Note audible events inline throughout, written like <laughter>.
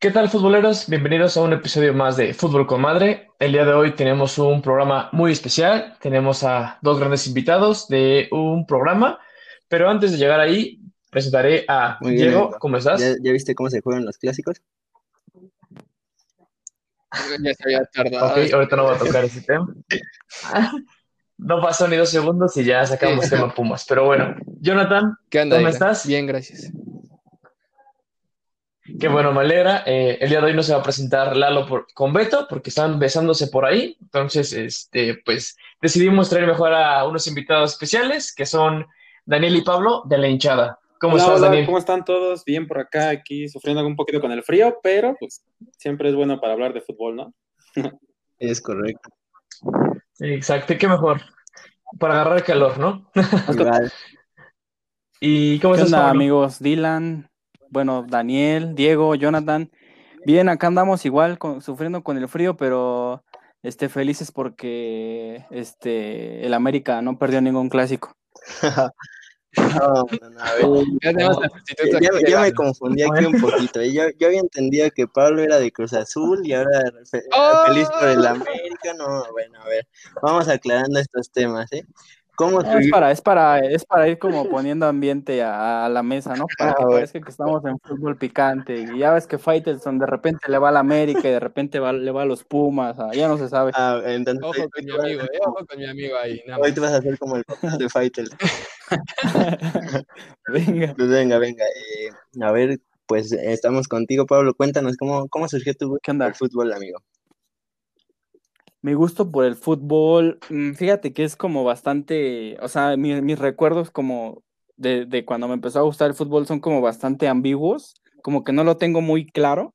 ¿Qué tal, futboleros? Bienvenidos a un episodio más de Fútbol con Madre. El día de hoy tenemos un programa muy especial. Tenemos a dos grandes invitados de un programa, pero antes de llegar ahí, presentaré a Muy Diego. ¿Cómo estás? ¿Ya, ya viste cómo se juegan los clásicos? Ya se había tardado. Ok, ahorita no voy a tocar ese tema. No pasó ni dos segundos y ya sacamos Sí. tema Pumas. Pero bueno, Jonathan, ¿Qué onda? ¿Cómo estás? Bien, gracias. Qué bueno, me alegra. Eh, el día de hoy no se va a presentar Lalo por- con Beto porque están besándose por ahí. Entonces, este, pues decidimos traer mejor a unos invitados especiales que son Daniel y Pablo de la hinchada. ¿Cómo Hola, estás, hola, Daniel? ¿Cómo están todos? Bien por acá, aquí sufriendo un poquito con el frío, pero pues siempre es bueno para hablar de fútbol, ¿no? <laughs> Es correcto. Exacto, qué mejor. Para agarrar calor, ¿no? Igual. <laughs> ¿Y cómo ¿Qué estás, onda, Pablo? amigos? Dylan, bueno, Daniel, Diego, Jonathan. Bien, acá andamos igual, con- sufriendo con el frío, pero este, felices porque este, el América no perdió ningún clásico. <laughs> No, no, no, a ver. No, Ya, ya me confundí aquí un poquito. ¿eh? Yo, yo había entendido que Pablo era de Cruz Azul y ahora fe- ¡Oh! feliz por el América. No, bueno, a ver, vamos aclarando estos temas, ¿eh? ¿Cómo No, es para, es para, es para ir como poniendo ambiente a, a la mesa, ¿no? Para Ah, que parezca que estamos en fútbol picante. Y ya ves que Faitelson de repente le va a la América y de repente va- le va a los Pumas, ah, ya no se sabe. Ah, entonces, Ojo con mi amigo, eh, ojo con mi amigo ahí. nada hoy tú vas a hacer como el de Faitel. <laughs> Venga. Pues venga, venga. eh, a ver, pues estamos contigo, Pablo. Cuéntanos cómo, cómo surgió tu ¿Qué onda? el fútbol, amigo. Mi gusto por el fútbol, mm, fíjate que es como bastante, o sea, mi- mis recuerdos como de, de cuando me empezó a gustar el fútbol son como bastante ambiguos, como que no lo tengo muy claro.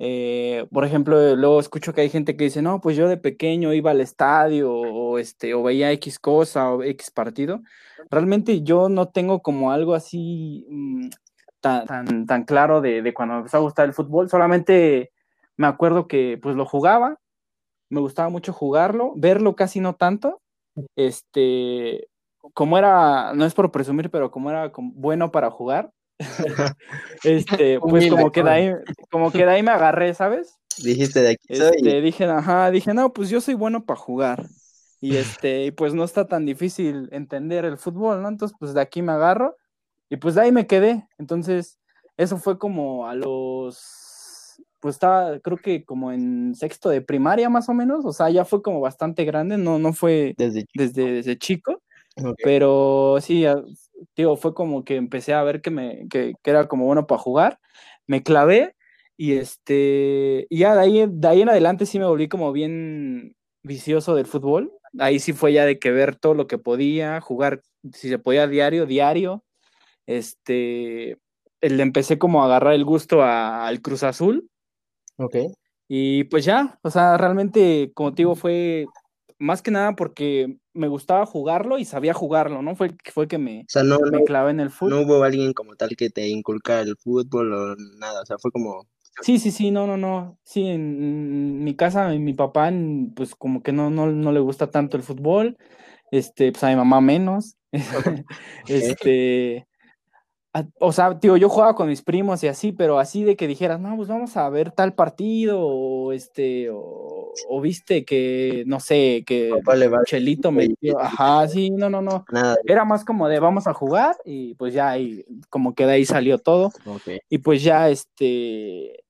Eh, por ejemplo, luego escucho que hay gente que dice, no, pues yo de pequeño iba al estadio o, este, o veía X cosa o X partido. Realmente yo no tengo como algo así mm, tan, tan, tan claro de, de cuando me empezó a gustar el fútbol, solamente me acuerdo que pues lo jugaba me gustaba mucho jugarlo, verlo casi no tanto. Este, como era, no es por presumir, pero como era como bueno para jugar, <laughs> <laughs> este, pues Humilde, como que de ahí, como que de ahí me agarré, ¿sabes? Dijiste de aquí soy. Este, dije, ajá, dije, no, pues yo soy bueno para jugar. Y este, y pues no está tan difícil entender el fútbol, ¿no? Entonces, pues de aquí me agarro y pues de ahí me quedé. Entonces, eso fue como a los, pues estaba, creo que como en sexto de primaria más o menos, o sea, ya fue como bastante grande, no, no fue Desde chico. desde, desde chico, pero sí, digo, fue como que empecé a ver que, me, que, que era como bueno para jugar, me clavé y este, y ya de ahí, de ahí en adelante sí me volví como bien vicioso del fútbol, ahí sí fue ya de que ver todo lo que podía, jugar, si se podía diario, diario, este, le empecé como a agarrar el gusto a- al Cruz Azul, Ok. y pues ya, o sea, realmente, como te digo, fue más que nada porque me gustaba jugarlo y sabía jugarlo, ¿no? Fue, fue que me, O sea, no, me clavé en el fútbol. no hubo alguien como tal que te inculcara el fútbol o nada. O sea, fue como. Sí, sí, sí, no, no, no. Sí, en, en mi casa, mi papá, en- pues como que no, no, no le gusta tanto el fútbol, este, pues a mi mamá menos. <laughs> Este, o sea, tío, yo jugaba con mis primos y así, pero así de que dijeras, no, pues vamos a ver tal partido, o este, o, o viste que, no sé, que Papá le va Chelito metió, ajá, sí, no, no, no. nada. Era más como de vamos a jugar y pues ya ahí, como que de ahí salió todo. Y pues ya, este,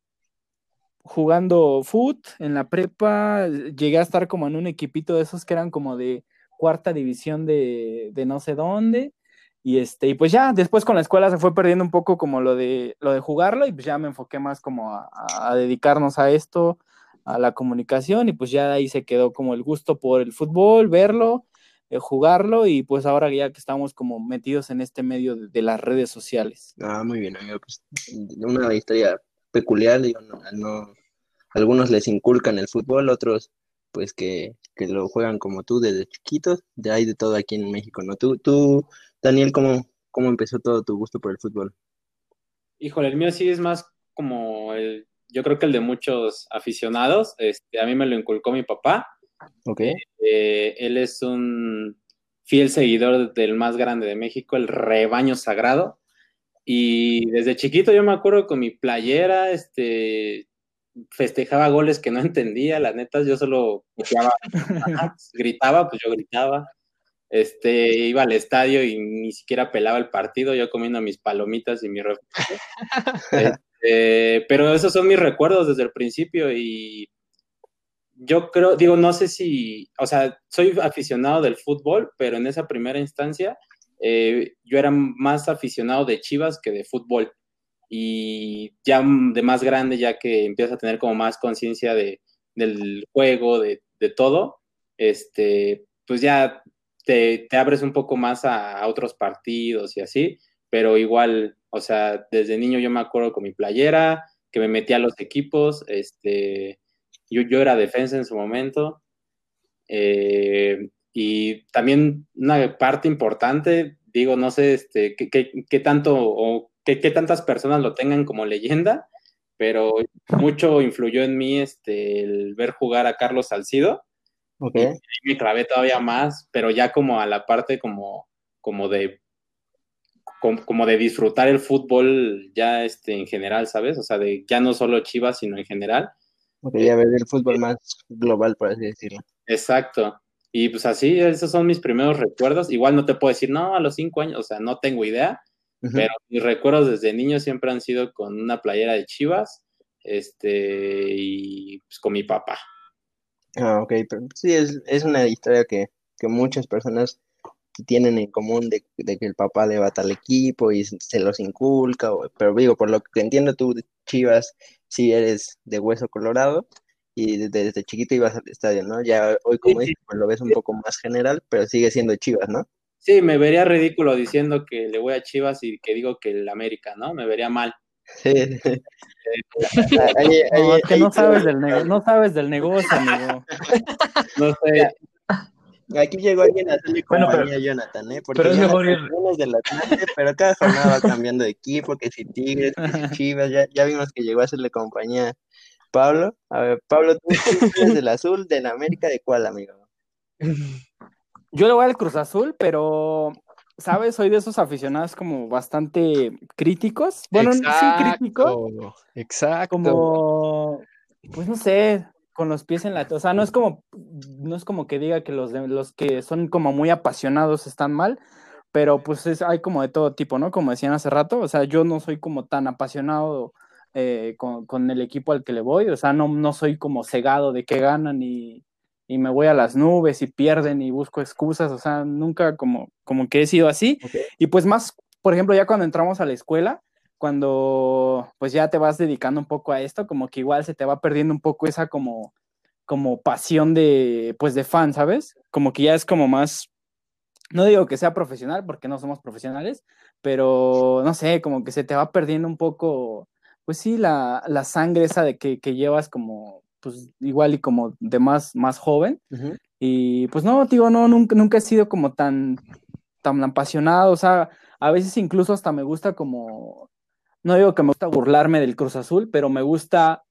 jugando foot en la prepa, llegué a estar como en un equipito de esos que eran como de cuarta división de, de no sé dónde. Y este, y pues ya, después con la escuela se fue perdiendo un poco como lo de lo de jugarlo, y pues ya me enfoqué más como a, dedicarnos a esto, a la comunicación, y pues ya de ahí se quedó como el gusto por el fútbol, verlo, eh, jugarlo, y pues ahora ya que estamos como metidos en este medio de, las redes sociales. Ah, muy bien, amigo. Pues, una historia peculiar, digo, no, no- algunos les inculcan el fútbol, otros pues que, que lo juegan como tú desde chiquitos, de hay de todo aquí en México, ¿no? Tú, Daniel, ¿cómo, cómo empezó todo tu gusto por el fútbol? Híjole, el mío sí es más como el, yo creo que el de muchos aficionados, este, a mí me lo inculcó mi papá, Ok. Eh, él es un fiel seguidor del más grande de México, el rebaño sagrado, Y desde chiquito yo me acuerdo con mi playera, este, festejaba goles que no <laughs> entendía, la neta, yo solo gritaba, <laughs> gritaba, pues yo gritaba. Este, iba al estadio y ni siquiera pelaba el partido, yo comiendo mis palomitas y mi. <laughs> Este, pero esos son mis recuerdos desde el principio y yo creo, digo, no sé si, o sea, soy aficionado del fútbol, pero en esa primera instancia eh, yo era más aficionado de Chivas que de fútbol. Y ya de más grande, ya que empiezas a tener como más conciencia de, del juego, de, de, todo, este, pues ya te, abres un poco más a, a, otros partidos y así, pero igual, o sea, desde niño yo me acuerdo con mi playera, que me metía a los equipos, este, yo, yo era defensa en su momento. Eh, y también una parte importante, digo, no sé este, qué, qué, qué tanto o qué, qué, tantas personas lo tengan como leyenda, pero mucho influyó en mí este, el ver jugar a Carlos Salcido. Okay. Y me clavé todavía más, pero ya como a la parte como, como de como, como, de disfrutar el fútbol ya este, en general, ¿sabes? O sea, de ya no solo Chivas, sino en general. Quería ver el fútbol más global, por así decirlo. Exacto. Y pues así, esos son mis primeros recuerdos. Igual no te puedo decir, no, a los cinco años, o sea, no tengo idea, uh -huh. pero mis recuerdos desde niño siempre han sido con una playera de Chivas, este, y pues con mi papá. Ah, ok, pero sí, es, es una historia que, que muchas personas tienen en común de, de, que el papá le va a tal equipo y se los inculca, o, pero digo, por lo que entiendo tú, Chivas, si eres de hueso colorado y desde, desde, chiquito ibas al estadio, ¿no? Ya hoy, como dices, pues lo ves un poco más general, pero sigue siendo Chivas, ¿no? Sí, me vería ridículo diciendo que le voy a Chivas y que digo que el América, ¿no? Me vería mal. Sí. ahí, ahí, no, es que no sabes, del no sabes del negocio, amigo. No sé. Aquí llegó alguien a hacerle compañía bueno, pero, a Jonathan, ¿eh? Porque pero es mejor ir... del Atlante, pero cada jornada va cambiando de equipo, que si Tigres, que si <laughs> Chivas, ya, ya vimos que llegó a hacerle compañía Pablo. A ver, Pablo, ¿tú eres del azul, del América, de cuál, amigo? Yo le voy al Cruz Azul, pero, ¿sabes? Soy de esos aficionados como bastante críticos. Bueno, exacto, sí, crítico. Exacto. Como, pues no sé, con los pies en la, o sea, no es como, no es como que diga que los, de, los que son como muy apasionados están mal, pero pues es, hay como de todo tipo, ¿no? Como decían hace rato, o sea, yo no soy como tan apasionado eh, con, con, el equipo al que le voy, o sea, no, no soy como cegado de que ganan y, y, me voy a las nubes y pierden y busco excusas, o sea, nunca como, como que he sido así, okay. y pues más, por ejemplo, ya cuando entramos a la escuela, cuando pues ya te vas dedicando un poco a esto, como que igual se te va perdiendo un poco esa como, como pasión de, pues de fan, ¿sabes? Como que ya es como más, no digo que sea profesional, porque no somos profesionales, pero no sé, como que se te va perdiendo un poco, pues sí, la, la sangre esa de que, que, llevas como, pues igual y como de más, más joven. Uh -huh. Y pues no, digo, no, nunca, nunca he sido como tan, tan apasionado, o sea, a veces incluso hasta me gusta como no digo que me gusta burlarme del Cruz Azul, pero me gusta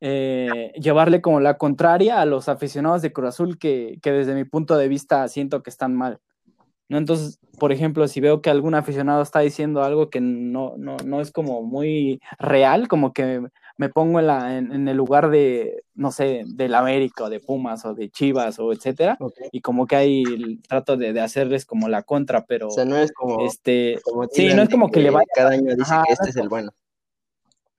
eh, llevarle como la contraria a los aficionados de Cruz Azul que, que, desde mi punto de vista siento que están mal. ¿no? Entonces, por ejemplo, si veo que algún aficionado está diciendo algo que no, no, no es como muy real, como que me pongo en, la, en, en, el lugar de, no sé, del América o de Pumas o de Chivas o etcétera, okay. y como que ahí trato de, de, hacerles como la contra, pero... O sea, no es como... Este, como sí, no es como que, que, le vaya... Cada año dice Ajá, que este es el bueno.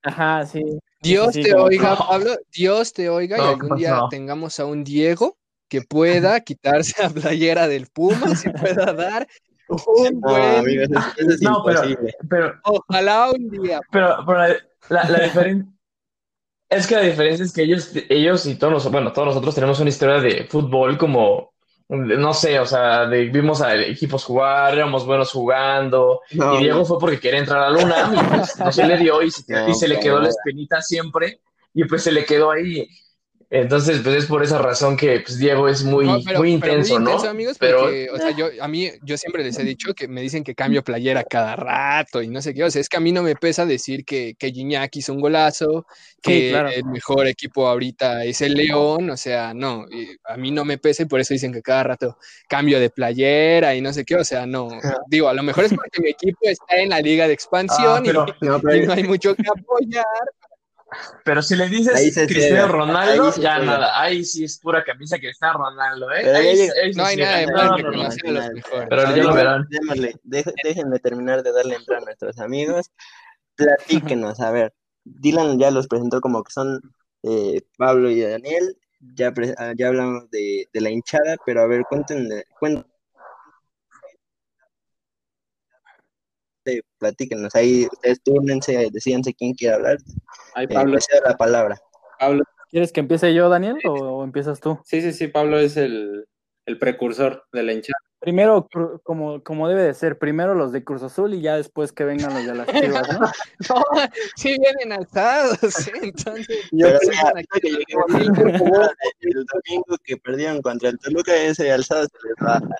Ajá, sí. Dios sí, te oiga. Pablo, Dios te oiga no, y algún día no. tengamos a un Diego que pueda <laughs> quitarse la playera del Pumas y pueda dar un buen... Amigos, eso, es no, pero, pero, Ojalá un día. Pero, pero la, la diferencia... Es que la diferencia es que ellos, ellos y todos, bueno, todos nosotros tenemos una historia de fútbol como, no sé, o sea, de, vimos a equipos jugar, éramos buenos jugando, no, y Diego fue porque quería entrar a Luna, y pues no se le dio, y se, no, y se le quedó la espinita siempre, y pues se le quedó ahí. Entonces, pues es por esa razón que pues, Diego es muy, muy intenso, ¿no? amigos, porque, o sea, yo, a mí, yo siempre les he dicho que me dicen que cambio playera cada rato y no sé qué. O sea, es que a mí no me pesa decir que, que Gignac hizo un golazo, que el mejor equipo ahorita es el León. O sea, no, a mí no me pesa y por eso dicen que cada rato cambio de playera y no sé qué. O sea, no. Digo, a lo mejor es porque mi equipo está en la liga de expansión ah, y, <laughs> no, hay mucho que apoyar, pero si le dices Cristiano Ronaldo, ya nada. Ahí sí es pura camisa Cristiano Ronaldo, ¿eh? no hay nada de malo que no, Pero ya lo verán. déjenme terminar de darle entrada a nuestros amigos. Platíquenos, a ver. Dylan ya los presentó como que son eh, Pablo y Daniel. Ya, ah, ya hablamos de, de, la hinchada, pero a ver, cuéntenle, cuéntenle platíquenos, ahí ustedes túrnense, decídense quién quiere hablar. Ahí eh, Pablo. Eh, la palabra. Pablo. ¿Quieres que empiece yo, Daniel, o, empiezas tú? Sí, sí, sí, Pablo es el, el precursor de la hinchada. Primero, como, como debe de ser, primero los de Cruz Azul y ya después que vengan los de las Chivas, ¿no? <laughs> no, sí vienen alzados, ¿sí? entonces... <laughs> Yo que el domingo que perdieron contra el Toluca, ese alzado se les baja.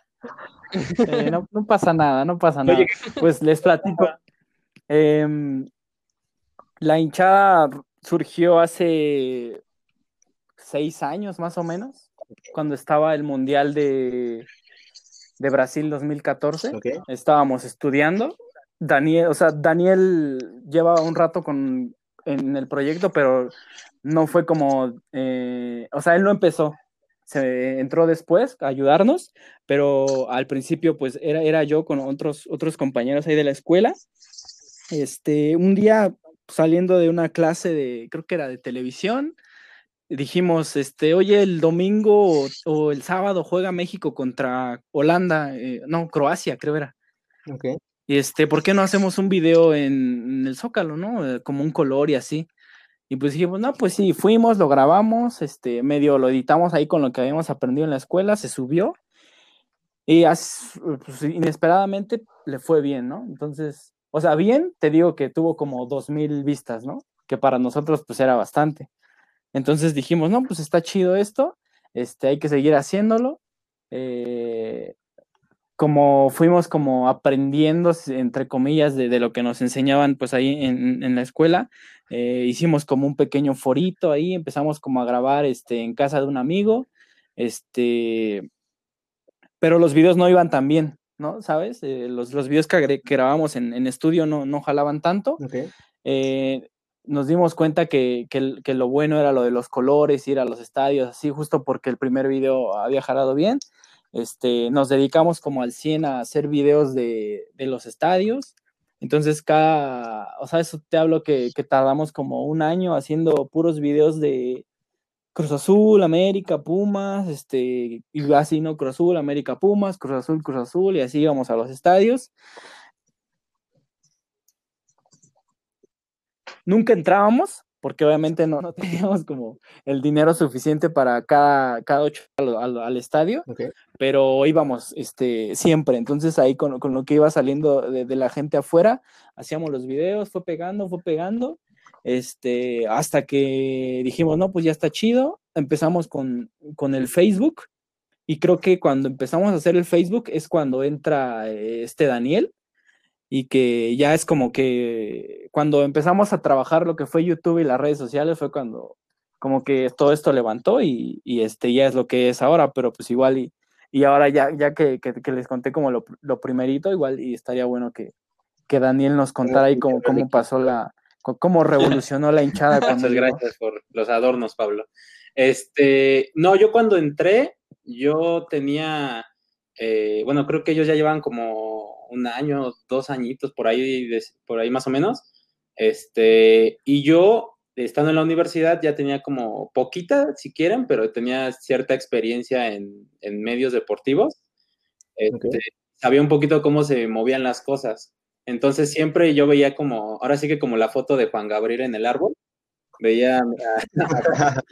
Eh, no, pasa nada, no pasa nada. Pues les platico. Em, la hinchada surgió hace seis años más o menos, cuando estaba el Mundial de, de Brasil 2014. Estábamos estudiando. Daniel, o sea, Daniel lleva un rato con, en el proyecto, pero no fue como, eh, o sea, él no empezó, se entró después a ayudarnos, pero al principio pues era, era yo con otros, otros compañeros ahí de la escuela. Este, un día saliendo de una clase de, creo que era de televisión, dijimos, este, oye, el domingo o, el sábado juega México contra Holanda, eh, no, Croacia, creo era. Ok. Y este, ¿por qué no hacemos un video en, en el Zócalo, no? Como un color y así. Y pues dijimos, no, pues sí, fuimos, lo grabamos, este, medio lo editamos ahí con lo que habíamos aprendido en la escuela, se subió y pues, inesperadamente le fue bien, ¿no? Entonces, o sea, bien, te digo que tuvo como dos mil vistas, ¿no? Que para nosotros pues era bastante. Entonces dijimos, no, pues está chido esto, este, hay que seguir haciéndolo. Eh, como fuimos como aprendiendo, entre comillas, de, lo que nos enseñaban pues ahí en, la escuela, eh, hicimos como un pequeño forito ahí, empezamos como a grabar este, en casa de un amigo, este, pero los videos no iban tan bien, ¿no? ¿Sabes? Eh, los, los videos que, grabamos en, estudio no, no jalaban tanto. Eh, nos dimos cuenta que, que, lo bueno era lo de los colores, ir a los estadios, así, justo porque el primer video había jalado bien. Este, nos dedicamos como al 100 a hacer videos de, los estadios. Entonces, cada, o sea, eso te hablo que, tardamos como un año haciendo puros videos de Cruz Azul, América, Pumas, este, y así, ¿no? Cruz Azul, América, Pumas, Cruz Azul, Cruz Azul, y así íbamos a los estadios. Nunca entrábamos, porque obviamente no, no, <laughs> teníamos como el dinero suficiente para cada, cada ocho al, al, estadio, pero íbamos este, siempre. Entonces ahí con, con lo que iba saliendo de, de, la gente afuera, hacíamos los videos, fue pegando, fue pegando, este, hasta que dijimos, no, pues ya está chido, empezamos con, con el Facebook. Y creo que cuando empezamos a hacer el Facebook es cuando entra este Daniel, y que ya es como que cuando empezamos a trabajar lo que fue YouTube y las redes sociales fue cuando como que todo esto levantó y, y este ya es lo que es ahora, pero pues igual y, y ahora ya, ya que, que, les conté como lo, lo, primerito, igual y estaría bueno que, que Daniel nos contara ahí cómo, cómo pasó la, cómo revolucionó la hinchada. <laughs> Muchas gracias por los adornos, Pablo. Este, no, yo cuando entré, yo tenía, eh, bueno, creo que ellos ya llevan como un año, dos añitos, por ahí, por ahí más o menos. Este, y yo, estando en la universidad, ya tenía como poquita, si quieren, pero tenía cierta experiencia en, medios deportivos. Este, sabía un poquito cómo se movían las cosas. Entonces siempre yo veía como, ahora sí que como la foto de Juan Gabriel en el árbol, veía <laughs>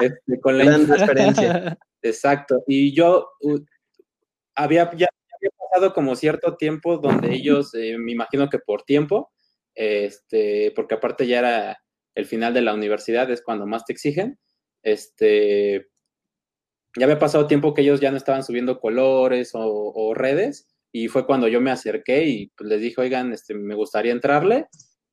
este, con la Gran. <laughs> Exacto. Y yo había ya había pasado como cierto tiempo donde ellos, eh, me imagino que por tiempo, este, porque aparte ya era el final de la universidad, es cuando más te exigen, este, ya había pasado tiempo que ellos ya no estaban subiendo colores o, redes y fue cuando yo me acerqué y pues, les dije, oigan, este, me gustaría entrarle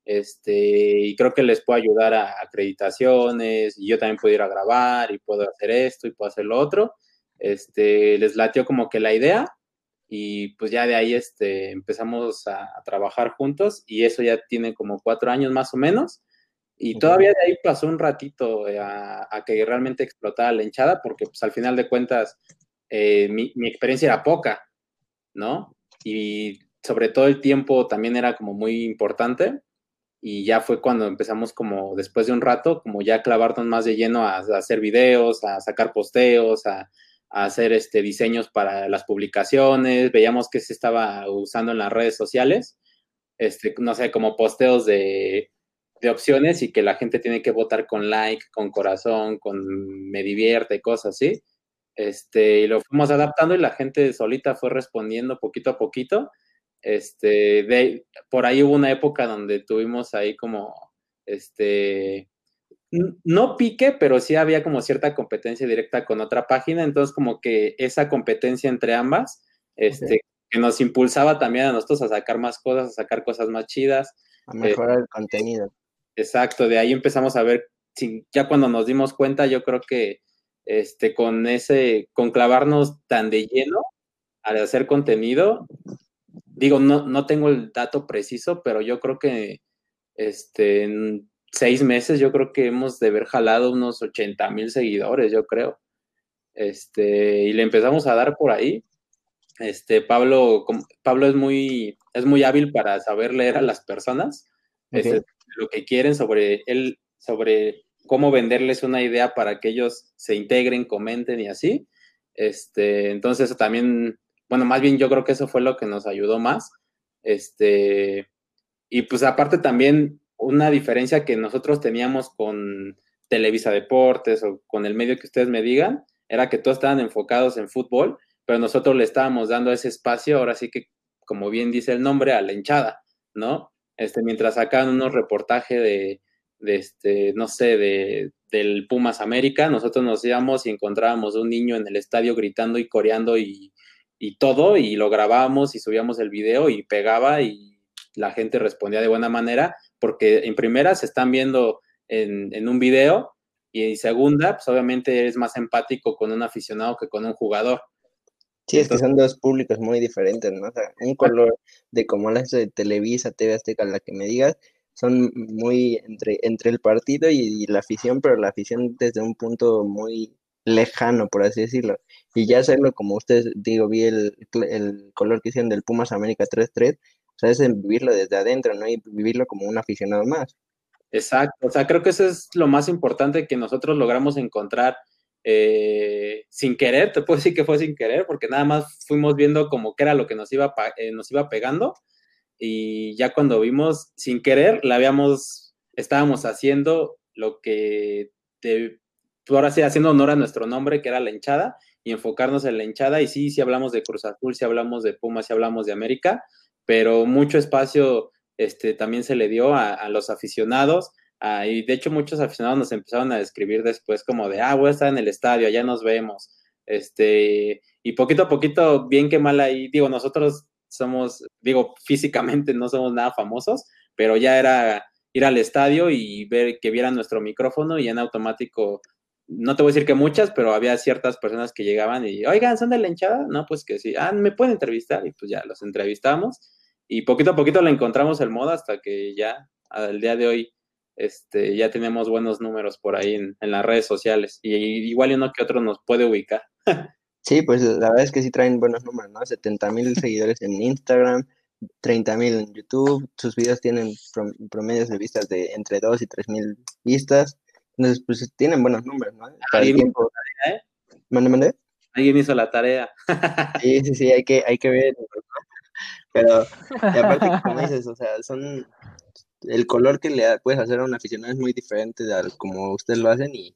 este, y creo que les puedo ayudar a acreditaciones y yo también puedo ir a grabar y puedo hacer esto y puedo hacer lo otro. Este, les latió como que la idea y pues ya de ahí este, empezamos a, trabajar juntos y eso ya tiene como cuatro años más o menos. Y todavía de ahí pasó un ratito eh, a, que realmente explotara la hinchada, porque pues al final de cuentas eh, mi, mi, experiencia era poca, ¿no? Y sobre todo el tiempo también era como muy importante. Y ya fue cuando empezamos como después de un rato, como ya clavarnos más de lleno a hacer videos, a sacar posteos, a, hacer este, diseños para las publicaciones, veíamos que se estaba usando en las redes sociales, este, no sé, como posteos de, de opciones y que la gente tiene que votar con like, con corazón, con me divierte, cosas así. Este, y lo fuimos adaptando y la gente solita fue respondiendo poquito a poquito. Este, de, por ahí hubo una época donde tuvimos ahí como, este, no pique, pero sí había como cierta competencia directa con otra página, entonces como que esa competencia entre ambas, este, que nos impulsaba también a nosotros a sacar más cosas, a sacar cosas más chidas. A mejorar el contenido. Exacto, de ahí empezamos a ver, ya cuando nos dimos cuenta, yo creo que este, con ese, con clavarnos tan de lleno al hacer contenido, digo, no, no tengo el dato preciso, pero yo creo que este, seis meses yo creo que hemos de haber jalado unos 80 mil seguidores, yo creo. Este, y le empezamos a dar por ahí. Este, Pablo, Pablo es muy, es muy hábil para saber leer a las personas, este, lo que quieren sobre él, sobre cómo venderles una idea para que ellos se integren, comenten y así. Este, entonces también, bueno, más bien yo creo que eso fue lo que nos ayudó más. Este, y pues aparte también una diferencia que nosotros teníamos con Televisa Deportes o con el medio que ustedes me digan, era que todos estaban enfocados en fútbol, pero nosotros le estábamos dando ese espacio, ahora sí que, como bien dice el nombre, a la hinchada, ¿no? Este, mientras sacaban unos reportajes de, de, este, no sé, de, del Pumas América, nosotros nos íbamos y encontrábamos un niño en el estadio gritando y coreando y, y todo, y lo grabábamos y subíamos el video y pegaba y la gente respondía de buena manera, porque en primera se están viendo en, un video y en segunda, pues obviamente eres más empático con un aficionado que con un jugador. Sí, es que son dos públicos muy diferentes, ¿no? O sea, un color de como la de Televisa, TV Azteca, la que me digas, son muy entre, entre el partido y, la afición, pero la afición desde un punto muy lejano, por así decirlo. Y ya hacerlo como ustedes, digo, vi el, el color que hicieron del Pumas América 3-3, o sea, es vivirlo desde adentro, ¿no? Y vivirlo como un aficionado más. Exacto, o sea, creo que eso es lo más importante que nosotros logramos encontrar eh, sin querer, te puedo decir que fue sin querer, porque nada más fuimos viendo como que era lo que nos iba, eh, nos iba pegando y ya cuando vimos sin querer, la habíamos, estábamos haciendo lo que, te, ahora sí, haciendo honor a nuestro nombre, que era la hinchada, y enfocarnos en la hinchada, y sí, sí hablamos de Cruz Azul, sí hablamos de Pumas, sí hablamos de América, pero mucho espacio este, también se le dio a, los aficionados. y de hecho muchos aficionados nos empezaron a describir después como de, ah, voy a estar en el estadio, ya nos vemos. Este, y poquito a poquito, bien que mal ahí, digo, nosotros somos, digo, físicamente no somos nada famosos, pero ya era ir al estadio y ver que vieran nuestro micrófono y en automático, no te voy a decir que muchas, pero había ciertas personas que llegaban y, oigan, ¿son de la hinchada? No, pues que sí, ah, me pueden entrevistar y pues ya los entrevistamos y poquito a poquito le encontramos el modo hasta que ya al día de hoy este, ya tenemos buenos números por ahí en, las redes sociales y, igual uno que otro nos puede ubicar. Sí, pues la verdad es que sí traen buenos números, ¿no? 70 mil <laughs> seguidores en Instagram, 30 mil en YouTube, sus videos tienen promedios de vistas de entre 2 y 3 mil vistas, entonces pues tienen buenos números, ¿no? ¿Alguien tiempo. Tarea, ¿eh? ¿Mande, mande? Alguien hizo la tarea. <laughs> sí, sí, sí, hay que, hay que ver pero, y aparte, <laughs> como dices, o sea, son. El color que le puedes hacer a un aficionado es muy diferente de como ustedes lo hacen y,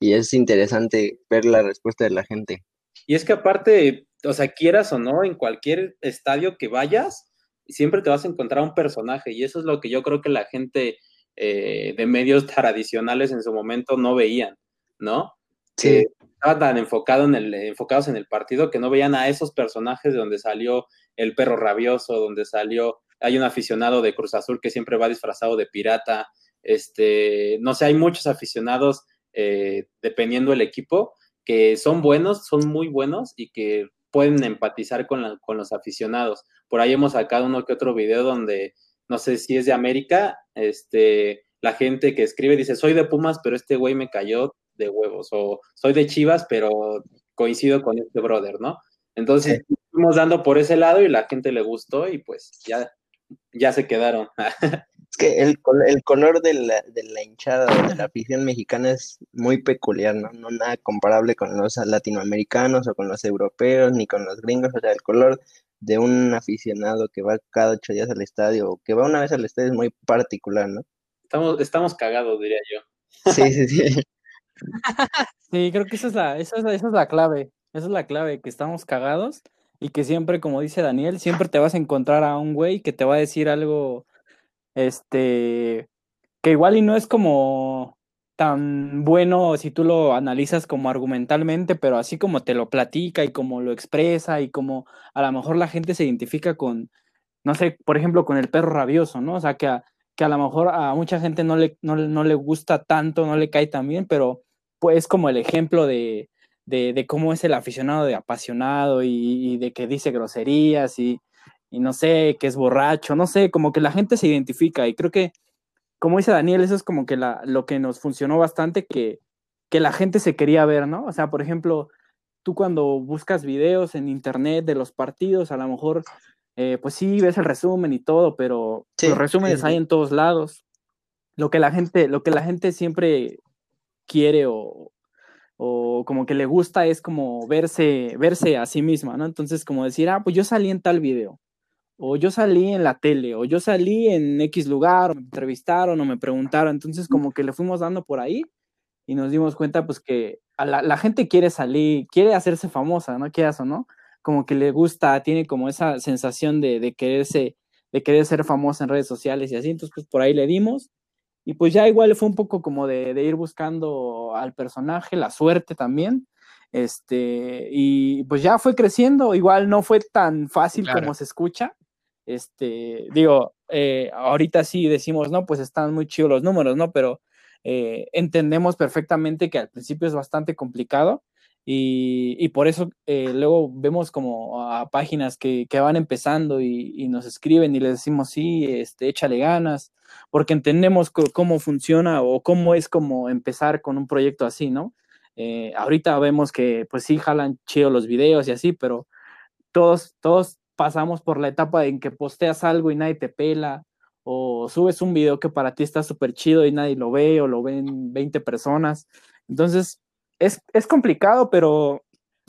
y es interesante ver la respuesta de la gente. Y es que aparte, o sea, quieras o no, en cualquier estadio que vayas, siempre te vas a encontrar un personaje y eso es lo que yo creo que la gente eh, de medios tradicionales en su momento no veían, ¿no? Sí. estaban tan enfocado en el, enfocados en el partido que no veían a esos personajes de donde salió el perro rabioso, donde salió, hay un aficionado de Cruz Azul que siempre va disfrazado de pirata, este, no sé, hay muchos aficionados, eh, dependiendo del equipo, que son buenos, son muy buenos y que pueden empatizar con, con los aficionados. Por ahí hemos sacado uno que otro video donde, no sé si es de América, este, la gente que escribe dice, soy de Pumas, pero este güey me cayó de huevos, o soy de Chivas, pero coincido con este brother, ¿no? Entonces, fuimos dando por ese lado y la gente le gustó y pues ya, ya se quedaron. <laughs> es que el, el color de la, de la hinchada de la afición mexicana es muy peculiar, ¿no? No nada comparable con los latinoamericanos o con los europeos ni con los gringos, o sea, el color de un aficionado que va cada ocho días al estadio o que va una vez al estadio es muy particular, ¿no? Estamos, estamos cagados, diría yo. Sí, sí, sí. <laughs> Sí, creo que esa es la, esa es esa es la clave. Esa es la clave, que estamos cagados y que siempre, como dice Daniel, siempre te vas a encontrar a un güey que te va a decir algo, este, que igual y no es como tan bueno si tú lo analizas como argumentalmente, pero así como te lo platica y como lo expresa y como a lo mejor la gente se identifica con, no sé, por ejemplo, con el perro rabioso, ¿no? O sea, que a, que a lo mejor a mucha gente no le, no, no le gusta tanto, no le cae tan bien, pero pues como el ejemplo de, de, cómo es el aficionado de apasionado y, de que dice groserías y, no sé, que es borracho, no sé, como que la gente se identifica y creo que, como dice Daniel, eso es como que la, lo que nos funcionó bastante, que, que la gente se quería ver, ¿no? O sea, por ejemplo, tú cuando buscas videos en internet de los partidos, a lo mejor, eh, pues sí, ves el resumen y todo, pero los resúmenes hay en todos lados. Lo que la gente, lo que la gente siempre quiere o, o como que le gusta es como verse, verse a sí misma, ¿no? Entonces, como decir, ah, pues yo salí en tal video, o yo salí en la tele, o yo salí en X lugar, o me entrevistaron, o me preguntaron, entonces como que le fuimos dando por ahí y nos dimos cuenta, pues que a la, gente quiere salir, quiere hacerse famosa, ¿no? Quieras o no, como que le gusta, tiene como esa sensación de, de quererse, de querer ser famosa en redes sociales y así, entonces pues por ahí le dimos y pues ya igual fue un poco como de, ir buscando al personaje, la suerte también. Este, y pues ya fue creciendo, igual no fue tan fácil como se escucha. Este, digo, eh, ahorita sí decimos, no, pues están muy chidos los números, ¿no? Pero eh, entendemos perfectamente que al principio es bastante complicado y, por eso eh, luego vemos como a páginas que, van empezando y, nos escriben y les decimos, sí, este, échale ganas, porque entendemos cómo funciona o cómo es como empezar con un proyecto así, ¿no? Eh, ahorita vemos que pues sí jalan chido los videos y así, pero todos, todos pasamos por la etapa en que posteas algo y nadie te pela, o subes un video que para ti está súper chido y nadie lo ve, o lo ven 20 personas. Entonces, es, complicado, pero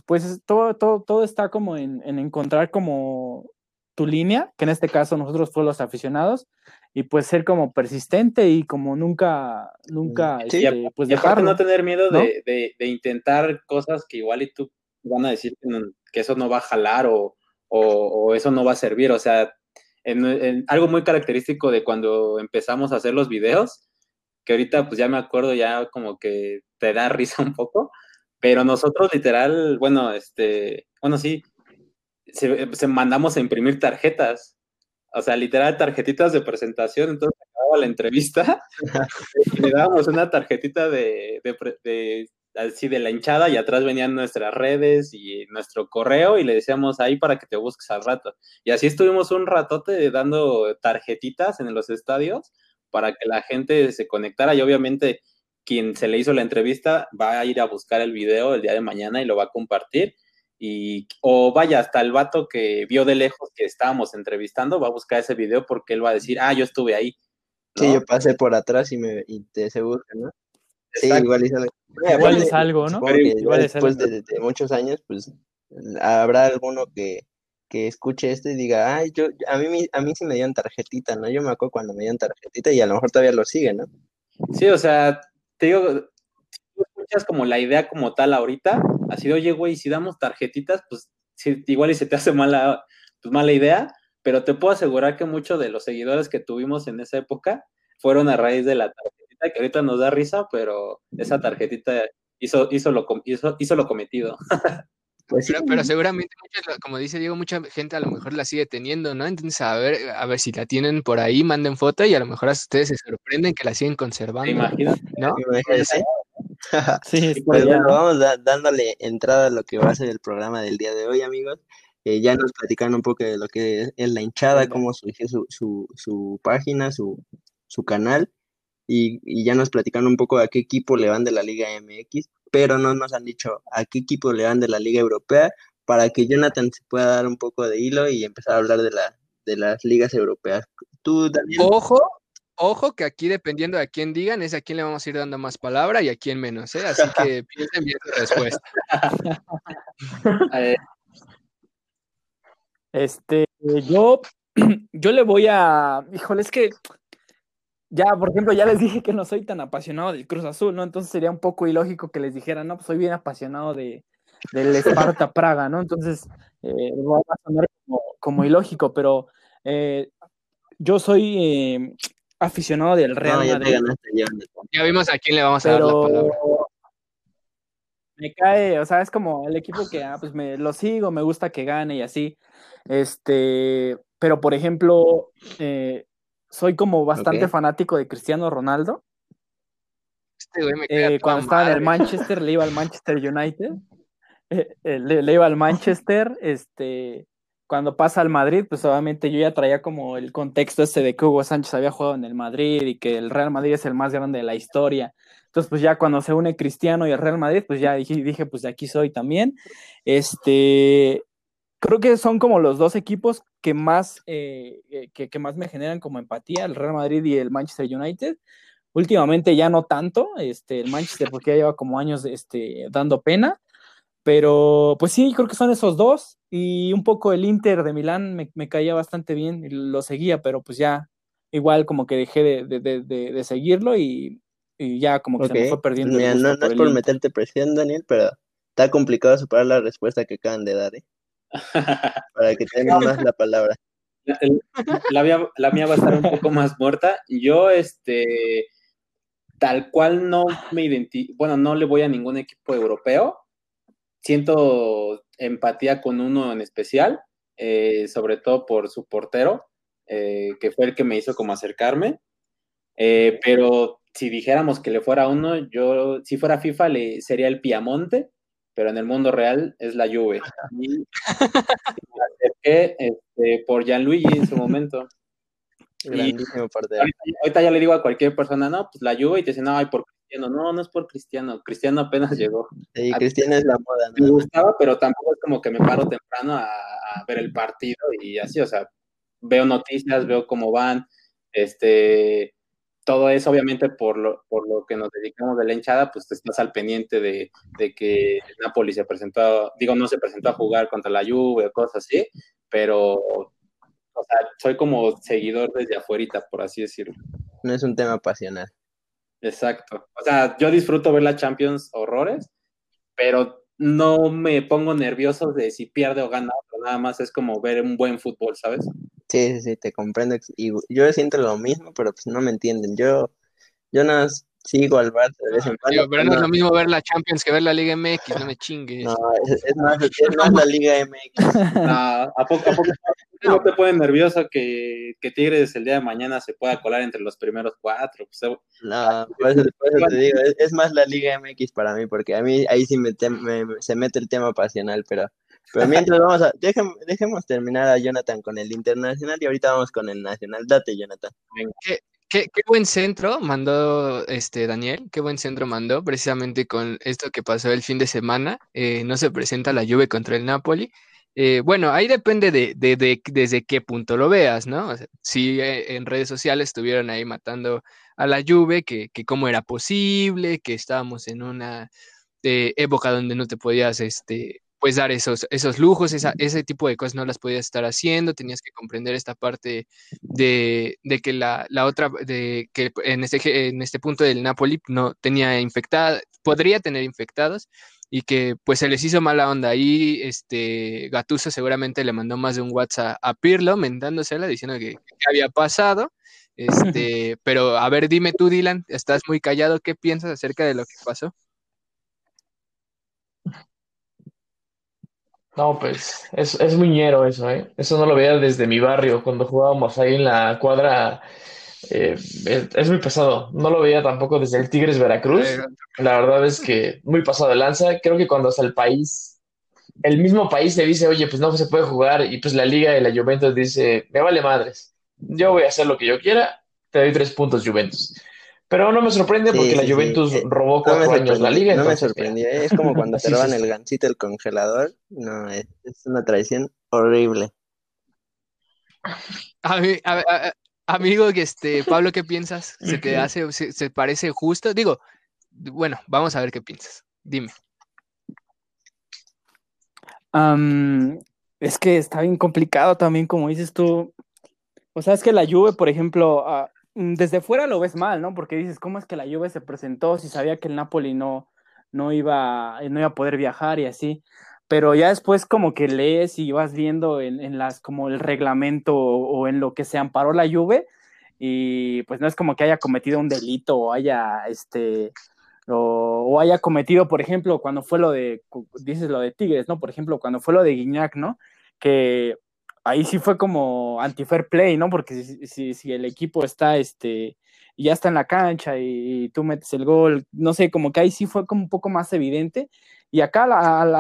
pues todo, todo, todo está como en, encontrar como tu línea, que en este caso nosotros fuimos los aficionados, y pues ser como persistente y como nunca, nunca, sí, este, pues dejar no tener miedo De, intentar cosas que igual y tú van a decir que, eso no va a jalar o, eso no va a servir, o sea, en, algo muy característico de cuando empezamos a hacer los videos, que ahorita pues ya me acuerdo ya como que te da <laughs> risa un poco, pero nosotros literal, bueno, este, bueno, sí, se, mandamos a imprimir tarjetas, o sea, literal tarjetitas de presentación, entonces acababa la entrevista y <laughs> le dábamos una tarjetita de, de, así de la hinchada y atrás venían nuestras redes y nuestro correo y le decíamos ahí para que te busques al rato. Y así estuvimos un ratote dando tarjetitas en los estadios para que la gente se conectara y obviamente quien se le hizo la entrevista va a ir a buscar el video el día de mañana y lo va a compartir. Y, o vaya, hasta el vato que vio de lejos que estábamos entrevistando va a buscar ese video porque él va a decir, ah, yo estuve ahí. Sí, yo pasé por atrás y, me, y te se busca, ¿no? Sí, igual algo. Igual es algo, ¿no? después de, muchos años, pues habrá alguno que, que escuche esto y diga, ay, yo, a mí, a mí sí me dieron tarjetita, ¿no? Yo me acuerdo cuando me dieron tarjetita y a lo mejor todavía lo sigue, ¿no? Sí, o sea, te digo, tú escuchas como la idea como tal ahorita, así de, oye, güey, si damos tarjetitas, pues igual y se te hace mala, pues, mala idea, pero te puedo asegurar que muchos de los seguidores que tuvimos en esa época fueron a raíz de la tarjetita, que ahorita nos da risa, pero esa tarjetita hizo, hizo, lo, hizo, hizo lo cometido. <laughs> Pues pero, seguramente, como dice Diego, mucha gente a lo mejor la sigue teniendo, ¿no? Entonces, a ver, a ver si la tienen por ahí, manden foto y a lo mejor a ustedes se sorprenden que la siguen conservando. Imagínate. ¿No? <laughs> sí, pues bueno, vamos dándole entrada a lo que va a ser el programa del día de hoy, amigos. Eh, ya nos platicaron un poco de lo que es la hinchada, cómo surgió su, su, su página, su, su canal, y, y, ya nos platicaron un poco a qué equipo le van de la Liga MX pero no nos han dicho a qué equipo le van de la Liga Europea para que Jonathan se pueda dar un poco de hilo y empezar a hablar de, la, de las ligas europeas. ¿Tú, Daniel? Ojo, ojo que aquí dependiendo de quién digan es a quién le vamos a ir dando más palabra y a quién menos, ¿eh? Así que <laughs> piensen bien su respuesta. <laughs> este, yo, <clears throat> yo le voy a, híjole, es que ya, por ejemplo, ya les dije que no soy tan apasionado del Cruz Azul, ¿no? Entonces sería un poco ilógico que les dijera, no, pues soy bien apasionado de, del Esparta Praga, ¿no? Entonces, eh, va a sonar como, ilógico, pero eh, yo soy eh, aficionado del Real ya Madrid. ya, vimos a quién le vamos a dar la palabra. Me cae, o sea, es como el equipo que, ah, pues me lo sigo, me gusta que gane y así. Este, pero por ejemplo, eh, soy como bastante fanático de Cristiano Ronaldo. Este güey me eh, cuando estaba en el Manchester, le iba al Manchester United. <laughs> Eh, eh, le, iba al Manchester. Este, cuando pasa al Madrid, pues obviamente yo ya traía como el contexto ese de que Hugo Sánchez había jugado en el Madrid y que el Real Madrid es el más grande de la historia. Entonces, pues ya cuando se une Cristiano y el Real Madrid, pues ya dije, dije pues de aquí soy también. Este, creo que son como los dos equipos que más, eh, eh, que, más me generan como empatía, el Real Madrid y el Manchester United. Últimamente ya no tanto, este, el Manchester porque ya lleva como años este, dando pena, pero pues sí, creo que son esos dos y un poco el Inter de Milán me, caía bastante bien, y lo seguía, pero pues ya igual como que dejé de, seguirlo y, ya como que se me fue perdiendo. no, es por meterte presión, Daniel, pero está complicado superar la respuesta que acaban de dar. ¿eh? Para que tengan más la palabra. La, mía, va a estar un poco más muerta. Yo, este, tal cual no me identifico, bueno, no le voy a ningún equipo europeo. Siento empatía con uno en especial, eh, sobre todo por su portero, eh, que fue el que me hizo como acercarme. Eh, pero si dijéramos que le fuera uno, yo, si fuera FIFA, le sería el Piamonte, pero en el mundo real es la Juve. Y acerqué este, por Gianluigi en su momento. Ahorita, ya le digo a cualquier persona, no, pues la Juve, y te dicen, no, ay, por Cristiano. No, no es por Cristiano. Cristiano apenas llegó. Sí, Cristiano es la moda. Me gustaba, pero tampoco es como que me paro temprano a, a ver el partido y así, o sea, veo noticias, veo cómo van, este, todo eso, obviamente, por lo, por lo que nos dedicamos de la hinchada, pues estás al pendiente de, que Napoli se presentó, digo, no se presentó a jugar contra la Juve o cosas así, pero, o sea, soy como seguidor desde afuera, por así decirlo. No es un tema pasional. Exacto. O sea, yo disfruto ver la Champions horrores, pero no me pongo nervioso de si pierde o gana, nada más es como ver un buen fútbol, ¿sabes? Sí, sí, sí, te comprendo. Y yo siento lo mismo, pero pues no me entienden. Yo, yo no sigo al Barça de vez en cuando. pero no, es lo mismo ver la Champions que ver la Liga MX, no me chingues. No, es, más, es más la Liga MX. No, <laughs> ¿a poco, a poco no te pone nervioso que, que, Tigres el día de mañana se pueda colar entre los primeros cuatro? Pues, no, por eso, te digo, es, más la Liga MX para mí, porque a mí ahí sí me, se mete el tema pasional, pero pero mientras vamos a, dejemos, terminar a Jonathan con el internacional y ahorita vamos con el nacional. Date, Jonathan. ¿Qué, qué, buen centro mandó este Daniel, qué buen centro mandó precisamente con esto que pasó el fin de semana. Eh, no se presenta la Juve contra el Napoli. Eh, bueno, ahí depende de, de, de, desde qué punto lo veas, ¿no? si eh, en redes sociales estuvieron ahí matando a la Juve, que, que cómo era posible, que estábamos en una época donde no te podías este, pues dar esos, esos lujos, ese tipo de cosas no las podías estar haciendo, tenías que comprender esta parte de, que la, otra, de que en este, en este punto del Napoli no tenía infectada, podría tener infectados y que pues se les hizo mala onda. Ahí este Gatuso seguramente le mandó más de un WhatsApp a Pirlo, mentándosela, diciendo que, qué había pasado. Este, pero a ver, dime tú, Dylan, estás muy callado, ¿qué piensas acerca de lo que pasó? No, pues es, es muñero eso, ¿eh? Eso no lo veía desde mi barrio, cuando jugábamos ahí en la cuadra. Eh, es, muy pesado. No lo veía tampoco desde el Tigres Veracruz. La verdad es que muy pasado de lanza. Creo que cuando hasta el país, el mismo país le dice, oye, pues no se puede jugar, y pues la Liga de la Juventus dice, me vale madres. Yo voy a hacer lo que yo quiera, te doy tres puntos, Juventus. Pero no me sorprende porque la Juventus eh, robó cuatro años la liga. No me sorprendió. ¿eh? Es como cuando <laughs> te roban el gancito el congelador. No, es, una traición horrible. <laughs> amigo, este, Pablo, ¿qué piensas? ¿Se te hace, se, parece justo? Digo, bueno, vamos a ver qué piensas. Dime. es que está bien complicado también, como dices tú. O sea, es que la Juve, por ejemplo, ah, desde fuera lo ves mal, ¿no? Porque dices, ¿cómo es que la Juve se presentó si sabía que el Napoli no, no, iba, no iba a poder viajar y así? Pero ya después como que lees y vas viendo en, las, como el reglamento o, en lo que se amparó la Juve y pues no es como que haya cometido un delito o haya, este, o, haya cometido, por ejemplo, cuando fue lo de, dices lo de Tigres, ¿no? Por ejemplo, cuando fue lo de Guiñac, ¿no? Que ahí sí fue como anti-fair play, ¿no? Porque si, si, el equipo está, este, ya está en la cancha y, tú metes el gol, no sé, como que ahí sí fue como un poco más evidente. Y acá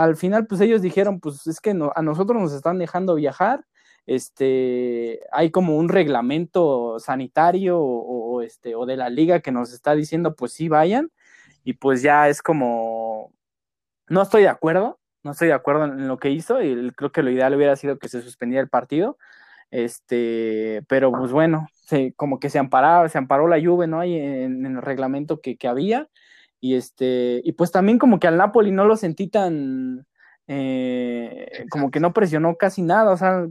al, final, pues ellos dijeron, pues es que a nosotros nos están dejando viajar, este, hay como un reglamento sanitario o, este, o de la liga que nos está diciendo, pues sí vayan, y pues ya es como, no estoy de acuerdo, no estoy de acuerdo en lo que hizo y creo que lo ideal hubiera sido que se suspendiera el partido. Este, pero pues bueno, como que se amparaba, se amparó la lluvia, ¿no? Ahí en, el reglamento que, había. Y este, y pues también como que al Napoli no lo sentí tan, eh, como que no presionó casi nada, o sea,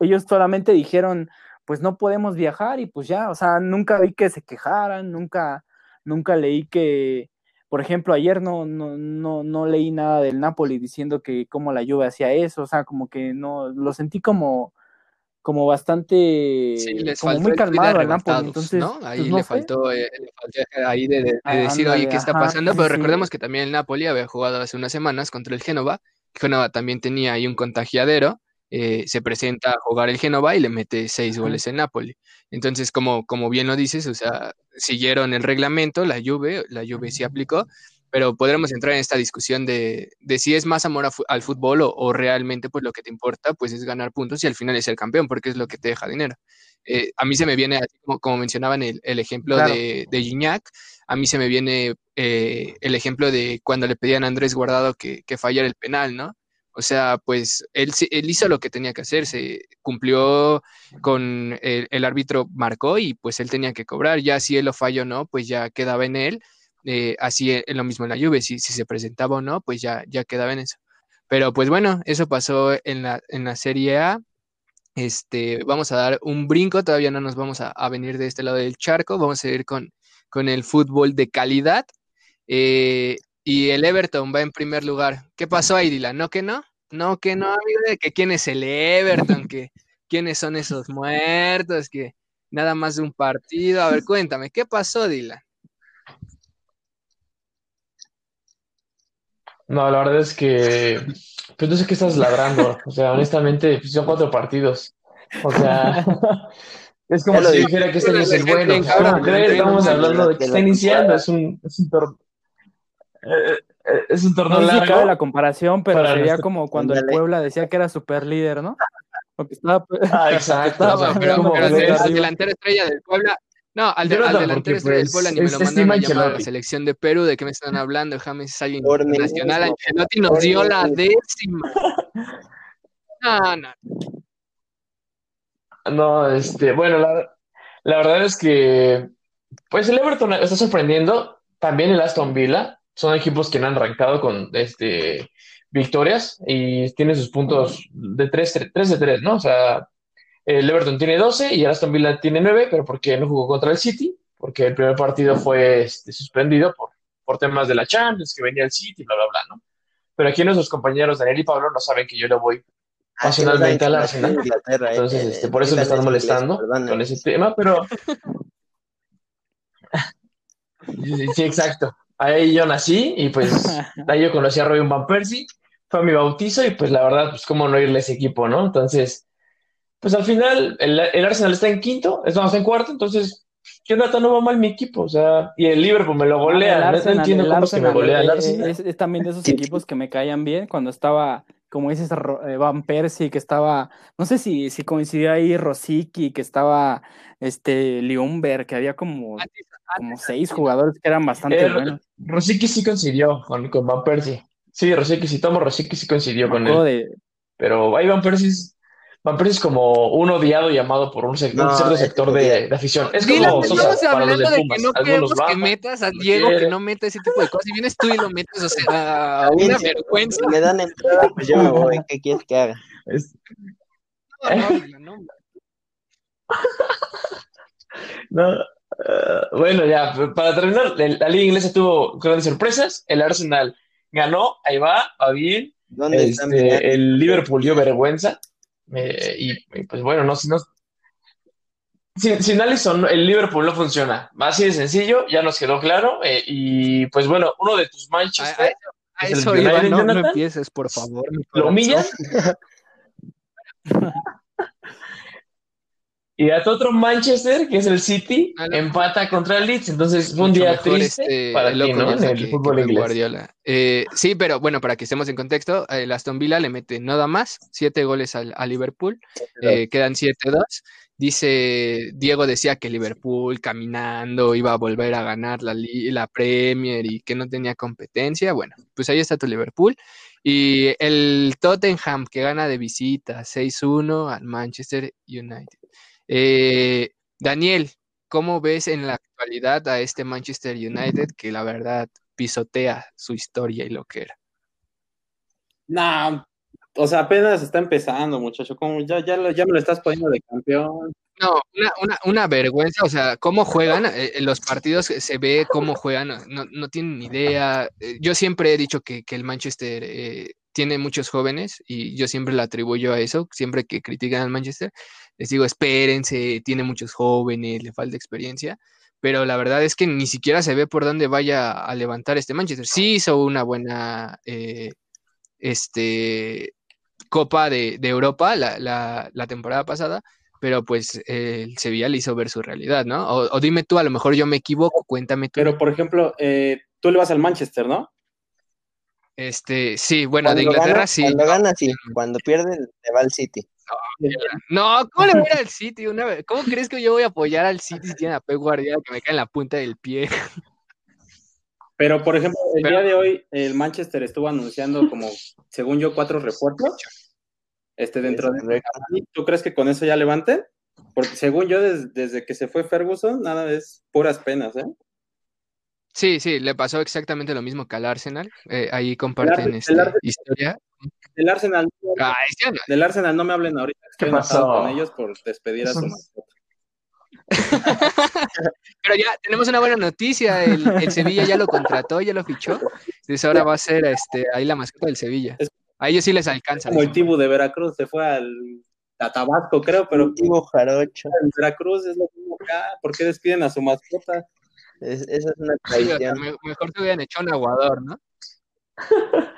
ellos solamente dijeron, pues no podemos viajar y pues ya, o sea, nunca vi que se quejaran, nunca, nunca leí que, por ejemplo, ayer no, no, no, no leí nada del Napoli diciendo que cómo la lluvia hacía eso, o sea, como que no, lo sentí como, como bastante, como muy calmado al Napoli, entonces, ¿no? Pues, ahí le, faltó, eh, ahí de, decir, oye, ¿qué está pasando? Pero recordemos que también el Napoli había jugado hace unas semanas contra el Génova, Génova también tenía ahí un contagiadero, eh, se presenta a jugar el Génova y le mete seis goles en Napoli. Entonces, como, como bien lo dices, o sea, siguieron el reglamento, la Juve, la Juve sí aplicó, pero podremos entrar en esta discusión de, de si es más amor al fútbol o, realmente pues lo que te importa pues es ganar puntos y al final es ser campeón porque es lo que te deja dinero. Eh, a mí se me viene, como mencionaban el, el ejemplo de, de Gignac, a mí se me viene eh, el ejemplo de cuando le pedían a Andrés Guardado que, que fallara el penal, ¿no? O sea, pues él, él hizo lo que tenía que hacer, se cumplió con el, árbitro marcó y pues él tenía que cobrar. Ya si él lo falló o no, pues ya quedaba en él. Eh, así es lo mismo en la lluvia, si, se presentaba o no, pues ya, ya quedaba en eso. Pero pues bueno, eso pasó en la, en la Serie A. Este, vamos a dar un brinco, todavía no nos vamos a, venir de este lado del charco, vamos a ir con, con el fútbol de calidad. Eh, y el Everton va en primer lugar. ¿Qué pasó ahí? ¿No que no? No que no, amigo, de que quién es el Everton, que quiénes son esos muertos, que nada más de un partido. A ver, cuéntame, ¿qué pasó, Dylan? No, la verdad es que, pues no sé qué estás ladrando. O sea, honestamente, pues, son cuatro partidos. O sea, <laughs> es como si dijera que este año es el bueno. Estamos hablando de que está iniciando, es un, es un torneo es un torneo no largo. la comparación, pero sería como cuando el Puebla decía que era super líder, ¿no? Porque estaba, ah, <laughs> exacto. pero, como al delantero estrella del Puebla, no, al, delantero estrella del Puebla ni me lo mandaron a llamar a la selección de Perú, ¿de qué me están hablando? James alguien nacional. Ancelotti nos dio la décima. No, no. No, este, bueno, la, la verdad es que, pues el Everton está sorprendiendo, también el Aston Villa, son equipos que han arrancado con este, victorias y tienen sus puntos de 3, de 3, ¿no? O sea, el Everton tiene 12 y el Aston Villa tiene 9, pero porque no jugó contra el City, porque el primer partido fue este, suspendido por, por temas de la Champions, que venía el City, bla, bla, bla, ¿no? Pero aquí nuestros compañeros Daniel y Pablo no saben que yo le voy pasionalmente al Arsenal. Entonces, este, por eso me están molestando con ese tema, pero... <laughs> sí, exacto ahí yo nací y pues <laughs> ahí yo conocí a Robin Van Persie, fue mi bautizo y pues la verdad, pues cómo no irle a ese equipo, ¿no? Entonces, pues al final el, el Arsenal está en quinto, estamos en cuarto, entonces Jonathan no va mal mi equipo, o sea, y el Liverpool me lo golea, no entiendo cómo se me golea el Arsenal. Es, también de esos equipos que me caían bien cuando estaba, como dices, eh, Van Persie, que estaba, no sé si, si coincidió ahí Rosicky, que estaba este Liumber, que había como, como seis jugadores que eran bastante eh, buenos. Rosicky sí coincidió con, con Van Persie. Sí, Rosicky, si tomo Rosicky sí coincidió con él. Pero ahí Van Persie Van Persie es como un odiado llamado por un, cierto sector de, afición. Es como estamos hablando de, que no queremos que metas a Diego, que no meta ese tipo de cosas. Y vienes tú y lo metes, o sea, una vergüenza. me dan entrada, pues yo me voy. ¿Qué quieres que haga? No, <laughs> eh, bueno, ya, para terminar, la liga inglesa tuvo grandes sorpresas. El Arsenal ganó, ahí va, va bien. Este, el Liverpool dio vergüenza. Eh, y, pues bueno, no, si no. Sin, sin Allison, el Liverpool no funciona. Así de sencillo, ya nos quedó claro. Eh, y pues bueno, uno de tus Manchester. A, eso iba, no, no, empieces, por favor. ¿Lo humillas? <laughs> Y a otro Manchester, que es el City, ah, empata contra el Leeds. Entonces fue un día triste este, para el, ¿no? en el fútbol inglés. Guardiola. Eh, sí, pero bueno, para que estemos en contexto, el Aston Villa le mete nada más, siete goles al, a Liverpool, eh, quedan 7-2. Dice, Diego decía que Liverpool caminando iba a volver a ganar la, la Premier y que no tenía competencia. Bueno, pues ahí está tu Liverpool. Y el Tottenham que gana de visita 6-1 al Manchester United. Eh, Daniel, ¿cómo ves en la actualidad a este Manchester United que la verdad pisotea su historia y lo que era? No, o sea, apenas está empezando, muchacho. Como ya, ya, ya me lo estás poniendo de campeón. No, una, una, vergüenza, o sea, cómo juegan eh, en los partidos, se ve cómo juegan, no, no tienen ni idea. Eh, yo siempre he dicho que, que el Manchester eh, tiene muchos jóvenes y yo siempre le atribuyo a eso, siempre que critican al Manchester, les digo, espérense, tiene muchos jóvenes, le falta experiencia, pero la verdad es que ni siquiera se ve por dónde vaya a levantar este Manchester. Sí hizo una buena eh, este, Copa de, Europa la, temporada pasada, pero pues el Sevilla le hizo ver su realidad, ¿no? O, dime tú, a lo mejor yo me equivoco, cuéntame tú. Pero, por ejemplo, eh, tú le vas al Manchester, ¿no? Este, sí, bueno, de Inglaterra sí. Cuando gana, sí. Cuando pierde, le va al City. <laughs> No, ¿cómo le voy al City? ¿Cómo crees que yo voy a apoyar al City si tiene a Pep Guardiola que me cae en la punta del pie? <laughs> Pero, por ejemplo, el día de hoy el Manchester estuvo anunciando como, según yo, cuatro refuerzos este, dentro de... ¿Tú crees que con eso ya levanten? Porque según yo, desde, que se fue Ferguson, nada es puras penas, ¿eh? Sí, sí, le pasó exactamente lo mismo que al Arsenal. Eh, ahí comparten esta historia. Del Arsenal, ah, del Arsenal no me hablen ahorita. Estoy pasó? con ellos por despedir a su mascota. <laughs> Pero ya tenemos una buena noticia. El, Sevilla ya lo contrató, ya lo fichó. Entonces ahora va a ser este, ahí la mascota del Sevilla. A ellos sí les alcanza. Como el Tibu de Veracruz se fue al, a Tabasco, creo, pero. Tibu Jarocho. En Veracruz es lo mismo acá. ¿Por qué despiden a su mascota? Esa es una <laughs> tradición. mejor que hubieran hecho un aguador, ¿no? <laughs>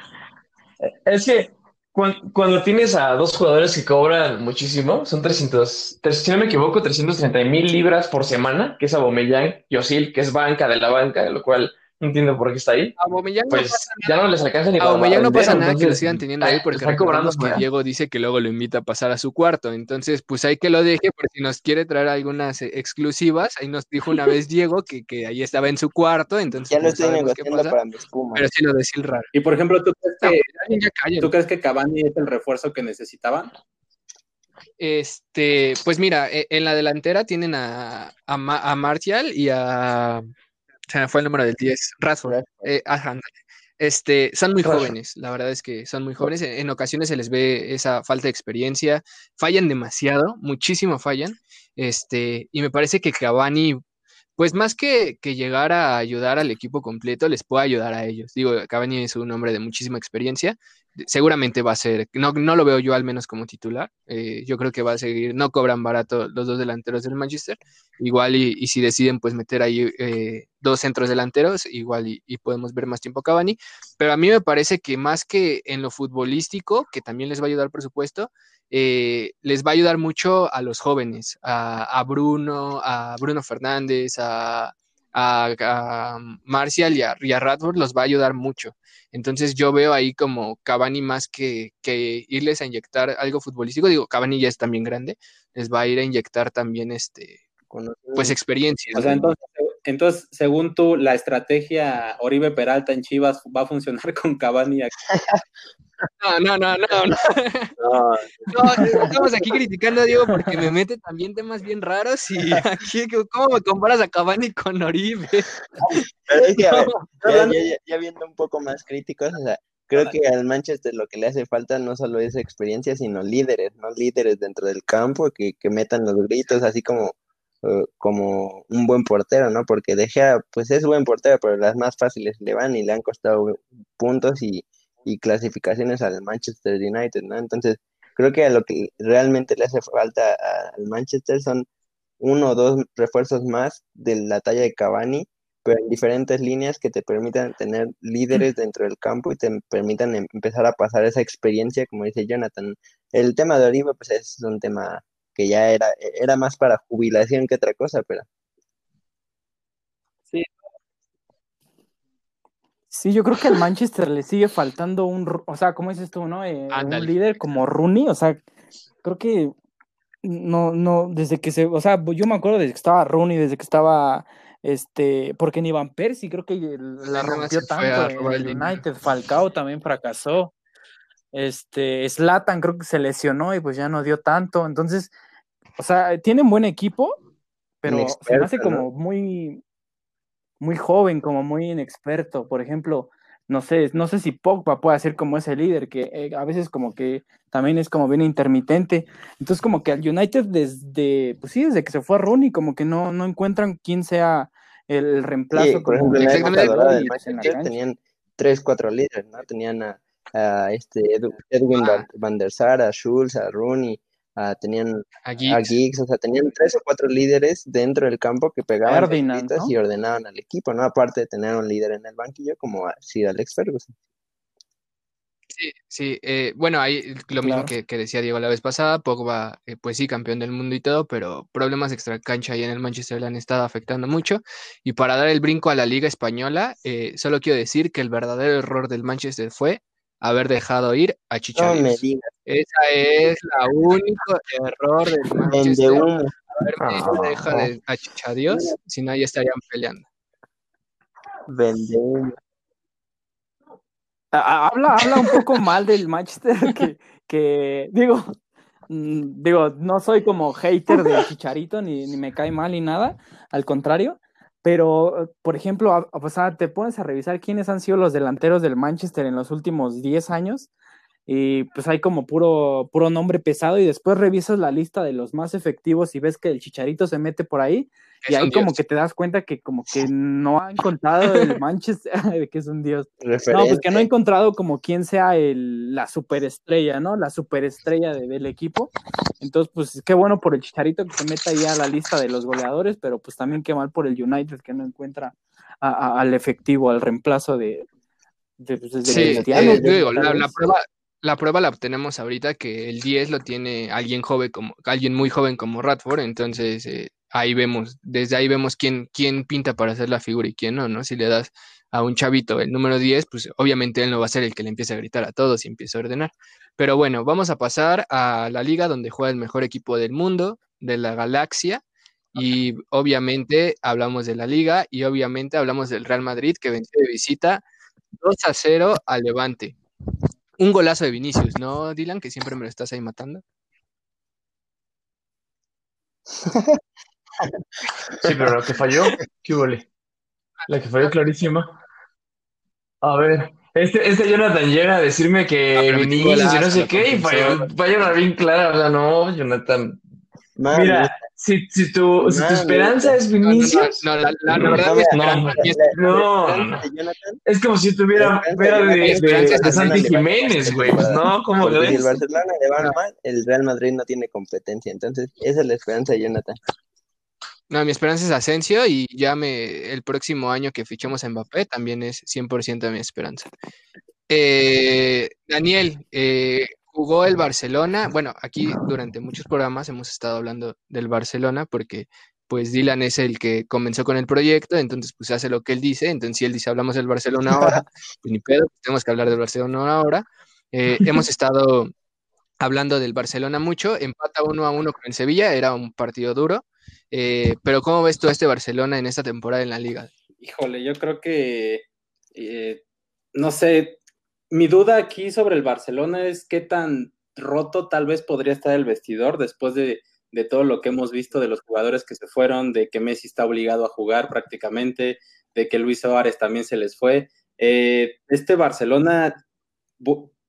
es que cuando, tienes a dos jugadores que cobran muchísimo, son 300, si no me equivoco, 330 mil libras por semana, que es Abomellán y Osil, que es banca de la banca, lo cual no entiendo por qué está ahí. pues ya no les alcanza ni para Aubameyang no pasa nada que lo sigan teniendo ahí porque recordamos que Diego dice que luego lo invita a pasar a su cuarto. Entonces, pues hay que lo deje porque si nos quiere traer algunas eh, exclusivas, ahí nos dijo una vez Diego que, que ahí estaba en su cuarto, entonces ya lo pues, estoy negociando para mi espuma. Pero sí lo decía raro. Y por ejemplo, ¿tú crees que, ¿tú crees que Cavani es el refuerzo que necesitaban? Este, pues mira, e, en la delantera tienen a, a, a Martial y a sea, fue el número del 10, Radford. Eh, este, son muy jóvenes, la verdad es que son muy jóvenes. En, ocasiones se les ve esa falta de experiencia, fallan demasiado, muchísimo fallan. Este, y me parece que Cavani, pues más que, que llegar a ayudar al equipo completo, les puede ayudar a ellos. Digo, Cavani es un hombre de muchísima experiencia, seguramente va a ser, no, no lo veo yo al menos como titular, eh, yo creo que va a seguir, no cobran barato los dos delanteros del Manchester, igual y, si deciden pues meter ahí eh, dos centros delanteros, igual y, podemos ver más tiempo a Cavani, pero a mí me parece que más que en lo futbolístico, que también les va a ayudar por supuesto, eh, les va a ayudar mucho a los jóvenes, a, Bruno, a Bruno Fernández, a, a, Marcial y a, y Radford los va a ayudar mucho. Entonces yo veo ahí como Cavani más que, que, irles a inyectar algo futbolístico, digo, Cavani ya es también grande, les va a ir a inyectar también este, pues experiencia. O sea, entonces, entonces, según tú, la estrategia Oribe Peralta en Chivas va a funcionar <laughs> con Cavani aquí. <laughs> No, no, <laughs> no, no, no. estamos aquí criticando a Diego porque me mete también temas bien raros y <laughs> aquí, ¿cómo me comparas a Cavani con Oribe? Pero es que, a ver, ya, viendo un poco más críticos, o sea, creo que al Manchester lo que le hace falta no solo es experiencia, sino líderes, ¿no? Líderes dentro del campo que, que metan los gritos, así como eh, como un buen portero, ¿no? Porque De pues es buen portero, pero las más fáciles le van y le han costado puntos y, y clasificaciones al Manchester United, ¿no? Entonces, creo que a lo que realmente le hace falta al Manchester son uno o dos refuerzos más de la talla de Cavani, pero en diferentes líneas que te permitan tener líderes dentro del campo y te permitan em, empezar a pasar esa experiencia, como dice Jonathan. El tema de Oribe, pues es un tema que ya era, era más para jubilación que otra cosa, pero Sí, yo creo que al Manchester le sigue faltando un, o sea, ¿cómo dices tú, no? Eh, un líder como Rooney, o sea, creo que no, no, desde que se, o sea, yo me acuerdo desde que estaba Rooney, desde que estaba, este, porque ni Van Persie creo que la rompió tanto en el United, Falcao también fracasó, este, Slatan creo que se lesionó y pues ya no dio tanto, entonces, o sea, tienen buen equipo, pero se me hace como muy, muy joven, como muy inexperto. Por ejemplo, no sé, no sé si Pogba puede ser como ese líder, que eh, a veces como que también es como bien intermitente. Entonces como que al United desde, pues sí, desde que se fue a Rooney, como que no, no encuentran quién sea el reemplazo. por ejemplo, en la tenían tres, cuatro líderes, ¿no? Tenían a, este Edwin ah. Van der Sar, a Schulz, a Rooney, Ah, tenían a Geeks. o sea, tenían tres o cuatro líderes dentro del campo que pegaban y ordenaban al equipo, ¿no? Aparte de tener un líder en el banquillo como Sir Alex Ferguson. Sí, sí, eh, bueno, ahí lo mismo que, decía Diego la vez pasada, Pogba, eh, pues sí, campeón del mundo y todo, pero problemas extra cancha ahí en el Manchester le han estado afectando mucho. Y para dar el brinco a la Liga Española, eh, solo quiero decir que el verdadero error del Manchester fue haber dejado ir a Chicharito. No Esa es la único error del Manchester. Haber ah. deja de a Chichadios, si no ya estarían peleando. Vende Habla, habla un poco mal del Manchester <laughs> que, que digo, mm, digo, no soy como hater de Chicharito, ni, ni me cae mal ni nada, al contrario, pero, por ejemplo, o te pones a revisar quiénes han sido los delanteros del Manchester en los últimos 10 años y pues hay como puro, puro nombre pesado y después revisas la lista de los más efectivos y ves que el chicharito se mete por ahí y ahí como que te das cuenta que como que no ha encontrado el <laughs> Manchester, <laughs> que es un dios. No, pues que no ha encontrado como quien sea el, la superestrella, ¿no? La superestrella del equipo. Entonces, pues qué bueno por el chicharito que se meta ahí a la lista de los goleadores, pero pues también qué mal por el United que no encuentra al efectivo, al reemplazo de... de, pues, sí, eh, digo, la prueba la prueba la obtenemos ahorita que el 10 lo tiene alguien joven como alguien muy joven como Radford, entonces eh, ahí vemos, desde ahí vemos quién, quién pinta para hacer la figura y quién no, ¿no? Si le das a un chavito el número 10, pues obviamente él no va a ser el que le empiece a gritar a todos y empiece a ordenar. Pero bueno, vamos a pasar a la liga donde juega el mejor equipo del mundo, de la galaxia, y obviamente hablamos de la liga y obviamente hablamos del Real Madrid que venció de visita 2 a 0 al Levante un golazo de Vinicius, ¿no, Dylan? Que siempre me lo estás ahí matando. <laughs> Sí, pero lo que falló, ¿qué hubo? La que falló clarísima. A ver, este, este Jonathan llega a decirme que Vinicius y no sé qué, y falló, falló una bien clara, o sea, no, Jonathan. Mira, si, si, tu, si tu esperanza es Vinicius. No, la, la, verdad es no, no, Es como si tuviera fuera de, de, Santi Jiménez, güey. Pues no, ¿cómo lo Si el Barcelona le va mal, el Real Madrid no tiene competencia. Entonces, esa es la esperanza de Jonathan. No, mi esperanza es Asensio y ya me, el próximo año que fichemos a Mbappé también es 100% mi esperanza. Eh, Daniel, eh, jugó el Barcelona. Bueno, aquí durante muchos programas hemos estado hablando del Barcelona porque pues Dylan es el que comenzó con el proyecto, entonces pues hace lo que él dice, entonces si él dice hablamos del Barcelona ahora, <laughs> pues ni pedo, tenemos que hablar del Barcelona ahora. Eh, hemos estado hablando del Barcelona mucho, empata uno a uno con el Sevilla, era un partido duro, eh, pero ¿cómo ves tú a este Barcelona en esta temporada en la liga? Híjole, yo creo que, eh, no sé, mi duda aquí sobre el Barcelona es qué tan roto tal vez podría estar el vestidor después de, todo lo que hemos visto de los jugadores que se fueron, de que Messi está obligado a jugar prácticamente, de que Luis Suárez también se les fue. Eh, este Barcelona,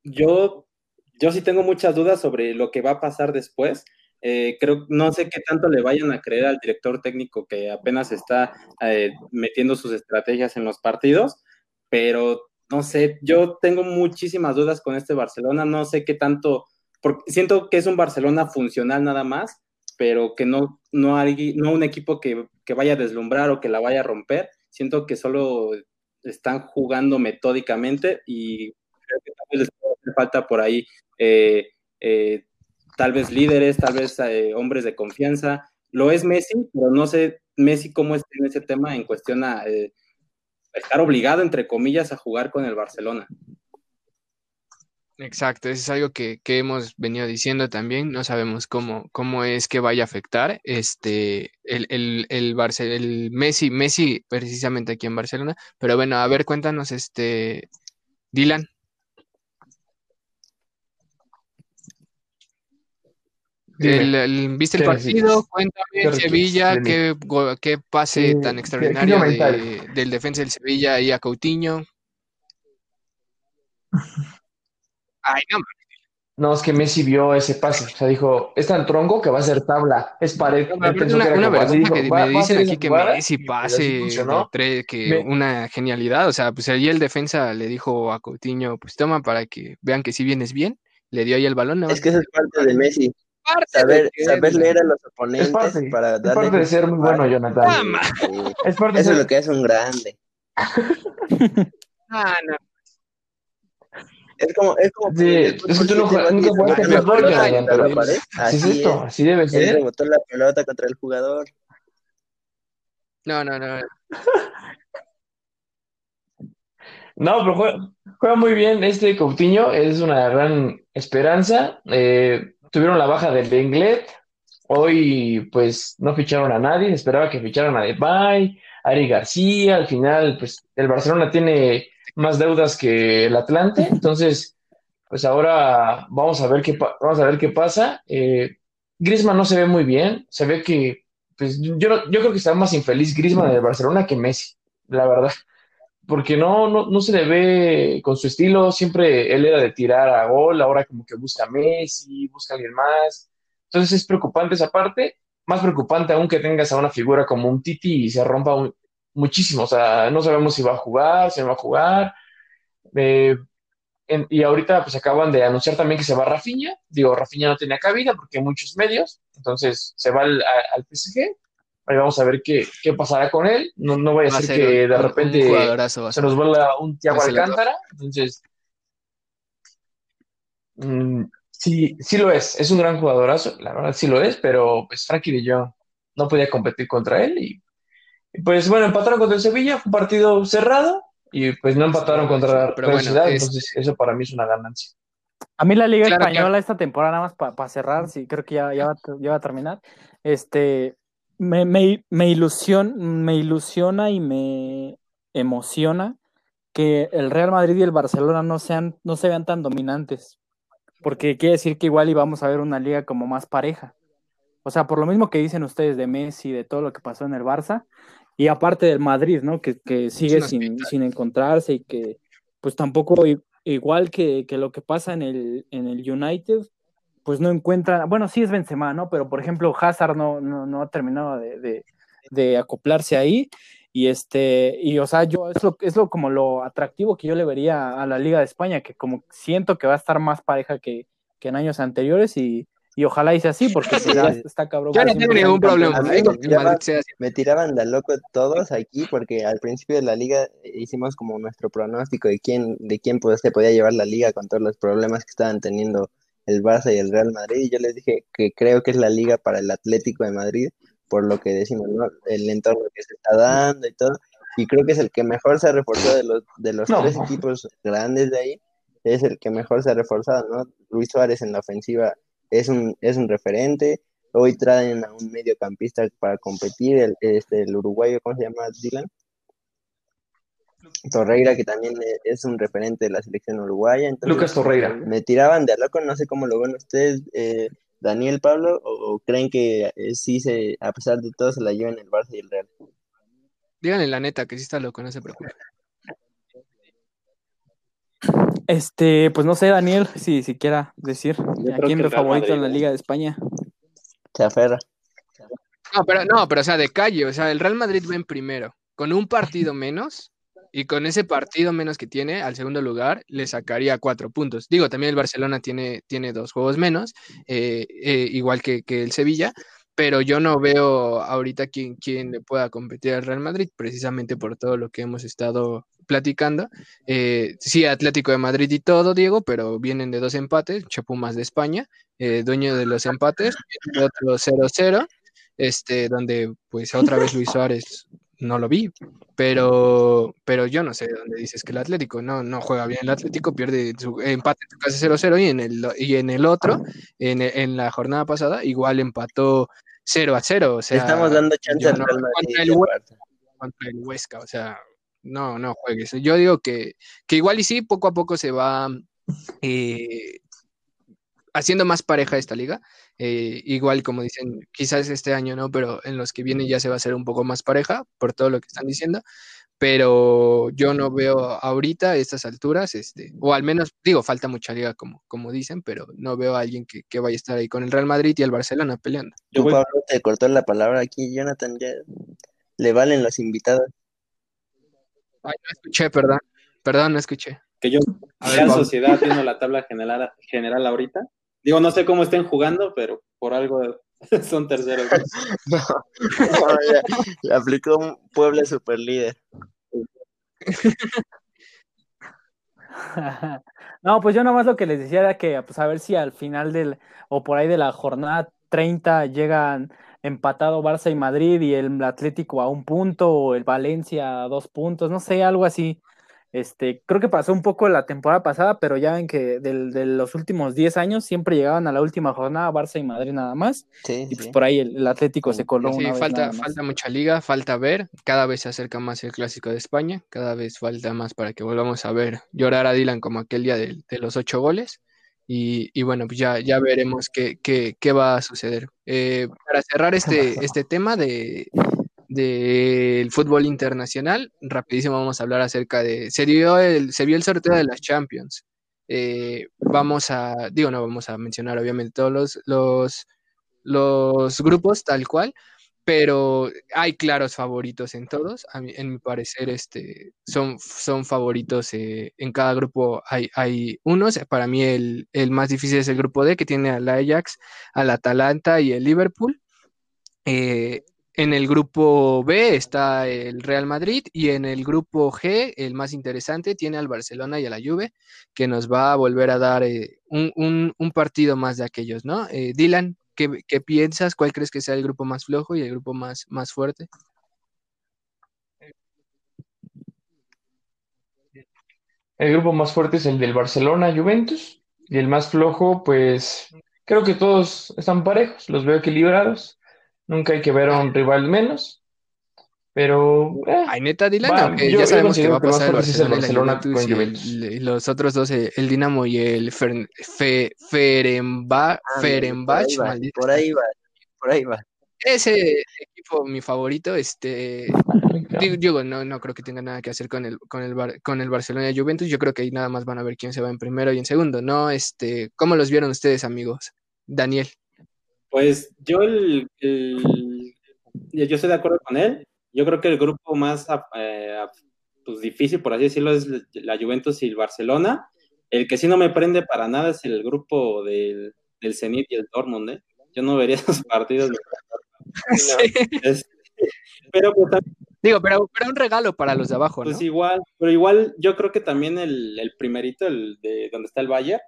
yo, yo sí tengo muchas dudas sobre lo que va a pasar después. Eh, creo, no sé qué tanto le vayan a creer al director técnico que apenas está eh, metiendo sus estrategias en los partidos, pero no sé, yo tengo muchísimas dudas con este Barcelona, no sé qué tanto, porque siento que es un Barcelona funcional nada más, pero que no, no, hay, no un equipo que, vaya a deslumbrar o que la vaya a romper, siento que solo están jugando metódicamente y creo que tal vez les falta por ahí eh, tal vez líderes, tal vez eh, hombres de confianza. Lo es Messi, pero no sé Messi cómo está en ese tema en cuestión a eh, estar obligado, entre comillas, a jugar con el Barcelona. Exacto, eso es algo que, hemos venido diciendo también, no sabemos cómo, cómo es que vaya a afectar este el, el, el, el Messi, Messi precisamente aquí en Barcelona, pero bueno, a ver, cuéntanos, este, Dylan. ¿Viste el partido? Cuéntame, Sevilla, qué, qué, pase tan extraordinario del defensa del Sevilla y a Coutinho. Ay, no, no, es que Messi vio ese pase, o sea, dijo, es tan tronco que va a ser tabla, es pared. una, una que, me dicen aquí que Messi pase, que una genialidad, o sea, pues allí el defensa le dijo a Coutinho, pues toma para que vean que si vienes bien, le dio ahí el balón. Es que eso es parte de Messi saber, saber leer a los oponentes para darle. Es parte de ser muy bueno, Jonathan. es parte Eso es lo que es un grande. ah, no. Es como, es como. Sí, es que tú no jugaste mejor, Jonathan. Así es esto, así debe ser. Él rebotó la pelota contra el jugador. No, no, no. <laughs> No, pero juega, juega, muy bien este Coutinho, es una gran esperanza. Eh, tuvieron la baja del Lenglet. Hoy, pues, no ficharon a nadie. Esperaba que ficharan a Depay, a Ari García. Al final, pues, el Barcelona tiene más deudas que el Atlante. <laughs> Entonces, pues ahora vamos a ver qué, vamos a ver qué pasa. Eh, Griezmann no se ve muy bien. Se ve que, pues, yo, yo creo que está más infeliz Griezmann en el Barcelona que Messi, la verdad porque no, no, no se le ve con su estilo, siempre él era de tirar a gol, ahora como que busca a Messi, busca a alguien más. Entonces es preocupante esa parte, más preocupante aún que tengas a una figura como un Titi y se rompa muchísimo, o sea, no sabemos si va a jugar, si no va a jugar. Eh, y ahorita pues acaban de anunciar también que se va Rafinha, digo, Rafinha no tenía cabida porque hay muchos medios, entonces se va al, al PSG Ahí vamos a ver qué, qué pasará con él. No, no vaya a ser que de repente se nos vuelva un Tiago Alcántara. Entonces, mm, sí, sí lo es. Es un gran jugadorazo, la verdad sí lo es, pero pues Frankie y yo no podía competir contra él. Y, pues bueno, empataron contra el Sevilla, fue un partido cerrado y pues no empataron contra la Ciudad, entonces eso para mí es una ganancia. A mí la Liga Española esta temporada, nada más para cerrar, sí, creo que ya, ya, va, ya va a terminar. Este, me, me, me, ilusión, me ilusiona y me emociona que el Real Madrid y el Barcelona no, sean, no se vean tan dominantes, porque quiere decir que igual íbamos a ver una liga como más pareja. O sea, por lo mismo que dicen ustedes de Messi, de todo lo que pasó en el Barça, y aparte del Madrid, ¿no? Que, que sigue sin, sin, encontrarse y que, pues tampoco, igual que, que, lo que pasa en el, en el United, pues no encuentran, bueno, sí es Benzema, ¿no? Pero por ejemplo, Hazard no, no, ha terminado de, acoplarse ahí. Y este, y o sea, yo es lo, es lo como lo atractivo que yo le vería a la Liga de España, que como siento que va a estar más pareja que, que en años anteriores y, y ojalá hice así, porque pues, ya está cabrón. Ya no tengo ningún problema. Me, tiraban de loco todos aquí, porque al principio de la liga hicimos como nuestro pronóstico de quién, de quién pues, se podía llevar la liga con todos los problemas que estaban teniendo el Barça y el Real Madrid. Y yo les dije que creo que es la liga para el Atlético de Madrid, por lo que decimos, ¿no? El entorno que se está dando y todo. Y creo que es el que mejor se ha reforzado de los, de los tres equipos grandes de ahí. Es el que mejor se ha reforzado, ¿no? Luis Suárez en la ofensiva es un, es un referente. Hoy traen a un mediocampista para competir, el, este, el uruguayo, ¿cómo se llama? Dylan. Torreira, que también es un referente de la selección uruguaya. Lucas Torreira. Me tiraban de loco, no sé cómo lo ven ustedes, eh, Daniel Pablo, o, creen que eh, sí, se, a pesar de todo, se la llevan el Barça y el Real. Díganle la neta, que sí está loco, no se preocupe. Este, pues no sé, Daniel, si, si quiera decir a quién es favorito en la Liga de España. Se aferra. No, pero no, pero o sea, de calle, o sea, el Real Madrid va en primero, con un partido menos, y con ese partido menos que tiene, al segundo lugar, le sacaría cuatro puntos. Digo, también el Barcelona tiene, tiene dos juegos menos, eh, eh, igual que, que, el Sevilla, pero yo no veo ahorita quién, quién le pueda competir al Real Madrid, precisamente por todo lo que hemos estado platicando. Eh, sí, Atlético de Madrid y todo, Diego, pero vienen de dos empates, Chapumas de España, dueño de los empates, otro 0-0, este, donde pues otra vez Luis Suárez no lo vi, pero, pero yo no sé dónde dices que el Atlético no, no juega bien. El Atlético pierde su empate en casa 0-0 y en el y en el otro, en, en, la jornada pasada, igual empató 0 a 0. O sea, estamos dando chance al Real Madrid contra el Huesca, o sea, no, no juegues. Yo digo que, igual y sí, poco a poco se va eh, haciendo más pareja esta liga. Eh, igual como dicen, quizás este año no, pero en los que vienen ya se va a hacer un poco más pareja por todo lo que están diciendo. Pero yo no veo ahorita a estas alturas, este, o al menos digo, falta mucha liga como, como dicen, pero no veo a alguien que, vaya a estar ahí con el Real Madrid y el Barcelona peleando. Yo, Pablo, te cortó la palabra aquí, Jonathan, ya le valen los invitados. Ay, no escuché, perdón. Perdón, no escuché. Que yo, en sociedad, viendo la tabla general, general ahorita. Digo, no sé cómo estén jugando, pero por algo <laughs> son terceros. <laughs> no, no ya, aplicó un Puebla super líder. <laughs> No, pues yo nomás lo que les decía era que, pues a ver si al final del, o por ahí de la jornada 30 llegan empatado Barça y Madrid y el Atlético a un punto o el Valencia a dos puntos, no sé, algo así. Este, creo que pasó un poco la temporada pasada, pero ya ven que de los últimos 10 años siempre llegaban a la última jornada Barça y Madrid nada más. y pues por ahí el, Atlético se coló. Sí, falta, falta mucha liga, falta ver. Cada vez se acerca más el clásico de España, cada vez falta más para que volvamos a ver llorar a Dylan como aquel día de, de los ocho goles. Y, bueno, pues ya, ya veremos qué, qué, va a suceder. Eh, para cerrar este, <laughs> este tema de del fútbol internacional, rapidísimo vamos a hablar acerca de... Se, dio el, se vio el sorteo de las Champions. Eh, vamos a, digo, no vamos a mencionar obviamente todos los, los, los grupos tal cual, pero hay claros favoritos en todos. en mi parecer, este, son, son favoritos eh, en cada grupo. Hay, hay unos. Para mí, el, más difícil es el grupo D, que tiene al Ajax, al Atalanta y el Liverpool. Eh, en el grupo B está el Real Madrid y en el grupo G, el más interesante, tiene al Barcelona y a la Juve, que nos va a volver a dar eh, un, partido más de aquellos, ¿no? Dylan, ¿Qué, piensas? ¿Cuál crees que sea el grupo más flojo y el grupo más, más fuerte? El grupo más fuerte es el del Barcelona Juventus y el más flojo, pues creo que todos están parejos, los veo equilibrados. Nunca hay que ver a un rival menos. Pero. Eh, Ay, neta, Dylan, ya sabemos que va a pasar el Barcelona, con Juventus. Y, los otros dos, el Dinamo y el Fe, Ferenbach, ah, por ahí va, por ahí va. Ese equipo, mi favorito, este. Digo, no, no creo que tenga nada que hacer con el, con el, con el Barcelona y Juventus. Yo creo que ahí nada más van a ver quién se va en primero y en segundo, ¿no? Este, ¿cómo los vieron ustedes, amigos? Daniel. Pues yo el, yo estoy de acuerdo con él. Yo creo que el grupo más eh, pues, difícil, por así decirlo, es la Juventus y el Barcelona. El que sí no me prende para nada es el grupo del, del Zenit y el Dortmund. ¿eh? Yo no vería <laughs> esos partidos. <laughs> pero pues, Digo, pero, pero, un regalo para los de abajo, Pues igual, pero igual yo creo que también el, el primerito, el de donde está el Bayern,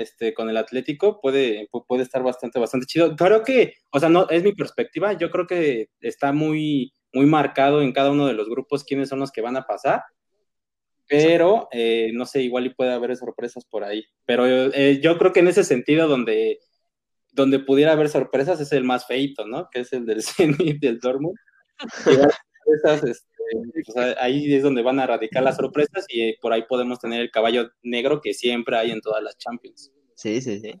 este, con el Atlético puede, puede estar bastante, bastante chido. Creo que, o sea, no, es mi perspectiva, yo creo que está muy, muy marcado en cada uno de los grupos quiénes son los que van a pasar, pero eh, no sé, igual y puede haber sorpresas por ahí. Pero eh, yo creo que en ese sentido donde, donde pudiera haber sorpresas es el más feito, ¿no? Que es el del <laughs> Zenit del Dortmund. <laughs> Ahí es donde van a radicar las sorpresas y por ahí podemos tener el caballo negro que siempre hay en todas las Champions. Sí, sí, sí.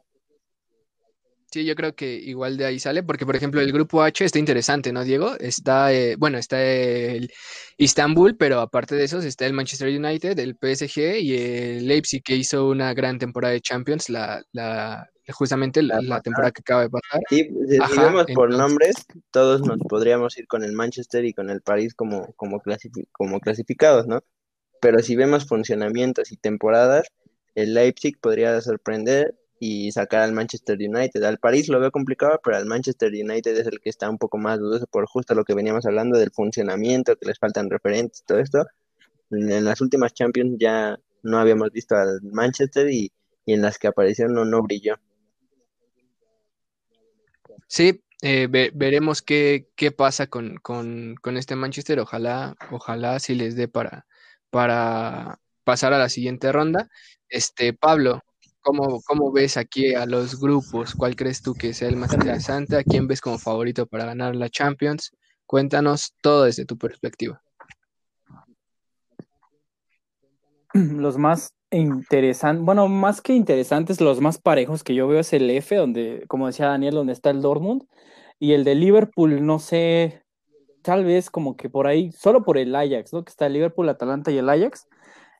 Sí, yo creo que igual de ahí sale, porque por ejemplo el grupo H está interesante, ¿no, Diego? Está, eh, bueno, está el Istanbul, pero aparte de eso está el Manchester United, el PSG y el Leipzig, que hizo una gran temporada de Champions, la, la justamente la, temporada que acaba de pasar. Sí, si vemos por nombres, todos nos podríamos ir con el Manchester y con el París como, como, como clasificados, ¿no? Pero si vemos funcionamientos y temporadas, el Leipzig podría sorprender y sacar al Manchester United. Al París lo veo complicado, pero al Manchester United es el que está un poco más dudoso por justo lo que veníamos hablando del funcionamiento, que les faltan referentes, todo esto. En, las últimas Champions ya no habíamos visto al Manchester y, en las que apareció no, no brilló. Sí, eh, veremos qué, qué pasa con, con, con, este Manchester. Ojalá, ojalá sí les dé para, para pasar a la siguiente ronda. Este, Pablo, ¿cómo, ¿cómo ves aquí a los grupos? ¿Cuál crees tú que sea el más interesante? ¿A quién ves como favorito para ganar la Champions? Cuéntanos todo desde tu perspectiva. <clears throat> Los más interesantes, bueno, más que interesantes, los más parejos que yo veo es el F, donde, como decía Daniel, donde está el Dortmund, y el de Liverpool, no sé, tal vez como que por ahí, solo por el Ajax, ¿no? Que está el Liverpool, Atalanta y el Ajax,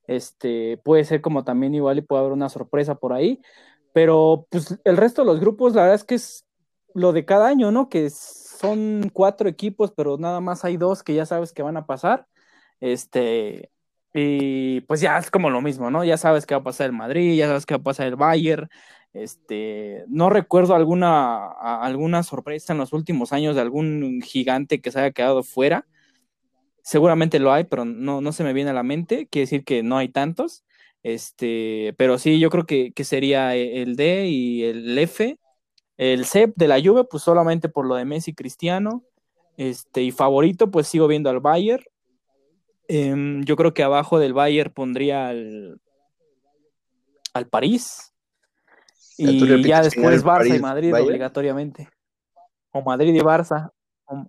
este, puede ser como también igual y puede haber una sorpresa por ahí, pero pues el resto de los grupos, la verdad es que es lo de cada año, ¿no? Que son cuatro equipos, pero nada más hay dos que ya sabes que van a pasar, este, y pues ya es como lo mismo, ¿no? Ya sabes que va a pasar el Madrid, ya sabes que va a pasar el Bayern, este, no recuerdo alguna, alguna sorpresa en los últimos años de algún gigante que se haya quedado fuera, Seguramente lo hay, pero no, no se me viene a la mente. Quiere decir que no hay tantos. Este, pero sí, yo creo que, sería e, el D y el F. El C de la Juve, pues solamente por lo de Messi Cristiano. Este, y favorito, pues sigo viendo al Bayern. Em, yo creo que abajo del Bayern pondría al, al París. Y ya después Barça y Madrid obligatoriamente. O Madrid y Barça o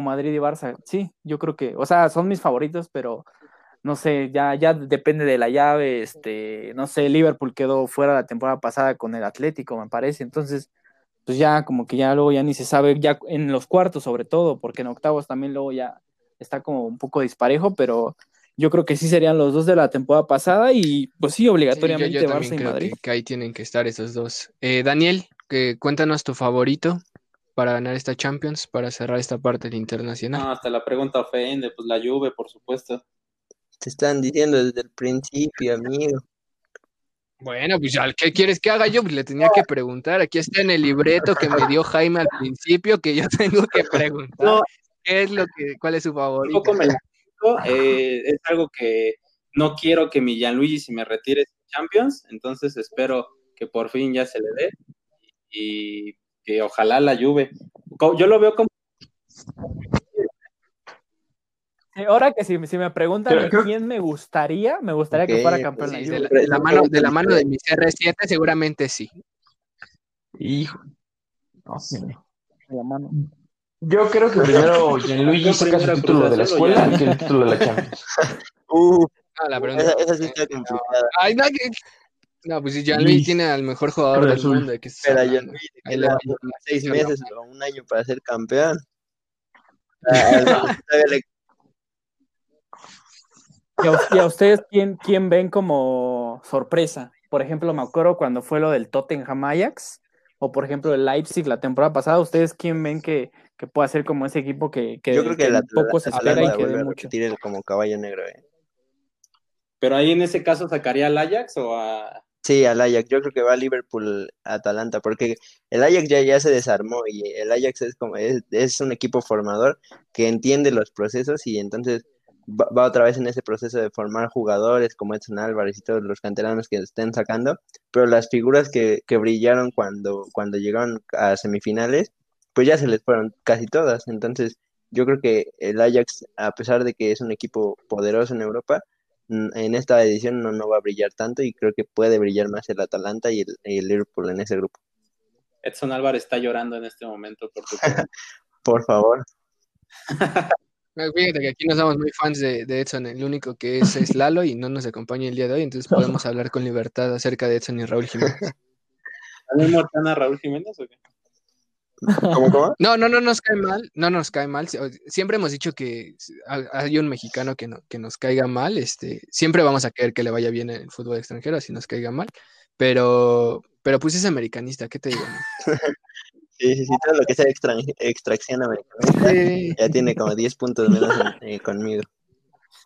Madrid y Barça. Sí, yo creo que, o sea, son mis favoritos, pero no sé, ya, ya depende de la llave. Este, no sé, Liverpool quedó fuera la temporada pasada con el Atlético, me parece. Entonces, pues ya como que ya luego ya ni se sabe, ya en los cuartos sobre todo, porque en octavos también luego ya está como un poco disparejo, pero yo creo que sí serían los dos de la temporada pasada y pues sí, obligatoriamente Barça y Madrid. Que, ahí tienen que estar esos dos. Eh, Daniel, que, cuéntanos tu favorito para ganar esta Champions, para cerrar esta parte del internacional? No, hasta la pregunta ofende, pues la Juve, por supuesto. Te están diciendo desde el principio, amigo. Bueno, pues ¿qué quieres que haga yo? Pues le tenía que preguntar. Aquí está en el libreto que me dio Jaime al principio, que yo <laughs> tengo que preguntar. ¿Qué es lo que, cuál es su favorito? Un poco me eh, es algo que no quiero que mi Gianluigi se me retire Champions, entonces espero que por fin ya se le dé. Y que ojalá la Juve. Yo lo veo como... Ahora que si, si me preguntan quién me gustaría, me gustaría que fuera campeón de, la, mano, de la mano de mi CR7, seguramente sí. Hijo. No sé. La mano. Yo creo que primero Gianluigi saca su título de la escuela que el título de la Champions. <laughs> Uh, la esa, esa, sí está complicada. Ay, no, que, no, pues si Luis tiene al mejor jugador del mundo. Que pero Gianluigi tiene seis meses o un año para ser campeón. <laughs> ¿Y a, ustedes quién, quién ven como sorpresa? Por ejemplo, me acuerdo cuando fue lo del Tottenham Ajax, o por ejemplo el Leipzig la temporada pasada, ¿ustedes quién ven que, que pueda ser como ese equipo que, que, Yo creo que, la, poco se espera y que dé mucho? Tire como caballo negro. Eh. Pero ahí en ese caso sacaría al Ajax o a... Sí, al Ajax. Yo creo que va a Liverpool, Atalanta, porque el Ajax ya, ya se desarmó y el Ajax es como es, es un equipo formador que entiende los procesos y entonces va, otra vez en ese proceso de formar jugadores como Edson Álvarez y todos los canteranos que estén sacando, pero las figuras que, que brillaron cuando, cuando llegaron a semifinales, pues ya se les fueron casi todas. Entonces, yo creo que el Ajax, a pesar de que es un equipo poderoso en Europa, en esta edición no, no va a brillar tanto y creo que puede brillar más el Atalanta y el, el Liverpool en ese grupo. Edson Álvarez está llorando en este momento por <laughs> <laughs> Por favor. Fíjate que aquí no somos muy fans de, Edson, el único que es, es <laughs> Lalo y no nos acompaña el día de hoy, entonces podemos hablar con libertad acerca de Edson y Raúl Jiménez. ¿También a Raúl Jiménez o qué? ¿Cómo, cómo? <laughs> No, no, no nos cae mal, no nos cae mal. Siempre hemos dicho que hay un mexicano que, no, que nos caiga mal, este, siempre vamos a querer que le vaya bien en el fútbol extranjero, así nos caiga mal, pero, pero pues es americanista, ¿qué te digo? <laughs> Sí, sí, sí, todo lo que sea extracción americana ya tiene como 10 puntos menos eh, conmigo.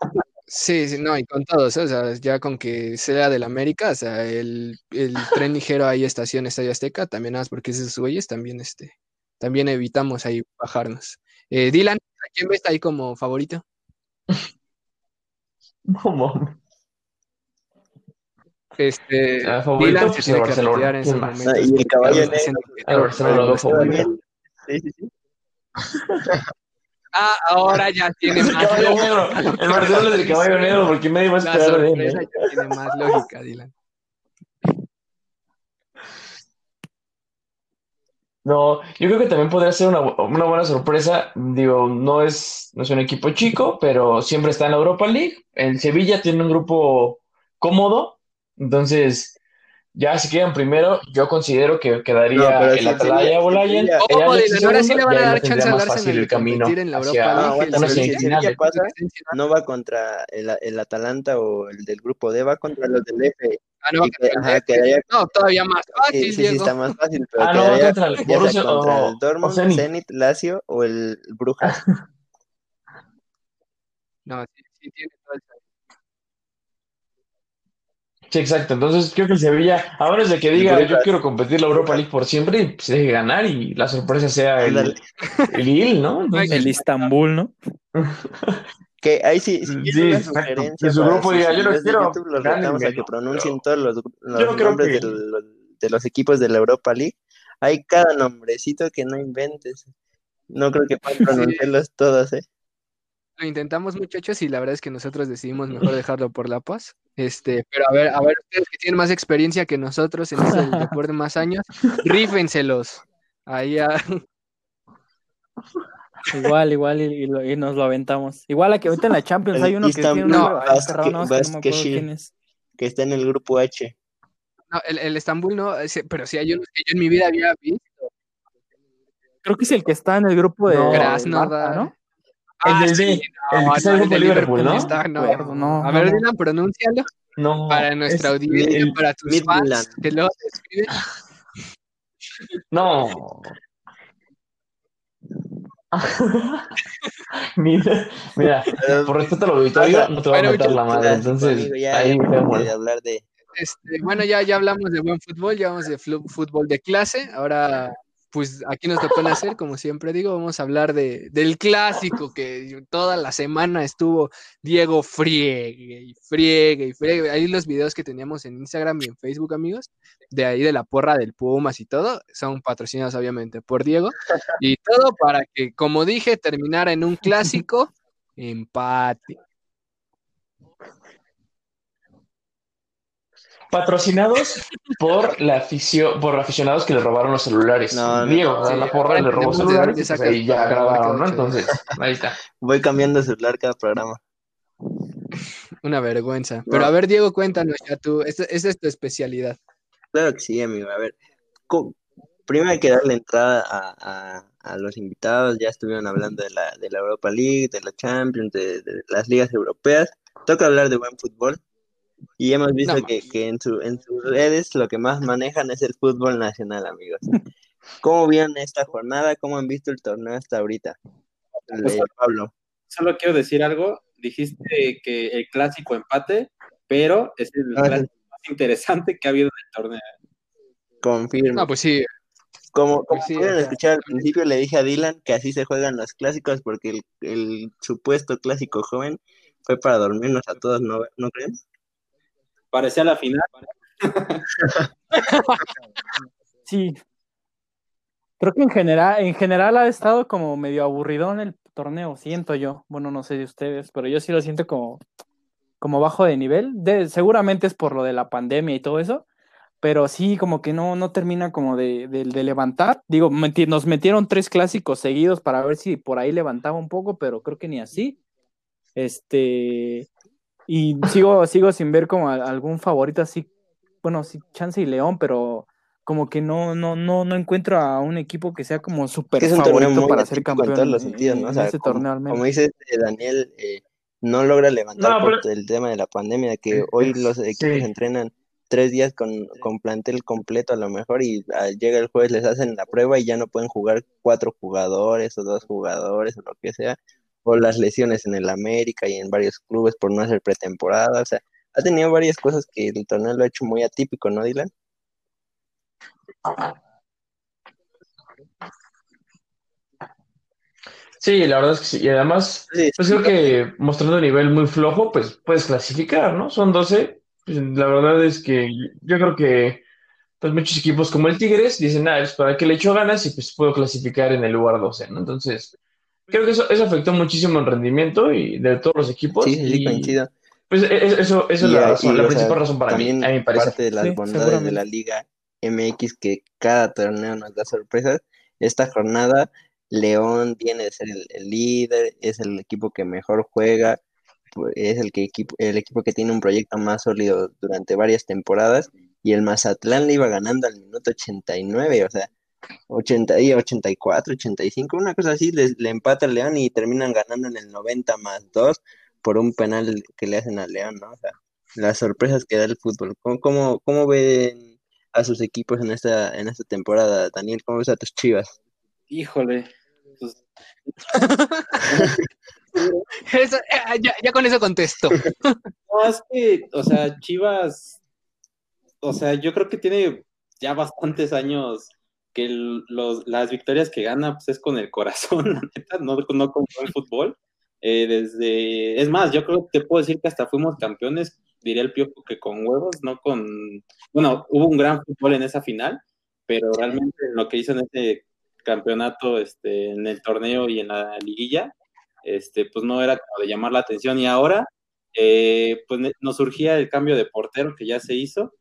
<laughs> Sí, sí, no, y con todos, o sea, ya con que sea del América, o sea, el, el tren ligero ahí, estación Estadio Azteca, también nada más porque es de sus güeyes, también, este, también evitamos ahí bajarnos. Eh, Dylan, ¿a quién ves ahí como favorito? <laughs> No, este, ah, favorito, pues, el Barcelona. En ah, y el caballo negro. El Barcelona lo favorito. Sí, sí, sí. <laughs> Ah, ahora ya tiene más negro. El Barcelona es el <laughs> caballo negro porque me iba a esperar de él. ¿eh? Ya tiene más lógica, Dylan. <laughs> No, yo creo que también podría ser una, una, buena sorpresa. Digo, no es, no es un equipo chico, pero siempre está en la Europa League. El Sevilla tiene un grupo cómodo, entonces, ya si quedan primero, yo considero que quedaría el Atalaya o Lion. ahora sí le van a dar chance el camino en la Europa no, va contra el, el, Atalanta o el del grupo D, va contra los del F. Ah, no, ajá, quedaría, no, todavía más fácil, sí, sí, sí, está más fácil, pero ah, no, contra el Borussia contra o, el Dortmund, o Zenit, Lazio o el Brujas. <laughs> no, sí, sí tiene todo el Sí, exacto. Entonces creo que el Sevilla, ahora es de que diga yo quiero competir la Europa League por siempre, y se deje ganar y la sorpresa sea el, el Lille, ¿no? el Istanbul, ¿no? <laughs> que ahí sí, sí, sí sugerencia. su grupo diga, yo no quiero. YouTube, los a que pronuncien todos los, los nombres de, los, de los equipos de la Europa League. Hay cada nombrecito que no inventes. No creo que puedan <laughs> pronunciarlos todos, ¿eh? Lo intentamos, muchachos, y la verdad es que nosotros decidimos mejor <laughs> dejarlo por la paz. Este, pero a ver, a ver, ustedes que tienen más experiencia que nosotros en este <laughs> deporte más años, rífenselos. Ahí a... Igual, igual, y, nos lo aventamos. Igual a que ahorita en la Champions hay uno que tiene un no, que, está en el grupo H. No, el, el Estambul no, pero sí hay unos que yo en mi vida había visto. Creo que es el que está en el grupo de Krasnodar, ¿no? Ah, el de, el de Liverpool, ¿no? no, a ver, Dylan, pronúncialo. No. Para nuestra audiencia, para tus fans, que lo describen. No. <laughs> mira, mira, por respeto al auditorio, no te voy a meter la madre. Entonces, ahí me hablar de. Este, bueno, ya, ya hablamos de buen fútbol, ya hablamos de fútbol de clase. Ahora pues aquí nos tocó nacer, como siempre digo, vamos a hablar de, del clásico que toda la semana estuvo Diego friegue y friegue y friegue. Ahí los videos que teníamos en Instagram y en Facebook, amigos, de ahí de la porra del Pumas y todo, son patrocinados obviamente por Diego. Y todo para que, como dije, terminara en un clásico empate. Patrocinados por la afición, por aficionados que le robaron los celulares. No, Diego, la porra le robó celulares y pues ya grabaron, ¿no? Entonces, ahí está. Voy cambiando de celular cada programa. Una vergüenza. Pero a ver, Diego, cuéntanos ya tú, esa es tu especialidad. Claro que sí, amigo. A ver, primero hay que darle entrada a, a, los invitados. Ya estuvieron hablando de la, de la Europa League, de la Champions, de, de las ligas europeas. Toca hablar de buen fútbol Y hemos visto que, en, su, en sus redes lo que más manejan es el fútbol nacional, amigos. <laughs> ¿Cómo vieron esta jornada? ¿Cómo han visto el torneo hasta ahorita? Pues, Pablo. Solo quiero decir algo. Dijiste que el clásico empate, pero es el ah, más interesante que ha habido en el torneo. Confirmo. Ah, pues sí. Como, como pues escuchar al principio, le dije a Dylan que así se juegan los clásicos porque el, el supuesto clásico joven fue para dormirnos a todos, ¿no, ¿no creen? Parecía la final. sí. Creo que en general, en general ha estado como medio aburrido en el torneo, siento yo. Bueno, no sé de ustedes, pero yo sí lo siento como, como bajo de nivel. De, seguramente es por lo de la pandemia y todo eso, pero sí como que no, no termina como de, de levantar. Digo, nos metieron tres clásicos seguidos para ver si por ahí levantaba un poco, pero creo que ni así. Este, y sigo, sigo sin ver como algún favorito así, bueno, sí, Chance y León, pero como que no, no, no, no encuentro a un equipo que sea como súper favorito para ser campeón. En todos los sentidos, ¿no? ese como, torneo al menos. Como dice eh, Daniel, eh, no logra levantar por el tema de la pandemia, que hoy los equipos entrenan tres días con, con, plantel completo a lo mejor y ah, llega el jueves, les hacen la prueba y ya no pueden jugar cuatro jugadores o dos jugadores o lo que sea o las lesiones en el América y en varios clubes por no hacer pretemporada, o sea, ha tenido varias cosas que el torneo lo ha hecho muy atípico, ¿no, Dylan? Sí, la verdad es que sí. Y además, pues creo que mostrando un nivel muy flojo, pues puedes clasificar, ¿no? Son 12. Pues, la verdad es que yo creo que pues muchos equipos como el Tigres dicen, ah, es para que le echo ganas y pues puedo clasificar en el lugar 12, ¿no? Entonces, creo que eso, eso afectó muchísimo el rendimiento y de todos los equipos. Sí, sí, coincido. Pues e, e, eso, eso es la, razón, la principal razón para mí, a mí parece. Parte de las bondades de la Liga MX que cada torneo nos da sorpresas. Esta jornada, León viene de ser el, líder, es el equipo que mejor juega, pues, es el, que equipo, el equipo que tiene un proyecto más sólido durante varias temporadas y el Mazatlán le iba ganando al minuto 89, o sea, 80 y 84, 85, una cosa así, le empata el León y terminan ganando en el 90 más 2 por un penal que le hacen al León, ¿no? O sea, las sorpresas que da el fútbol. ¿Cómo, cómo, ven a sus equipos en esta, en esta temporada, Daniel? ¿Cómo ves a tus chivas? Híjole. Pues... <laughs> Eh, ya, con eso contesto. <laughs> no, es que, o sea, Chivas, o sea, yo creo que tiene ya bastantes años que los, las victorias que gana pues, es con el corazón, <laughs> la neta, no, no con el fútbol. Eh, desde, es más, yo creo que te puedo decir que hasta fuimos campeones, diría el Piojo, que con huevos, no con, bueno, hubo un gran fútbol en esa final, pero realmente lo que hizo en ese campeonato, este, en el torneo y en la liguilla, este, pues no era como de llamar la atención. Y ahora, eh, pues nos surgía el cambio de portero que ya se hizo,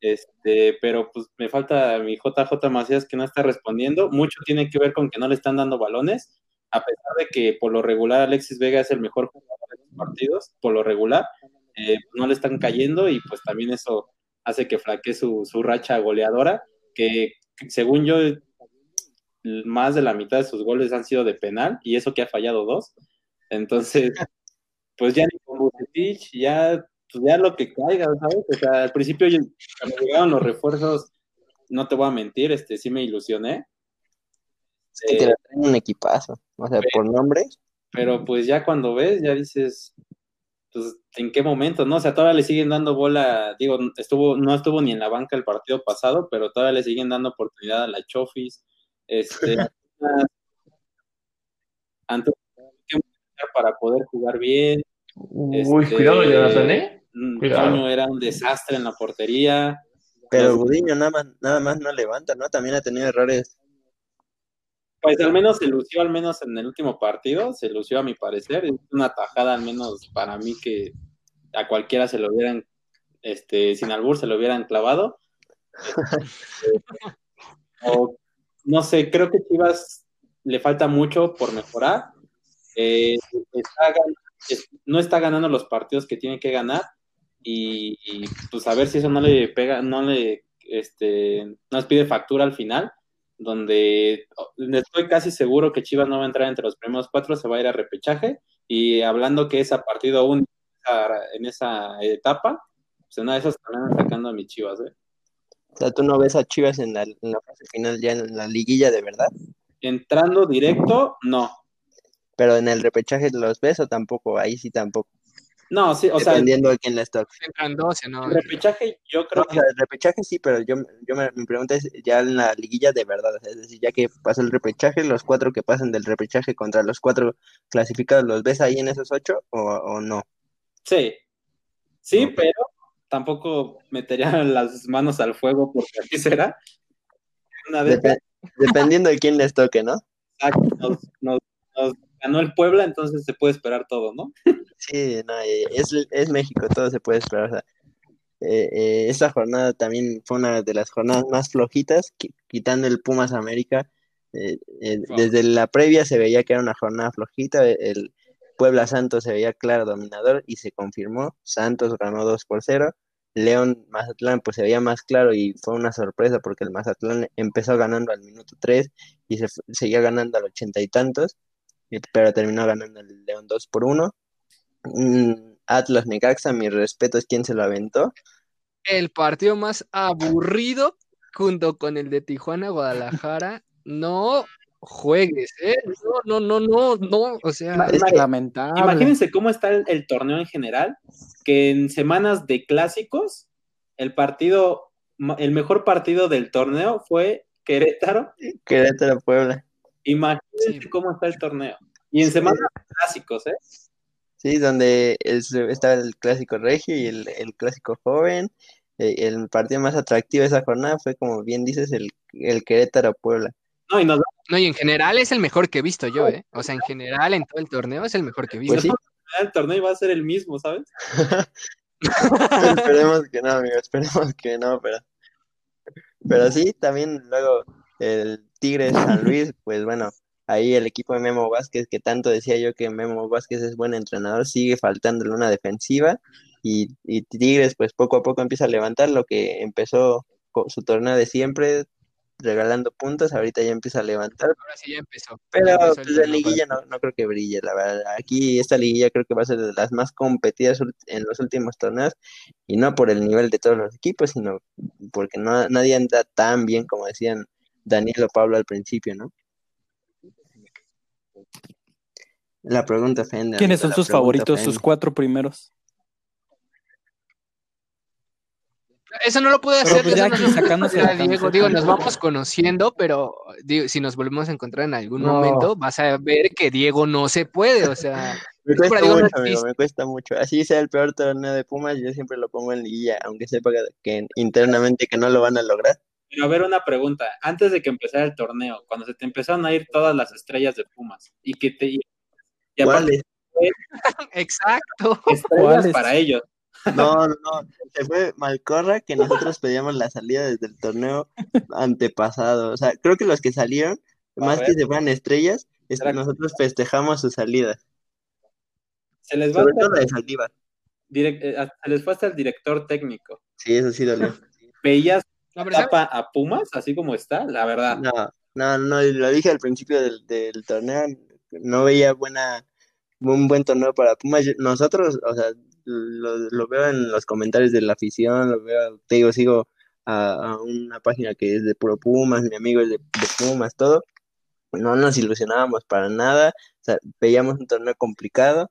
este, pero pues me falta mi JJ Macías que no está respondiendo. Mucho tiene que ver con que no le están dando balones, a pesar de que por lo regular Alexis Vega es el mejor jugador de los partidos, por lo regular, eh, no le están cayendo y pues también eso hace que flaquee su, su racha goleadora, que según yo, más de la mitad de sus goles han sido de penal y eso que ha fallado dos. Entonces, pues ya ni con Bucetich, ya pues ya lo que caiga, ¿sabes? O sea, al principio cuando llegaron los refuerzos, no te voy a mentir, este sí me ilusioné. Sí, te traen un equipazo, o sea, por nombre. Pero pues ya cuando ves, ya dices, pues, ¿en qué momento? ¿No? O sea, todavía le siguen dando bola, digo, estuvo, no estuvo ni en la banca el partido pasado, pero todavía le siguen dando oportunidad a la Chofis. Este, <laughs> antes para poder jugar bien. Uy, cuidado, este, Jonathan, ¿eh? Toño era un desastre en la portería. Pero Gudiño nada más, nada más no levanta, ¿no? También ha tenido errores. Pues al menos se lució, al menos en el último partido, se lució a mi parecer. Es una tajada, al menos para mí, que a cualquiera se lo hubieran, este, sin albur, se lo hubieran clavado. <laughs> no sé, creo que Chivas le falta mucho por mejorar. Eh, no está ganando los partidos que tiene que ganar y, pues a ver si eso no le pega, no le, este, nos pide factura al final, donde estoy casi seguro que Chivas no va a entrar entre los primeros cuatro, se va a ir a repechaje y hablando que es a partido único en esa etapa, pues una de esas también sacando a mis chivas, ¿eh? O sea, tú no ves a Chivas en la, en la fase final ya en la liguilla de verdad. Entrando directo, no. Pero en el repechaje los ves o tampoco, ahí sí tampoco. No, sí, o sea, Dependiendo de quién les toque. Entran 12, ¿no? el repechaje yo creo No, o sea, el repechaje sí, pero yo, yo me, mi pregunta es ya en la liguilla de verdad, o sea, es decir, ya que pasó el repechaje, los cuatro que pasan del repechaje contra los cuatro clasificados, ¿los ves ahí en esos ocho o, o no? Sí, sí, pero tampoco metería <laughs> las manos al fuego porque así será. Una vez Depe- dependiendo de quién les toque, ¿no? nos, nos- nos ganó el Puebla, entonces se puede esperar todo, ¿no? <laughs> Sí, no, eh, es, es México, todo se puede esperar. o sea, eh, eh, esta jornada también fue una de las jornadas más flojitas, qui- quitando el Pumas América. eh, Wow. Desde la previa se veía que era una jornada flojita, el Puebla Santos se veía claro dominador y se confirmó. Santos ganó 2 por 0. León Mazatlán pues se veía más claro y fue una sorpresa porque el Mazatlán empezó ganando al minuto 3 y se seguía ganando al ochenta y tantos, pero terminó ganando el León 2 por 1. Mm, Atlas Necaxa, mi respeto es quien se lo aventó. El partido más aburrido junto con el de Tijuana, Guadalajara. No juegues, ¿eh? No, no, no, no, no. O sea, Es que- lamentable. Imagínense cómo está el, el torneo en general, que en semanas de clásicos, el partido, el mejor partido del torneo fue Querétaro. Querétaro Puebla. Imagínense Sí. cómo está el torneo. Y en semanas de clásicos, ¿eh? Sí, donde es- estaba el clásico regio y el, el clásico joven. Eh, el partido más atractivo de esa jornada fue, como bien dices, el, el Querétaro Puebla. No, y nos no, y en general es el mejor que he visto yo, ¿eh? O sea, en general en todo el torneo es el mejor que he visto. Pues sí, el torneo va a ser el mismo, ¿sabes? <laughs> esperemos que no, amigo, esperemos que no, pero, pero sí, también luego el Tigres San Luis, pues bueno, ahí el equipo de Memo Vázquez, que tanto decía yo que Memo Vázquez es buen entrenador, sigue faltándole una defensiva y, y Tigres pues poco a poco empieza a levantar lo que empezó con su torneo de siempre, regalando puntos, ahorita ya empieza a levantar, Ahora sí ya empezó. Ya pero empezó pues, la liguilla no, no creo que brille, la verdad. Aquí esta liguilla creo que va a ser de las más competidas en los últimos torneos y no por el nivel de todos los equipos, sino porque no, nadie anda tan bien como decían Daniel o Pablo al principio, ¿no? La pregunta ofende. ¿Quiénes son sus favoritos, sus cuatro primeros? Eso no lo puede Pero hacer, pues eso ya no aquí lo puede sacándose hacer la Diego. Digo, nos vamos conociendo, pero digo, si nos volvemos a encontrar en algún No. momento, vas a ver que Diego no se puede, o sea, <laughs> Me cuesta no mucho, amigo, me cuesta mucho. Así sea el peor torneo de Pumas, yo siempre lo pongo en liguilla, aunque sepa que, que internamente que no lo van a lograr. Pero a ver, una pregunta. Antes de que empezara el torneo, cuando se te empezaron a ir todas las estrellas de Pumas y que te. Y aparte, ¿Cuáles? <laughs> exacto. estrellas ¿Cuáles? para ellos. No, no, no. Se fue Malcorra que nosotros pedíamos la salida desde el torneo antepasado. O sea, creo que los que salieron, A más que se fueran estrellas, es- Era- nosotros festejamos su salida. Se les va Sobre hasta, todo la de Saldívar. direc- eh, se les fue hasta el director técnico. Sí, eso sí dolió. ¿Veías No, pero ¿sabes? tapa a Pumas así como está? La verdad. No, no, no, lo dije al principio del, del torneo, no veía buena, un buen torneo para Pumas. Nosotros, o sea, lo, lo veo en los comentarios de la afición, lo veo, te digo, sigo a, a una página que es de puro Pumas, mi amigo es de, de Pumas, todo. No nos ilusionábamos para nada, o sea, veíamos un torneo complicado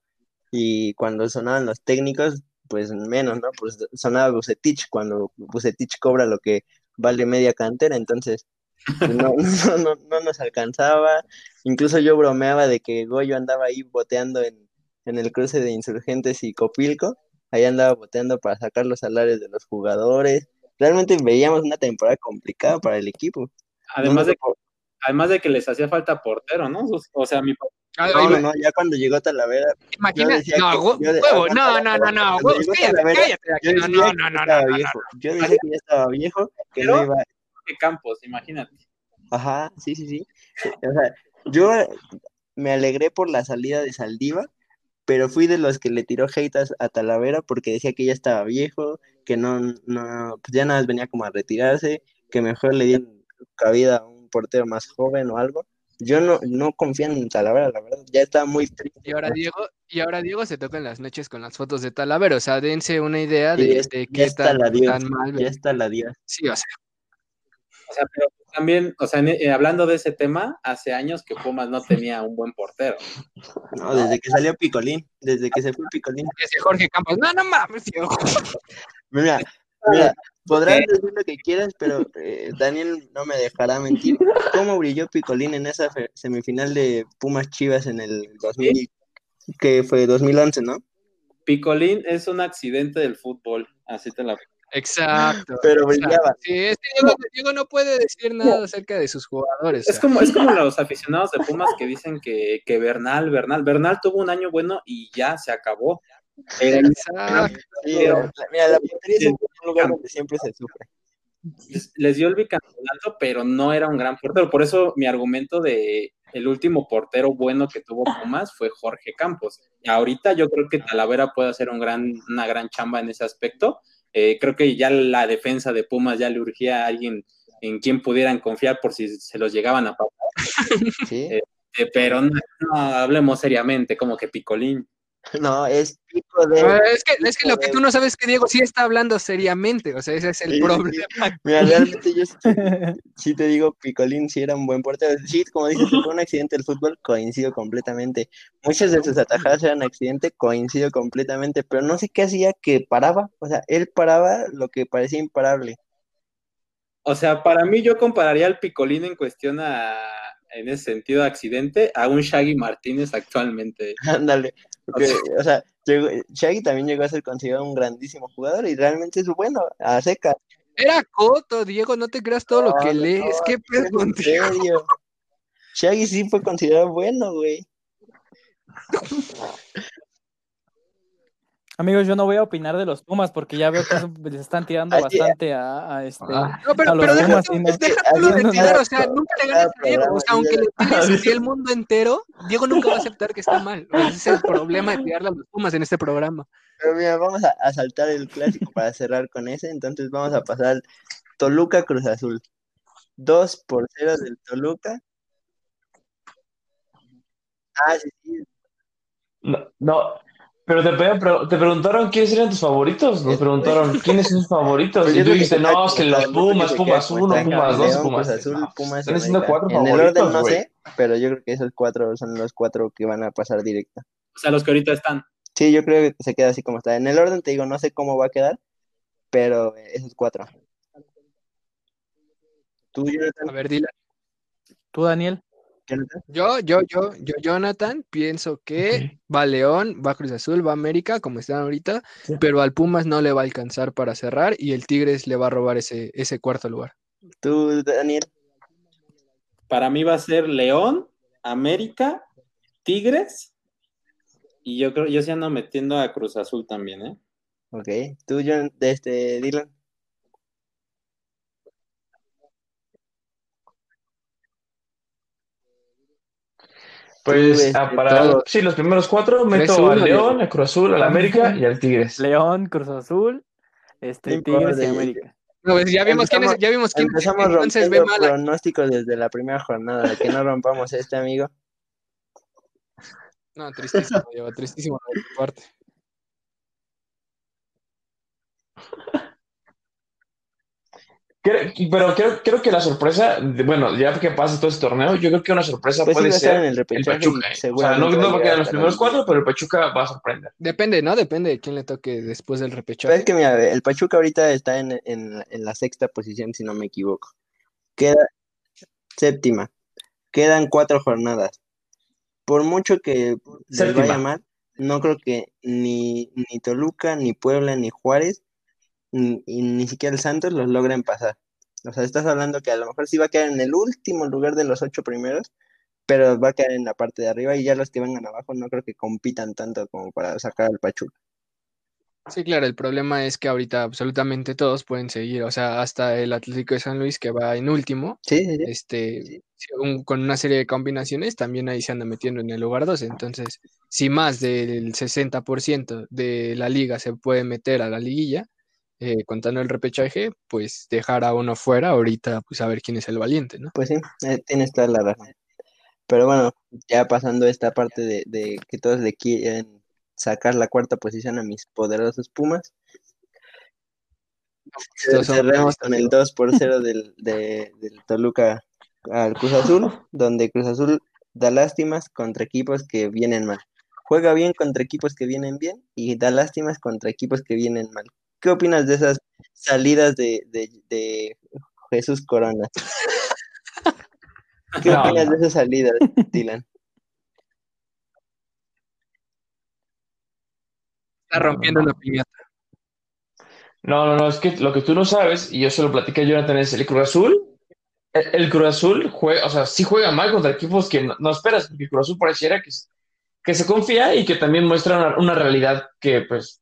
y cuando sonaban los técnicos, pues menos, ¿no? Pues sonaba Bucetich, cuando Bucetich cobra lo que vale media cantera, entonces <laughs> no, no, no, no nos alcanzaba. Incluso yo bromeaba de que Goyo andaba ahí boteando en, en el cruce de Insurgentes y Copilco. Ahí andaba boteando para sacar los salarios de los jugadores. Realmente veíamos una temporada complicada para el equipo. Además No, de, además de que les hacía falta portero, ¿no? O sea, mi Ah, no, no, ya cuando llegó Talavera, que- no, huevo, no, no, no, no, cállate, cállate no, no, que no, no, no. Yo decía que ya estaba viejo, que no iba, de Campos, imagínate. Ajá, sí, sí, sí. O sea, yo me alegré por la salida de Saldívar, pero fui de los que le tiró hate a, Talavera porque decía que ya estaba viejo, que no, no, pues ya nada más venía como a retirarse, que mejor le dieran cabida a un portero más joven o algo. Yo no, no confío en Talavera, la verdad, ya está muy triste. Y ahora Diego, y ahora Diego se toca en las noches con las fotos de Talavera, o sea, dense una idea de, qué está tan, mal. Ya está la Dios. Sí, o sea. O sea, pero también, o sea, eh, hablando de ese tema, hace años que Pumas no tenía un buen portero. No, desde que salió Picolín, desde que se fue Picolín. Ese Jorge Campos, no, no mames, tío. Mira, mira, podrás decir lo que quieras, pero eh, Daniel no me dejará mentir. ¿Cómo brilló Picolín en esa semifinal de Pumas Chivas en el 2000, que fue 2011, no? Picolín es un accidente del fútbol, así te la Exacto. Pero brillaba. Sí, este Diego, Diego, no puede decir nada acerca de sus jugadores. Es como, es como los aficionados de Pumas que dicen que, que Bernal, Bernal, Bernal tuvo un año bueno y ya se acabó. Exacto. mira, la portería es un lugar donde siempre se sufre. Les, dio el bicampeonato, pero no era un gran portero. Por eso mi argumento de el último portero bueno que tuvo Pumas fue Jorge Campos. Y ahorita yo creo que Talavera puede hacer un gran, una gran chamba en ese aspecto eh, creo que ya la defensa de Pumas ya le urgía a alguien en quien pudieran confiar por si se los llegaban a pasar. <laughs> Eh, eh, pero no, hablemos seriamente, como que Picolín. <laughs> No, es pico de. es que, es que lo que tú no sabes es que Diego sí está hablando seriamente, o sea, ese es el problema. <laughs> Mira, realmente yo <laughs> sí, te digo, Picolín sí era un buen portero. Sí, como dices, fue un accidente del fútbol, coincido completamente. Muchas de sus atajadas eran accidente, coincido completamente, pero no sé qué hacía que paraba, o sea, él paraba lo que parecía imparable. O sea, para mí yo compararía al Picolín en cuestión a en ese sentido accidente a un Shaggy Martínez actualmente. Ándale, o sea, Shaggy también llegó a ser considerado un grandísimo jugador y realmente es bueno, a seca. Era Coto, Diego, no te creas todo lo que lees, qué pedo contigo. Shaggy sí fue considerado bueno, güey. <laughs> Amigos, yo no voy a opinar de los Pumas porque ya veo que se <laughs> están tirando bastante a, este. Ah. No, pero, pero deja, de tirar, o sea, nunca le ganes a Diego. O sea, aunque le tires el <laughs> mundo entero, Diego nunca va a aceptar que está mal. ese es el problema de tirarle a los Pumas en este programa. Pero mira, vamos a, saltar el clásico para cerrar con ese. Entonces vamos a pasar Toluca Cruz Azul. 2 por 0 del Toluca. Ah, sí, sí. No, no, pero te, te preguntaron quiénes eran tus favoritos. Nos preguntaron <laughs> quiénes son tus favoritos. Pues y tú dijiste, no, es que los Pumas, Pumas 1, Pumas 2, Pumas Azul, Pumas Están haciendo cuatro En el orden no sé, pero yo creo que esos cuatro son los cuatro que van a pasar directo. O sea, los que ahorita están. Sí, yo creo que se queda así como está. En el orden te digo, no sé cómo va a quedar, pero esos cuatro. Tú, Jonathan. A ver, dile. Tú, Daniel. Yo, yo, yo, yo, Jonathan, pienso que va León, va Cruz Azul, va América, como están ahorita, pero al Pumas no le va a alcanzar para cerrar y el Tigres le va a robar ese, ese cuarto lugar. ¿Tú, Daniel? Para mí va a ser León, América, Tigres, y yo creo, yo sí ando metiendo a Cruz Azul también, ¿eh? Ok, tú, John, este, Dylan. Pues ah, para sí, los primeros cuatro meto al León, a Cruz Azul, al América y al Tigres. León, Cruz Azul, este, Tigres y América. pues ya vimos quién ya vimos quién empezamos entonces ve mal. pronósticos desde la primera jornada, de que no rompamos este amigo. No, tristísimo, lleva tristísimo de tu parte. <laughs> pero creo, creo, que la sorpresa, bueno, ya que pasa todo este torneo, yo creo que una sorpresa pues puede ser el, Pachuca. ¿eh? O sea, no, no va a quedar los primeros cuatro, pero el Pachuca va a sorprender. Depende, ¿no? Depende de quién le toque después del repechaje. es que mira, el Pachuca ahorita está en, en, en la sexta posición, si no me equivoco. Queda séptima. Quedan cuatro jornadas. Por mucho que se vaya mal, no creo que ni, ni Toluca, ni Puebla, ni Juárez y ni siquiera el Santos los logren pasar. O sea, estás hablando que a lo mejor sí va a quedar en el último lugar de los ocho primeros, pero va a quedar en la parte de arriba y ya los que vengan abajo no creo que compitan tanto como para sacar al Pachuca. Sí, claro, el problema es que ahorita absolutamente todos pueden seguir, o sea, hasta el Atlético de San Luis que va en último, este, con una serie de combinaciones, también ahí se anda metiendo en el lugar 2, entonces, si más del 60% de la liga se puede meter a la liguilla, eh, contando el repechaje, pues dejar a uno fuera ahorita, pues a ver quién es el valiente, ¿no? Pues sí, eh, tienes toda la razón. Pero bueno, ya pasando esta parte de, que todos le quieren sacar la cuarta posición a mis poderosos Pumas. Cerremos con el 2 por 0 <laughs> del, del Toluca al Cruz Azul, donde Cruz Azul da lástimas contra equipos que vienen mal. Juega bien contra equipos que vienen bien y da lástimas contra equipos que vienen mal. ¿Qué opinas de esas salidas de, de, Jesús Corona? <laughs> ¿Qué opinas de esas salidas, <laughs> Dylan? Está rompiendo la piñata. No, no, no, es que lo que tú no sabes, y yo se lo platiqué a Jonathan, es el Cruz Azul. El, Cruz Azul juega, o sea, sí juega mal contra equipos que no, esperas, porque el Cruz Azul pareciera que, que se confía y que también muestra una, realidad que, pues,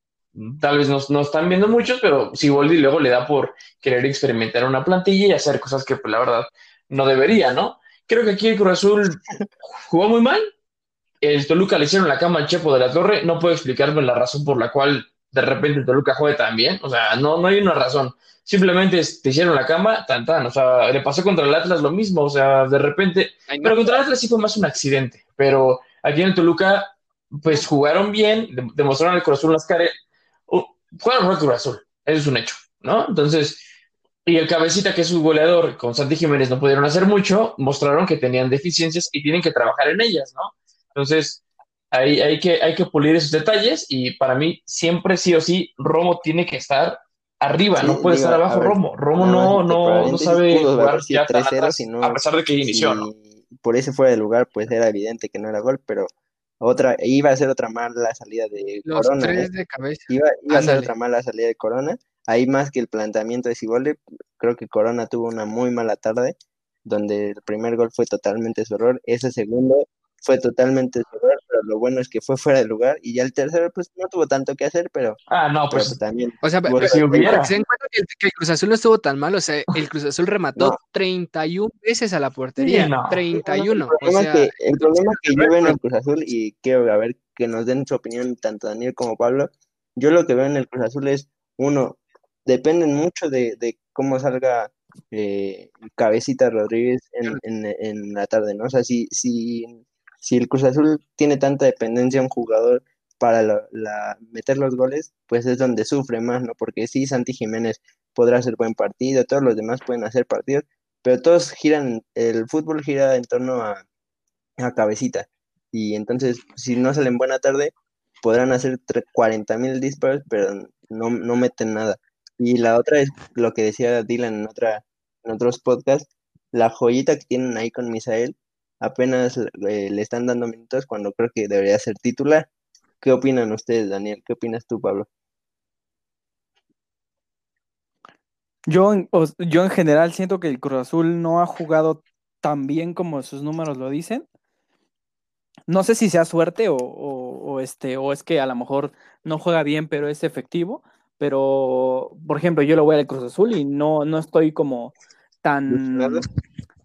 tal vez no, están viendo muchos, pero si Boldi luego le da por querer experimentar una plantilla y hacer cosas que, pues, la verdad, no debería, ¿no? Creo que aquí el Cruz Azul <laughs> jugó muy mal. El Toluca le hicieron la cama al Chepo de la Torre. No puedo explicarme la razón por la cual de repente el Toluca juegue tan bien. O sea, no, no hay una razón. Simplemente te hicieron la cama, tan, tan. O sea, le pasó contra el Atlas lo mismo. O sea, de repente. Pero contra el Atlas sí fue más un accidente. Pero aquí en el Toluca, pues jugaron bien, demostraron el Cruz Azul las jugaron el Cruz Azul. Eso es un hecho, ¿no? Entonces y el cabecita, que es su goleador, con Santi Jiménez no pudieron hacer mucho, mostraron que tenían deficiencias y tienen que trabajar en ellas, ¿no? Entonces, ahí hay que, hay que pulir esos detalles y para mí siempre sí o sí Romo tiene que estar arriba, no puede estar abajo Romo. Romo no, no, no sabe jugar ya a pesar de que inició, ¿no? Por ese fuera de lugar, pues era evidente que no era gol, pero otra, iba a ser otra mala salida de Corona. ¿eh? Iba, iba a ser otra mala salida de Corona Ahí más que el planteamiento de Siboldi, creo que Corona tuvo una muy mala tarde, donde el primer gol fue totalmente su error, ese segundo fue totalmente error, pero lo bueno es que fue fuera de lugar y ya el tercero pues no tuvo tanto que hacer, pero ah no pues, pues también o sea pero, si hubiera se encuentra que el, Cruz Azul no estuvo tan mal, o sea el Cruz Azul remató 31 veces a la portería, 31. El problema, que, el problema que yo veo en el Cruz Azul y quiero a ver que nos den su opinión tanto Daniel como Pablo, yo lo que veo en el Cruz Azul es uno dependen mucho de, cómo salga eh, Cabecita Rodríguez en, la tarde, ¿no? O sea, si, si, si el Cruz Azul tiene tanta dependencia en un jugador para la, meter los goles, pues es donde sufre más, ¿no? Porque sí, Santi Jiménez podrá hacer buen partido, todos los demás pueden hacer partidos, pero todos giran, el fútbol gira en torno a, a cabecita. Y entonces, si no salen buena tarde, podrán hacer 40 mil disparos, pero no, no meten nada. Y la otra es lo que decía Dylan en, otra, en otros podcasts, la joyita que tienen ahí con Misael, apenas eh, le están dando minutos cuando creo que debería ser titular. ¿Qué opinan ustedes, Daniel? ¿Qué opinas tú, Pablo? Yo, yo en general siento que el Cruz Azul no ha jugado tan bien como sus números lo dicen. No sé si sea suerte o, o, este, o es que a lo mejor no juega bien, pero es efectivo pero por ejemplo, yo lo voy al Cruz Azul y no, no estoy como tan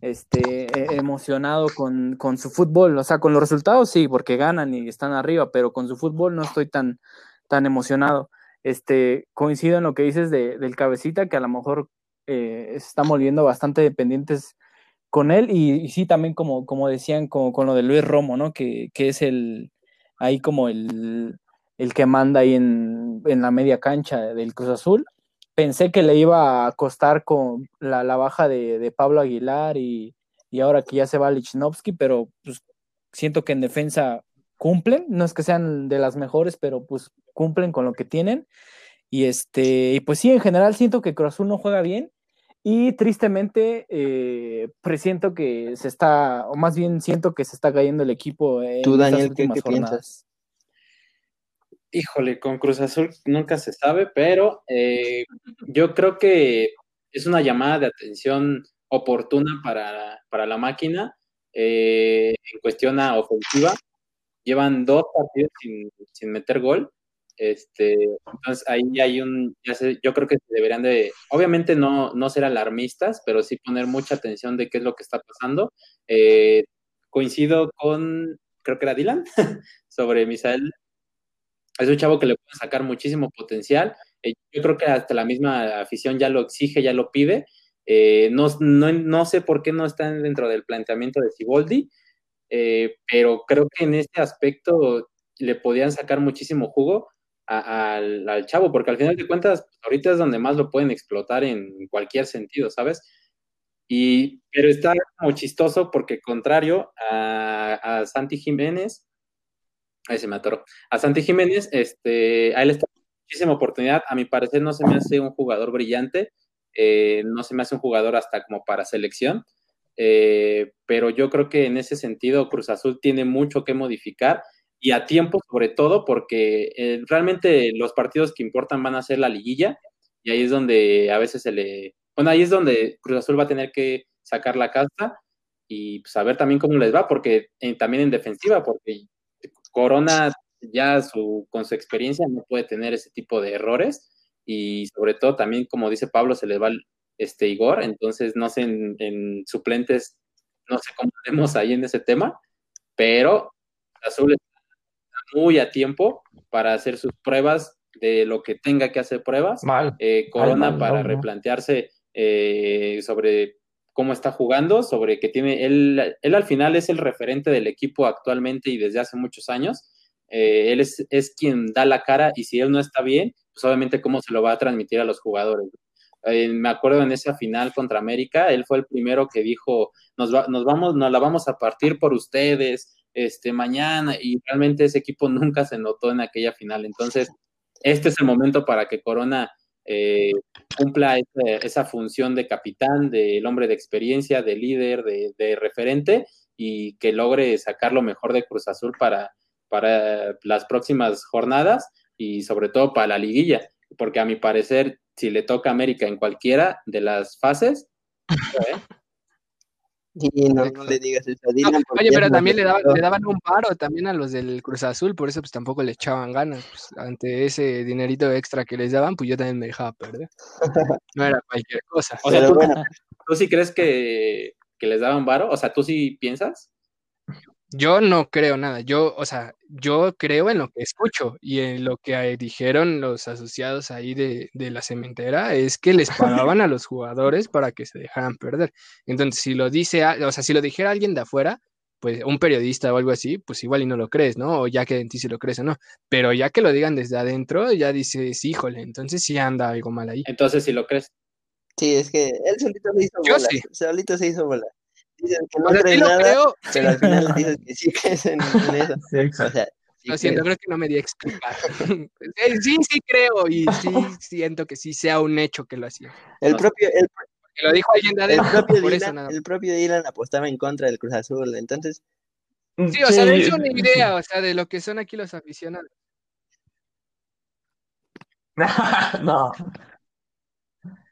este, e, emocionado con, con, su fútbol, o sea, con los resultados sí, porque ganan y están arriba, pero con su fútbol no estoy tan, tan emocionado. Este, coincido en lo que dices de, del cabecita, que a lo mejor eh, están volviendo bastante dependientes con él, y, sí, también como, como decían, con lo de Luis Romo, ¿no? Que, que es el, ahí como el, el que manda ahí en, la media cancha del Cruz Azul. Pensé que le iba a costar con la, baja de, Pablo Aguilar y, ahora que ya se va Lichnowsky, pero pues, siento que en defensa cumplen, no es que sean de las mejores, pero pues cumplen con lo que tienen. Y este, y pues sí, en general siento que Cruz Azul no juega bien. Y tristemente, eh, presiento que se está, o más bien siento que se está cayendo el equipo. En Tú, Daniel, ¿qué, piensas? Híjole, con Cruz Azul nunca se sabe, pero eh, yo creo que es una llamada de atención oportuna para, la máquina eh, en cuestión a ofensiva. Llevan dos partidos sin, meter gol. Este, entonces ahí hay un, yo creo que deberían de, obviamente no, no ser alarmistas, pero sí poner mucha atención de qué es lo que está pasando. Eh, coincido con, creo que era Dylan, <laughs> sobre Misael es un chavo que le puede sacar muchísimo potencial. Eh, yo creo que hasta la misma afición ya lo exige, ya lo pide. Eh, no, no, sé por qué no está dentro del planteamiento de Ciboldi, eh, pero creo que en este aspecto le podían sacar muchísimo jugo al, chavo, porque al final de cuentas, ahorita es donde más lo pueden explotar en cualquier sentido, ¿sabes? Y, pero está como chistoso porque contrario a Santi Jiménez, ahí se me atoró, a Santi Jiménez, este, a él está muchísima oportunidad, a mi parecer no se me hace un jugador brillante, eh, no se me hace un jugador hasta como para selección, eh, pero yo creo que en ese sentido Cruz Azul tiene mucho que modificar y a tiempo sobre todo porque eh, realmente los partidos que importan van a ser la liguilla y ahí es donde a veces se le... Bueno, ahí es donde Cruz Azul va a tener que sacar la casta y saber pues, también cómo les va, porque también en defensiva, porque Corona ya su, con su experiencia no puede tener ese tipo de errores y sobre todo también, como dice Pablo, se le va este Igor, entonces no sé en, suplentes, no sé cómo tenemos ahí en ese tema, pero Azul muy a tiempo para hacer sus pruebas de lo que tenga que hacer pruebas. Eh, Corona para replantearse eh, sobre cómo está jugando, sobre que tiene, él, él al final es el referente del equipo actualmente y desde hace muchos años. Eh, él es, es, quien da la cara y si él no está bien, pues obviamente cómo se lo va a transmitir a los jugadores. me acuerdo en esa final contra América, él fue el primero que dijo, nos, nos vamos, nos la vamos a partir por ustedes, este, mañana, y realmente ese equipo nunca se notó en aquella final. Entonces, este es el momento para que Corona eh, cumpla esa función de capitán, del hombre de experiencia, de líder, de, referente, y que logre sacar lo mejor de Cruz Azul para, para las próximas jornadas y sobre todo para la liguilla, porque a mi parecer, si le toca a América en cualquiera de las fases, <laughs> ¿eh? Y no, le digas eso oye, pero también le daban, le daban, un paro también a los del Cruz Azul, por eso pues tampoco le echaban ganas. Pues, ante ese dinerito extra que les daban, pues yo también me dejaba perder. <laughs> No era cualquier cosa. O sea, ¿tú, bueno. ¿tú sí crees que, que les daban varo? O sea, ¿tú sí piensas? Yo no creo nada, yo, o sea, yo creo en lo que escucho y en lo que dijeron los asociados ahí de, de la cementera es que les pagaban a los jugadores para que se dejaran perder. Entonces, si lo dice, o sea, si lo dijera alguien de afuera, pues un periodista o algo así, pues igual y no lo crees, ¿no? O ya que en ti si lo crees o no. Pero ya que lo digan desde adentro, ya dices, híjole, entonces sí anda algo mal ahí. Entonces, si lo crees. Sí, es que él solito se hizo Yo Sí. Solito se hizo bola dicen que no creen nada, creo, pero al final <laughs> dices que sí crees en, eso. o sea, lo siento, creo que no me di a explicar. <laughs> sí, sí creo y sí <laughs> siento que sí sea un hecho que lo hacía. El propio, el, lo dijo alguien de adentro, el propio, por Dylan, eso el propio Dylan apostaba en contra del Cruz Azul, entonces... Sí, o sea, dense una idea, o sea, de lo que son aquí los aficionados. no.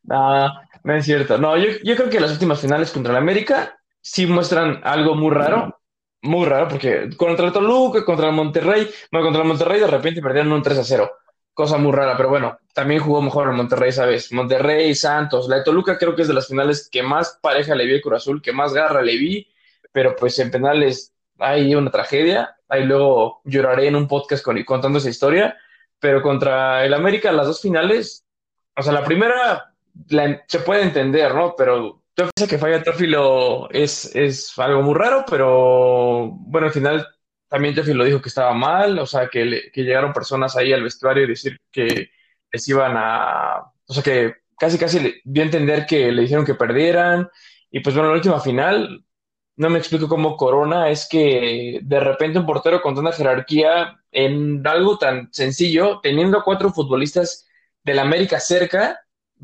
No, no es cierto. No, yo, yo creo que las últimas finales contra el América sí muestran algo muy raro, muy raro, porque contra el Toluca, contra el Monterrey, bueno, contra el Monterrey de repente perdieron un 3 a 0, cosa muy rara, pero bueno, también jugó mejor el Monterrey, ¿sabes? Monterrey, Santos, la de Toluca creo que es de las finales que más pareja le vi el Cruz Azul, que más garra le vi, pero pues en penales hay una tragedia, ahí luego lloraré en un podcast con, contando esa historia, pero contra el América las dos finales, o sea, la primera se puede entender, ¿no? Pero yo pienso que falla Teófilo es, es algo muy raro, pero bueno, al final también Teófilo dijo que estaba mal, o sea, que, llegaron personas ahí al vestuario y decir que les iban a, o sea, que casi casi le dio a entender que le dijeron que perdieran, y pues bueno, la última final, no me explico cómo Corona es que de repente un portero con tanta jerarquía en algo tan sencillo, teniendo cuatro futbolistas del América cerca,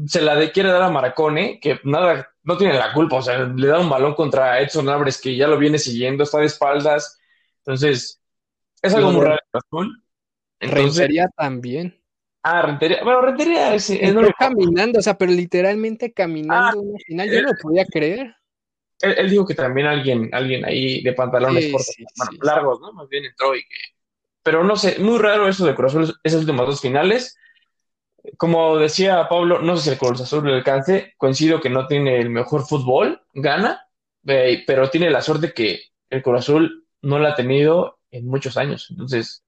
se la de quiere dar a Maracone, que nada, no tiene la culpa, o sea, le da un balón contra Edson Álvarez que ya lo viene siguiendo, está de espaldas, entonces es algo muy raro. Rentería también. Ah, Rentería, bueno, Rentería es, caminando, o sea, pero literalmente caminando ah, final, yo no lo podía creer. Él, dijo que también alguien, alguien ahí de pantalones cortos, largos, ¿no? Más bien entró y que... Pero no sé, muy raro eso de Cruz esas últimas dos finales como decía Pablo, no sé si el Cruz Azul le alcance, coincido que no tiene el mejor fútbol, gana, eh, pero tiene la suerte que el Cruz Azul no lo ha tenido en muchos años. Entonces,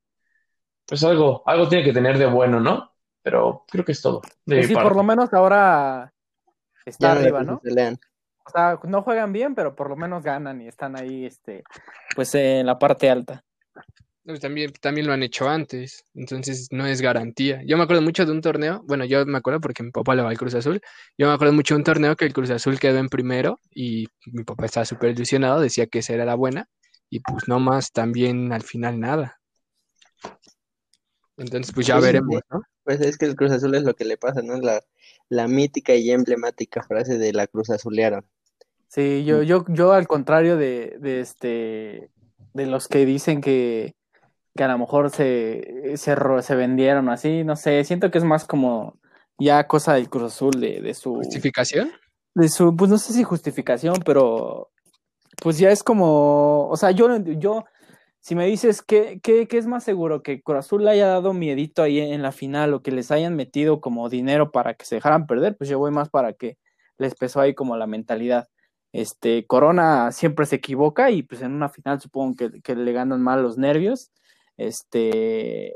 pues algo, algo tiene que tener de bueno, ¿no? Pero creo que es todo. sí, por lo menos ahora está arriba, ¿no? O sea, no juegan bien, pero por lo menos ganan y están ahí, este, pues en la parte alta. También, también lo han hecho antes, entonces no es garantía. Yo me acuerdo mucho de un torneo, bueno, yo me acuerdo porque mi papá le va al Cruz Azul, yo me acuerdo mucho de un torneo que el Cruz Azul quedó en primero y mi papá estaba súper ilusionado, decía que esa era la buena y pues no más, también al final nada. Entonces pues ya Pues veremos, ¿no? Pues es que el Cruz Azul es lo que le pasa, ¿no? La, la mítica y emblemática frase de la Cruz Azulearon. Sí, yo, yo, yo al contrario de, de este, de los que dicen que, que a lo mejor se, se, se vendieron así, no sé, siento que es más como ya cosa del Cruz Azul, de, de su, ¿Justificación? de su, pues no sé si justificación, pero pues ya es como, o sea, yo, yo, si me dices que, que, que es más seguro que Cruz Azul le haya dado miedito ahí en la final o que les hayan metido como dinero para que se dejaran perder, pues yo voy más para que les pesó ahí como la mentalidad. Este, Corona siempre se equivoca y pues en una final supongo que, que le ganan mal los nervios. Este,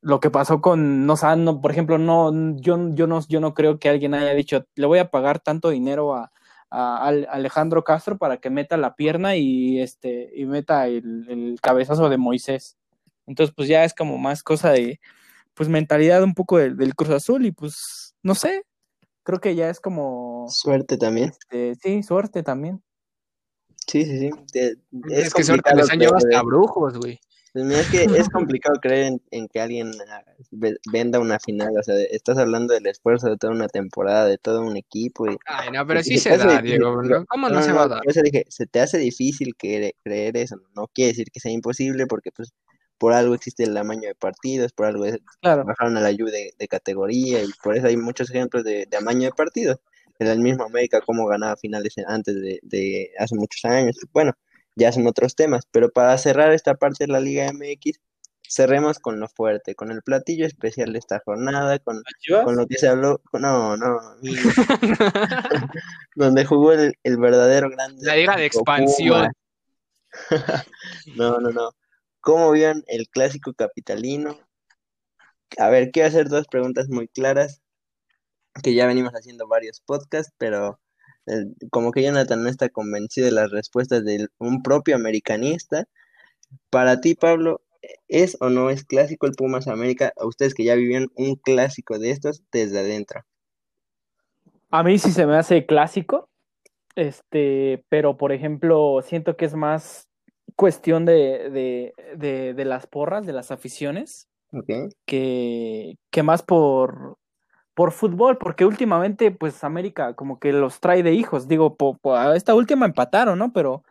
lo que pasó con, no, sé, no, por ejemplo, no, yo, yo no, yo no creo que alguien haya dicho, le voy a pagar tanto dinero a, a Al- Alejandro Castro para que meta la pierna y este, y meta el, el cabezazo de Moisés. Entonces, pues ya es como más cosa de, pues mentalidad un poco del, del Cruz Azul y pues, no sé, creo que ya es como, Suerte también. este, sí, suerte también. Sí, sí, sí. Es, Es, que suerte les han llevado hasta brujos, güey. Pues mira, es que es complicado creer en, en que alguien ah, ve- venda una final. O sea, estás hablando del esfuerzo de toda una temporada, de todo un equipo. Y, Ay, no, pero sí se se da, difícil, Diego. digo, ¿no? ¿Cómo no, se va a dar? Por eso dije, se te hace difícil cre- creer eso. No quiere decir que sea imposible, porque pues por algo existe el amaño de partidos, por algo es- Claro. bajaron a la ayuda de, de categoría y por eso hay muchos ejemplos de, de amaño de partidos. En el mismo América, cómo ganaba finales antes de, de hace muchos años. Bueno, ya son otros temas, pero para cerrar esta parte de la Liga MX, cerremos con lo fuerte, con el platillo especial de esta jornada, con, con lo que se habló, no, no, <laughs> <laughs> donde jugó el, el verdadero grande. La liga de expansión. <laughs> No, no, no. ¿Cómo vieron el clásico capitalino? A ver, quiero hacer dos preguntas muy claras, que ya venimos haciendo varios podcasts, pero eh, como que Jonathan no está convencido de las respuestas de un propio americanista. Para ti, Pablo, ¿es o no es clásico el Pumas América? A ustedes que ya vivieron un clásico de estos desde adentro. A mí sí se me hace clásico, este, pero por ejemplo, siento que es más cuestión de, de, de, de las porras, de las aficiones, ¿Ok? que, que más por, por fútbol, porque últimamente, pues América como que los trae de hijos. Digo, po- po- a esta última empataron, ¿no? Pero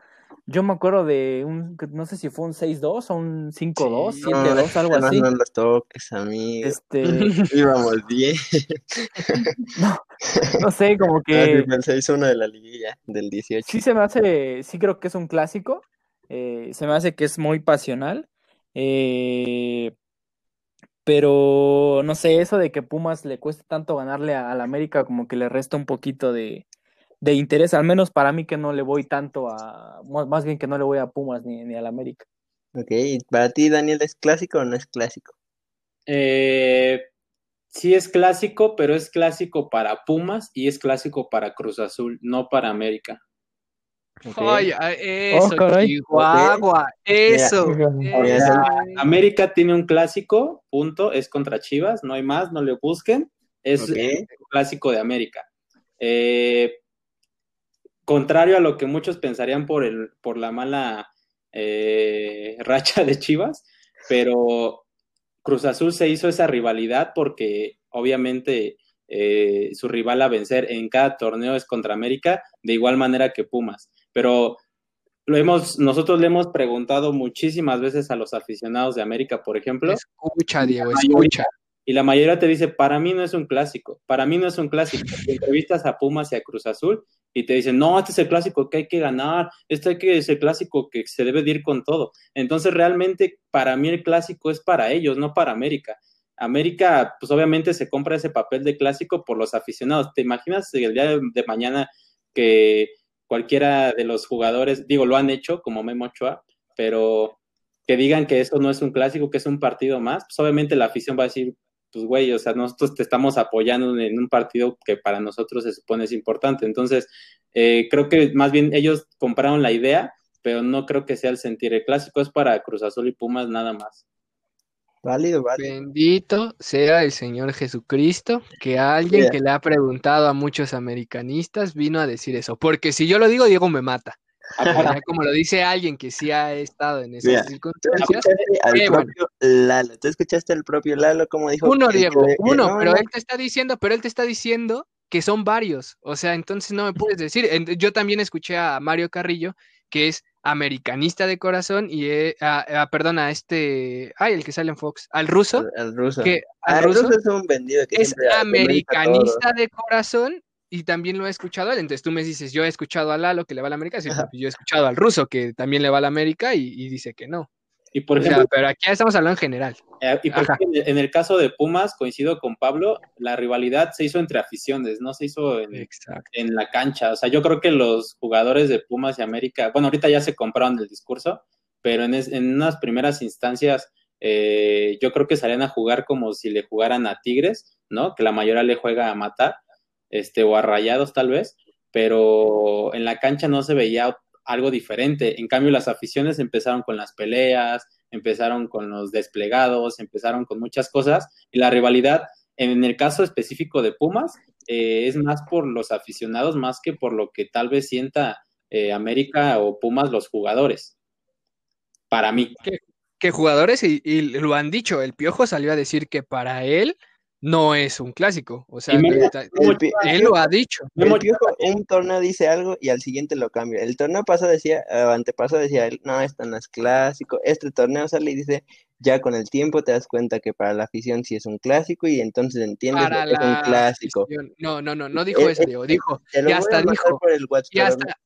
yo me acuerdo de un, no sé si fue un 6-2 o un 5-2, Sí. 7-2, algo no, así. no los toques, amigo. Este, <laughs> Íbamos bien. <laughs> no sé, como <laughs> Ah, sí, que el 6-1 de la liguilla del 18. sí se me hace, sí creo que es un clásico, eh, se me hace que es muy pasional, eh, pero no sé, eso de que Pumas le cueste tanto ganarle a- al América como que le resta un poquito de, de interés, al menos para mí que no le voy tanto a, más más bien que no le voy a Pumas ni, ni al América. Ok, ¿y para ti, Daniel, es clásico o no es clásico? Eh, sí es clásico, pero es clásico para Pumas y es clásico para Cruz Azul, no para América. Ok. Ay, ay, eso, Oh, caray. Chihuahua, eso. Mira, eso. América tiene un clásico, punto, es contra Chivas, no hay más, no le busquen, es el clásico de América. Eh, contrario a lo que muchos pensarían por, el, por la mala eh, <laughs> racha de Chivas, pero Cruz Azul se hizo esa rivalidad porque obviamente eh, su rival a vencer en cada torneo es contra América, de igual manera que Pumas. Pero lo hemos, nosotros le hemos preguntado muchísimas veces a los aficionados de América, por ejemplo, Escucha, Diego, escucha. y la mayoría te dice, para mí no es un clásico, para mí no es un clásico. <laughs> Entrevistas a Pumas y a Cruz Azul y te dicen, no, este es el clásico que hay que ganar, este hay que es el clásico que se debe de ir con todo. Entonces realmente para mí el clásico es para ellos, no para América. América, pues obviamente se compra ese papel de clásico por los aficionados. ¿Te imaginas el día de mañana que cualquiera de los jugadores, digo, lo han hecho como Memo Ochoa, pero que digan que eso no es un clásico, que es un partido más, pues obviamente la afición va a decir, pues güey, o sea, nosotros te estamos apoyando en un partido que para nosotros se supone es importante. Entonces, eh, creo que más bien ellos compraron la idea, pero no creo que sea el sentir. El clásico es para Cruz Azul y Pumas nada más. Válido, válido. Bendito sea el Señor Jesucristo, que alguien que le ha preguntado a muchos americanistas vino a decir eso. Porque si yo lo digo, Diego me mata. como lo dice alguien que sí ha estado en esas circunstancias. Al propio Lalo. ¿Tú escuchaste al propio Lalo como dijo? Uno, Diego, uno, pero él te está diciendo, pero él te está diciendo que son varios. O sea, entonces no me puedes decir. Yo también escuché a Mario Carrillo, que es americanista de corazón y eh, a, perdón a este ay el que sale en Fox al ruso al, ruso. que al, ah, ruso, es un vendido que es americanista de corazón y también lo he escuchado él entonces tú me dices yo he escuchado a Lalo que le va a la América pues, yo he escuchado al ruso que también le va a la América y dice que no y por ejemplo, pero aquí estamos hablando en general. Eh, y por ejemplo, en el caso de Pumas, coincido con Pablo, la rivalidad se hizo entre aficiones, no se hizo en, en, la cancha. O sea, yo creo que los jugadores de Pumas y América, bueno, ahorita ya se compraron el discurso, pero en, en unas primeras instancias eh, yo creo que salían a jugar como si le jugaran a Tigres, ¿no? Que la mayoría le juega a matar, este, o a rayados tal vez, pero en la cancha no se veía algo diferente. En cambio, las aficiones empezaron con las peleas, empezaron con los desplegados, empezaron con muchas cosas y la rivalidad, en el caso específico de Pumas, eh, es más por los aficionados más que por lo que tal vez sienta eh, América o Pumas los jugadores. Para mí. ¿Qué, jugadores? y, lo han dicho, el Piojo salió a decir que para él no es un clásico. O sea, él, lo ha dicho. un torneo dice algo y al siguiente lo cambia. El torneo pasado decía, antepasado decía, no, esto no es clásico. Este torneo sale y dice, ya con el tiempo te das cuenta que para la afición sí es un clásico y entonces entiendes que es un clásico. No, no, no, no dijo eh, eso, Diego. Dijo, y hasta dijo,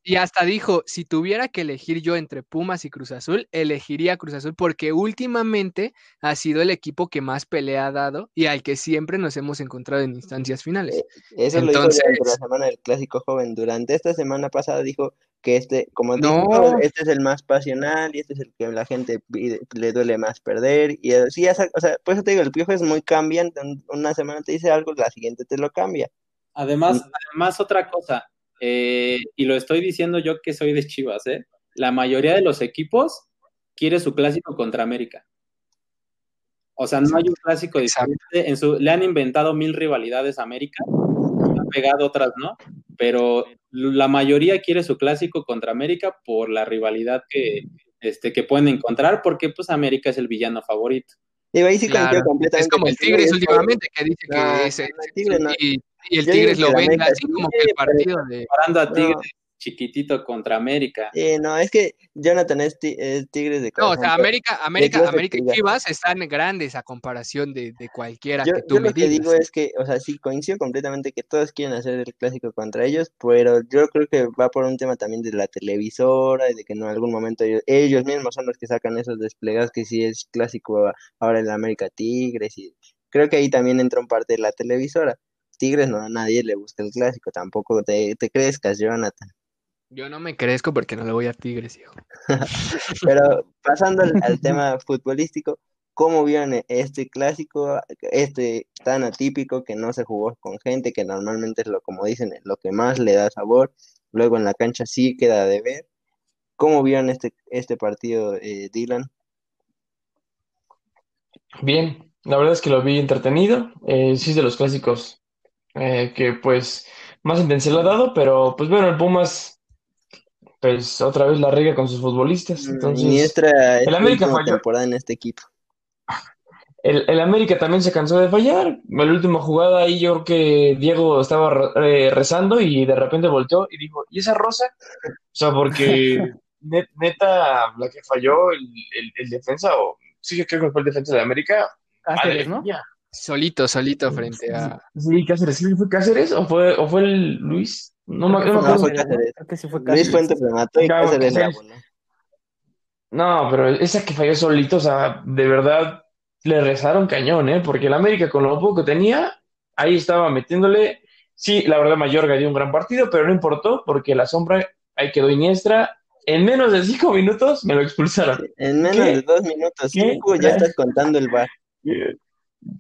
y hasta, dijo, si tuviera que elegir yo entre Pumas y Cruz Azul, elegiría Cruz Azul porque últimamente ha sido el equipo que más pelea ha dado y al que siempre nos hemos encontrado en instancias finales. Eh, eso lo dijo durante la semana del clásico joven. Durante esta semana pasada dijo que este, como no. este es el más pasional y este es el que la gente le duele más perder. Y así, o sea, por eso te digo, el piojo es muy cambiante. Una semana te dice algo, la siguiente te lo cambia. Además, además otra cosa, eh, y lo estoy diciendo yo que soy de Chivas, ¿eh? La mayoría de los equipos quiere su clásico contra América. O sea, no hay un clásico diferente. En su, le han inventado mil rivalidades a América, han pegado otras, ¿no? Pero la mayoría quiere su clásico contra América por la rivalidad que, este, que pueden encontrar, porque pues América es el villano favorito. Y ahí sí completamente. Es como el Tigres últimamente que dice que es, el Tigres, y, el Tigres lo vende así como que el partido de... Parando a Tigres chiquitito contra América. Eh, no, es que Jonathan es, Tigres de No, o sea, América, América, América y Chivas están grandes a comparación de, cualquiera que tú yo me lo que digo es que, o sea, sí coincido completamente que todos quieren hacer el clásico contra ellos, pero yo creo que va por un tema también de la televisora y de que en algún momento ellos, mismos son los que sacan esos desplegados que sí es clásico ahora en América Tigres y creo que ahí también entra un parte de la televisora. Tigres no a nadie le gusta el clásico, tampoco te, te crezcas, Jonathan. Yo no me crezco porque no le voy a Tigres, hijo. <laughs> Pero pasando al, tema futbolístico, ¿cómo vieron este clásico, este tan atípico que no se jugó con gente, que normalmente es lo, como dicen, lo que más le da sabor, luego en la cancha sí queda de ver? ¿Cómo vieron este, este partido, eh, Dylan? Bien, la verdad es que lo vi entretenido, eh, sí es de los clásicos eh, que pues más intensidad ha dado, pero pues bueno, el Pumas pues otra vez la riega con sus futbolistas. Mm, Entonces, el América falló. temporada en este equipo. El, América también se cansó de fallar. En la última jugada ahí yo creo que Diego estaba eh, rezando y de repente volteó y dijo, ¿y esa rosa? O sea, porque <laughs> neta, la que falló el, el, defensa, o sí, creo que fue el defensa de América. Cáceres, ¿no? Solito, solito frente a... Sí, Cáceres. ¿Sí fue Cáceres o fue, o fue el Luis? No me acuerdo. No, fue Cáceres. Creo que sí fue Cáceres. Luis y Cáceres la No, pero esa que falló solito, o sea, de verdad le rezaron cañón, ¿eh? Porque el América con lo poco que tenía, ahí estaba metiéndole. Sí, la verdad, Mayorga dio un gran partido, pero no importó porque la sombra ahí quedó Iniestra. En menos de cinco minutos me lo expulsaron. en menos de dos minutos. Cinco, ya estás contando el bar.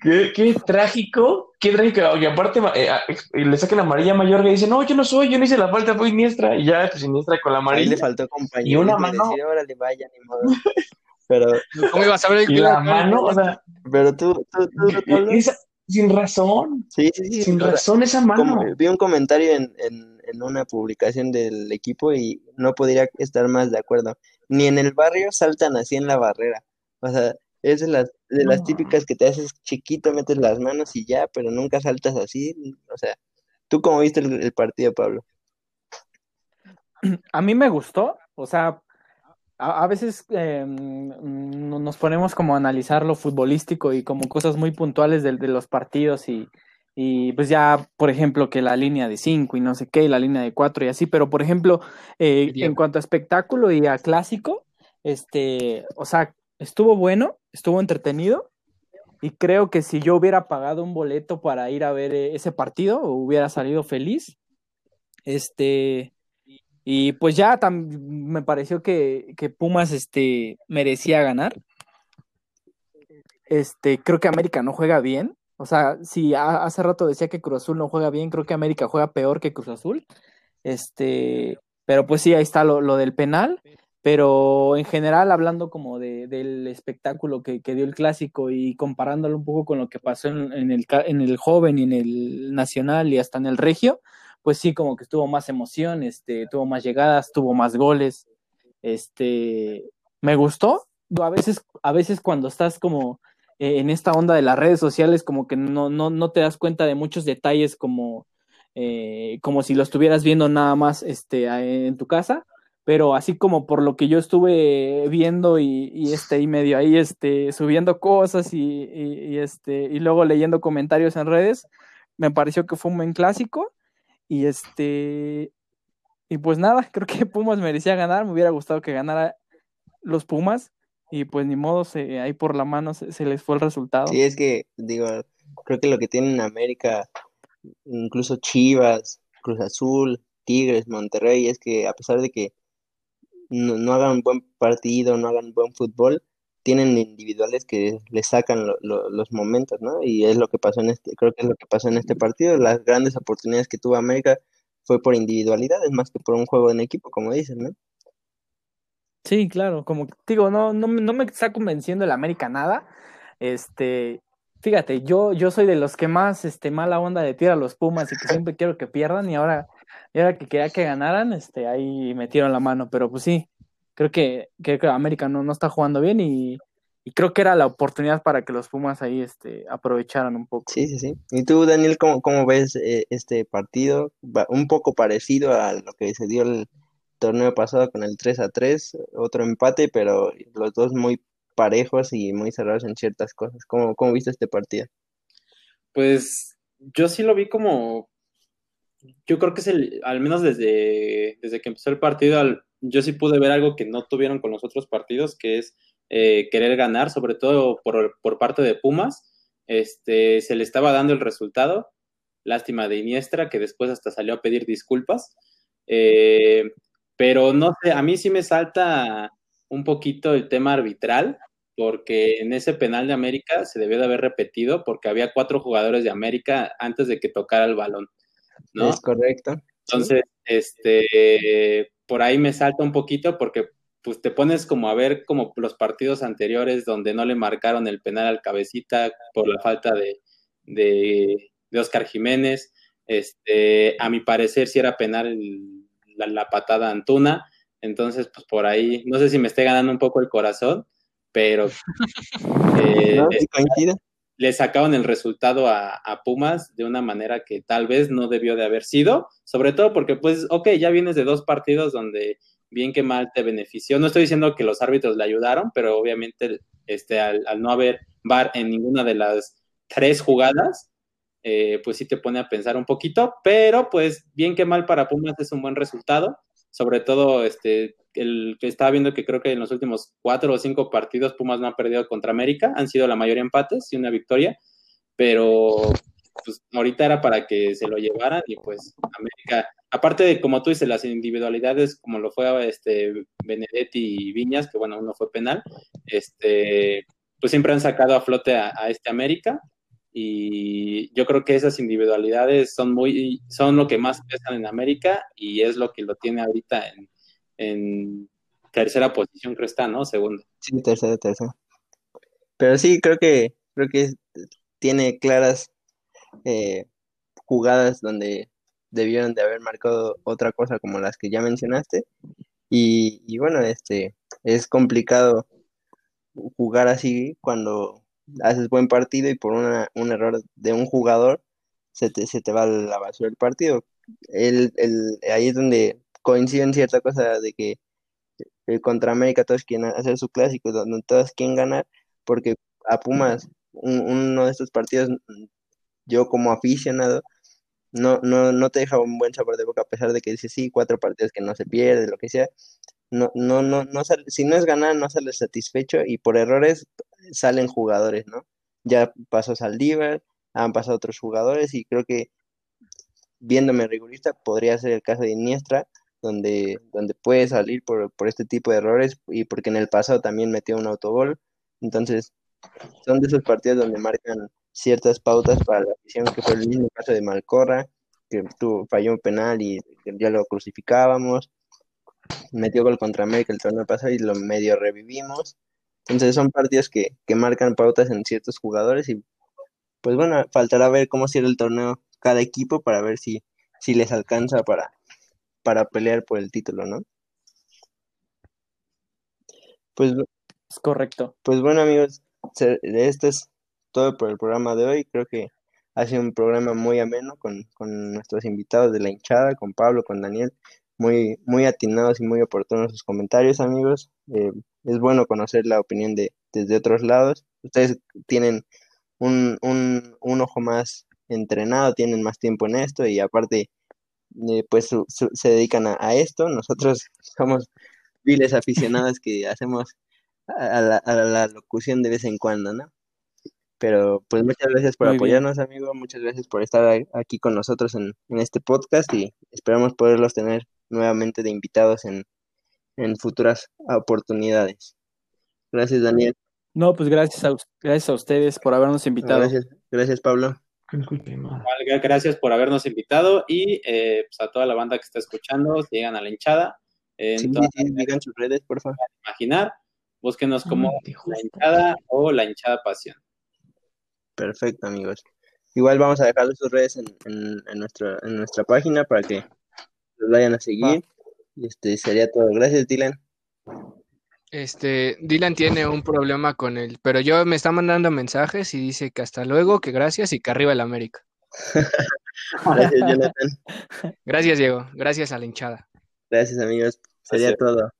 Qué, qué, trágico, qué trágico. Y aparte, eh, le saca la amarilla mayor que dice, no, yo no soy, yo no hice la falta, fue Iniestra. Y ya, pues Iniestra con la amarilla. Ahí le faltó compañero. Y una mano. Decir, vaya, ni modo. <laughs> Pero. ¿Cómo ibas a ver el Y la mano, o sea. Pero tú, tú, tú, tú esa, sin razón. Sí, sí, sí. Sin razón esa mano. Como, vi un comentario en, en, en una publicación del equipo y no podría estar más de acuerdo. Ni en el barrio saltan así en la barrera. O sea, es de las, de las típicas que te haces chiquito, metes las manos y ya, pero nunca saltas así. O sea, ¿tú cómo viste el, partido, Pablo? <clears throat> A mí me gustó, o sea, a, veces eh, nos ponemos como a analizar lo futbolístico y como cosas muy puntuales de, de los partidos y, y, pues ya, por ejemplo, que la línea de 5 y no sé qué, y la línea de 4 y así, pero por ejemplo, eh, en cuanto a espectáculo y a clásico, este, o sea, estuvo bueno, estuvo entretenido. Y creo que si yo hubiera pagado un boleto para ir a ver eh, ese partido, hubiera salido feliz. Este, y pues ya me pareció que, que, Pumas este, merecía ganar. Este, creo que América no juega bien. O sea, si hace rato decía que Cruz Azul no juega bien, creo que América juega peor que Cruz Azul. Este, pero pues sí, ahí está lo, lo del penal. Pero en general, hablando como de, del espectáculo que, dio el clásico y comparándolo un poco con lo que pasó en, el, en el joven y en el nacional y hasta en el regio, pues sí, como que tuvo más emoción, este, tuvo más llegadas, tuvo más goles. Este, me gustó. A veces, a veces cuando estás como eh, en esta onda de las redes sociales, como que no, no, no te das cuenta de muchos detalles como, eh, como si lo estuvieras viendo nada más este, en tu casa pero así como por lo que yo estuve viendo y, este y medio ahí este subiendo cosas y, este y luego leyendo comentarios en redes me pareció que fue un buen clásico y este y pues nada <laughs> creo que Pumas merecía ganar me hubiera gustado que ganara los Pumas y pues ni modo se, ahí por la mano se, les fue el resultado. Sí es que digo creo que lo que tiene en América incluso Chivas Cruz Azul Tigres Monterrey es que a pesar de que no, no hagan buen partido, no hagan buen fútbol, tienen individuales que le sacan los momentos, ¿no? Y es lo que pasó en este, creo que es lo que pasó en este partido. Las grandes oportunidades que tuvo América fue por individualidades más que por un juego en equipo, como dicen, ¿no? Sí, claro, como digo, no, no, no me está convenciendo el América nada. Este, fíjate, yo, yo soy de los que más este, mala onda de tira a los Pumas y que siempre quiero que pierdan, y ahora y ahora que quería que ganaran, este, ahí metieron la mano, pero pues sí, creo que, que América no, no está jugando bien y, creo que era la oportunidad para que los Pumas ahí este, aprovecharan un poco. Sí, sí, sí. ¿Y tú, Daniel, cómo, cómo ves eh, este partido? Un poco parecido a lo que se dio el torneo pasado con el 3 a 3, otro empate, pero los dos muy parejos y muy cerrados en ciertas cosas. ¿Cómo, cómo viste este partido? Pues yo sí lo vi como yo creo que es el, al menos desde, desde que empezó el partido, yo sí pude ver algo que no tuvieron con los otros partidos, que es eh, querer ganar, sobre todo por, por, parte de Pumas. Este, se le estaba dando el resultado. Lástima de Iniestra, que después hasta salió a pedir disculpas. Eh, pero no sé, a mí sí me salta un poquito el tema arbitral, porque en ese penal de América se debió de haber repetido, porque había cuatro jugadores de América antes de que tocara el balón. Es correcto. Entonces, este, por ahí me salta un poquito porque pues te pones como a ver como los partidos anteriores donde no le marcaron el penal al cabecita por la falta de, de, Oscar Jiménez. Este, a mi parecer sí era penal la, patada Antuna. Entonces, pues por ahí, no sé si me esté ganando un poco el corazón, pero <laughs> eh, le sacaron el resultado a, Pumas de una manera que tal vez no debió de haber sido, sobre todo porque pues, ok, ya vienes de dos partidos donde bien que mal te benefició. No estoy diciendo que los árbitros le ayudaron, pero obviamente este, al, no haber VAR en ninguna de las tres jugadas, eh, pues sí te pone a pensar un poquito, pero pues bien que mal para Pumas es un buen resultado, sobre todo este, el que estaba viendo que creo que en los últimos cuatro o cinco partidos Pumas no ha perdido contra América, han sido la mayoría empates y una victoria, pero pues ahorita era para que se lo llevaran y pues América, aparte de como tú dices, las individualidades como lo fue este Benedetti y Viñas, que bueno, uno fue penal, este pues siempre han sacado a flote a, este América y yo creo que esas individualidades son muy son lo que más pesan en América y es lo que lo tiene ahorita en, tercera posición creo está, ¿no? Segundo. Sí, tercera, tercera. Pero sí, creo que creo que tiene claras eh, jugadas donde debieron de haber marcado otra cosa como las que ya mencionaste. Y, bueno, este es complicado jugar así cuando haces buen partido y por una, un error de un jugador se te, se te va la basura el partido. El, el, ahí es donde coinciden cierta cosa de que el contra América todos quieren hacer su clásico, donde todos quieren ganar, porque a Pumas uno de estos partidos, yo como aficionado, no, no, no te deja un buen sabor de boca, a pesar de que dices, sí, cuatro partidos que no se pierde, lo que sea. No, no, no, no si no es ganar, no sales satisfecho y por errores salen jugadores, ¿no? Ya pasó Saldívar, han pasado otros jugadores y creo que viéndome rigurista podría ser el caso de Iniestra, donde, donde puede salir por, por este tipo de errores y porque en el pasado también metió un autogol. Entonces, son de esos partidos donde marcan ciertas pautas para la afición, que fue el mismo caso de Malcorra, que tuvo, falló un penal y ya lo crucificábamos, metió gol contra América el torneo pasado y lo medio revivimos. Entonces son partidos que, que marcan pautas en ciertos jugadores y pues bueno, faltará ver cómo cierra el torneo cada equipo para ver si, si les alcanza para, para pelear por el título, ¿no? Pues es correcto. Pues bueno amigos, este es todo por el programa de hoy. Creo que ha sido un programa muy ameno con, nuestros invitados de la hinchada, con Pablo, con Daniel. Muy, muy atinados y muy oportunos sus comentarios, amigos. Eh, es bueno conocer la opinión de desde otros lados. Ustedes tienen un, un, ojo más entrenado, tienen más tiempo en esto y aparte, eh, pues se dedican a, esto. Nosotros <laughs> somos viles aficionados que hacemos a la, a la locución de vez en cuando, ¿no? Pero pues muchas gracias por apoyarnos, amigo. Muchas gracias por estar aquí con nosotros en, este podcast y esperamos poderlos tener nuevamente de invitados en, futuras oportunidades. Gracias, Daniel. No, pues gracias a, gracias a ustedes por habernos invitado. Gracias, gracias Pablo. Gracias por habernos invitado y eh, pues, a toda la banda que está escuchando, llegan a la hinchada. sí, digan sus redes, por favor. Imaginar, búsquenos como la hinchada o la hinchada pasión. Perfecto, amigos. Igual vamos a dejar sus redes en, en, nuestra, en nuestra página para que los vayan a seguir. Y este sería todo. Gracias, Dylan. Este, Dylan tiene un problema con él, pero yo me está mandando mensajes y dice que hasta luego, que gracias y que arriba el América. <laughs> gracias, Jonathan. Gracias, Diego. Gracias a la hinchada. Gracias, amigos. Sería todo.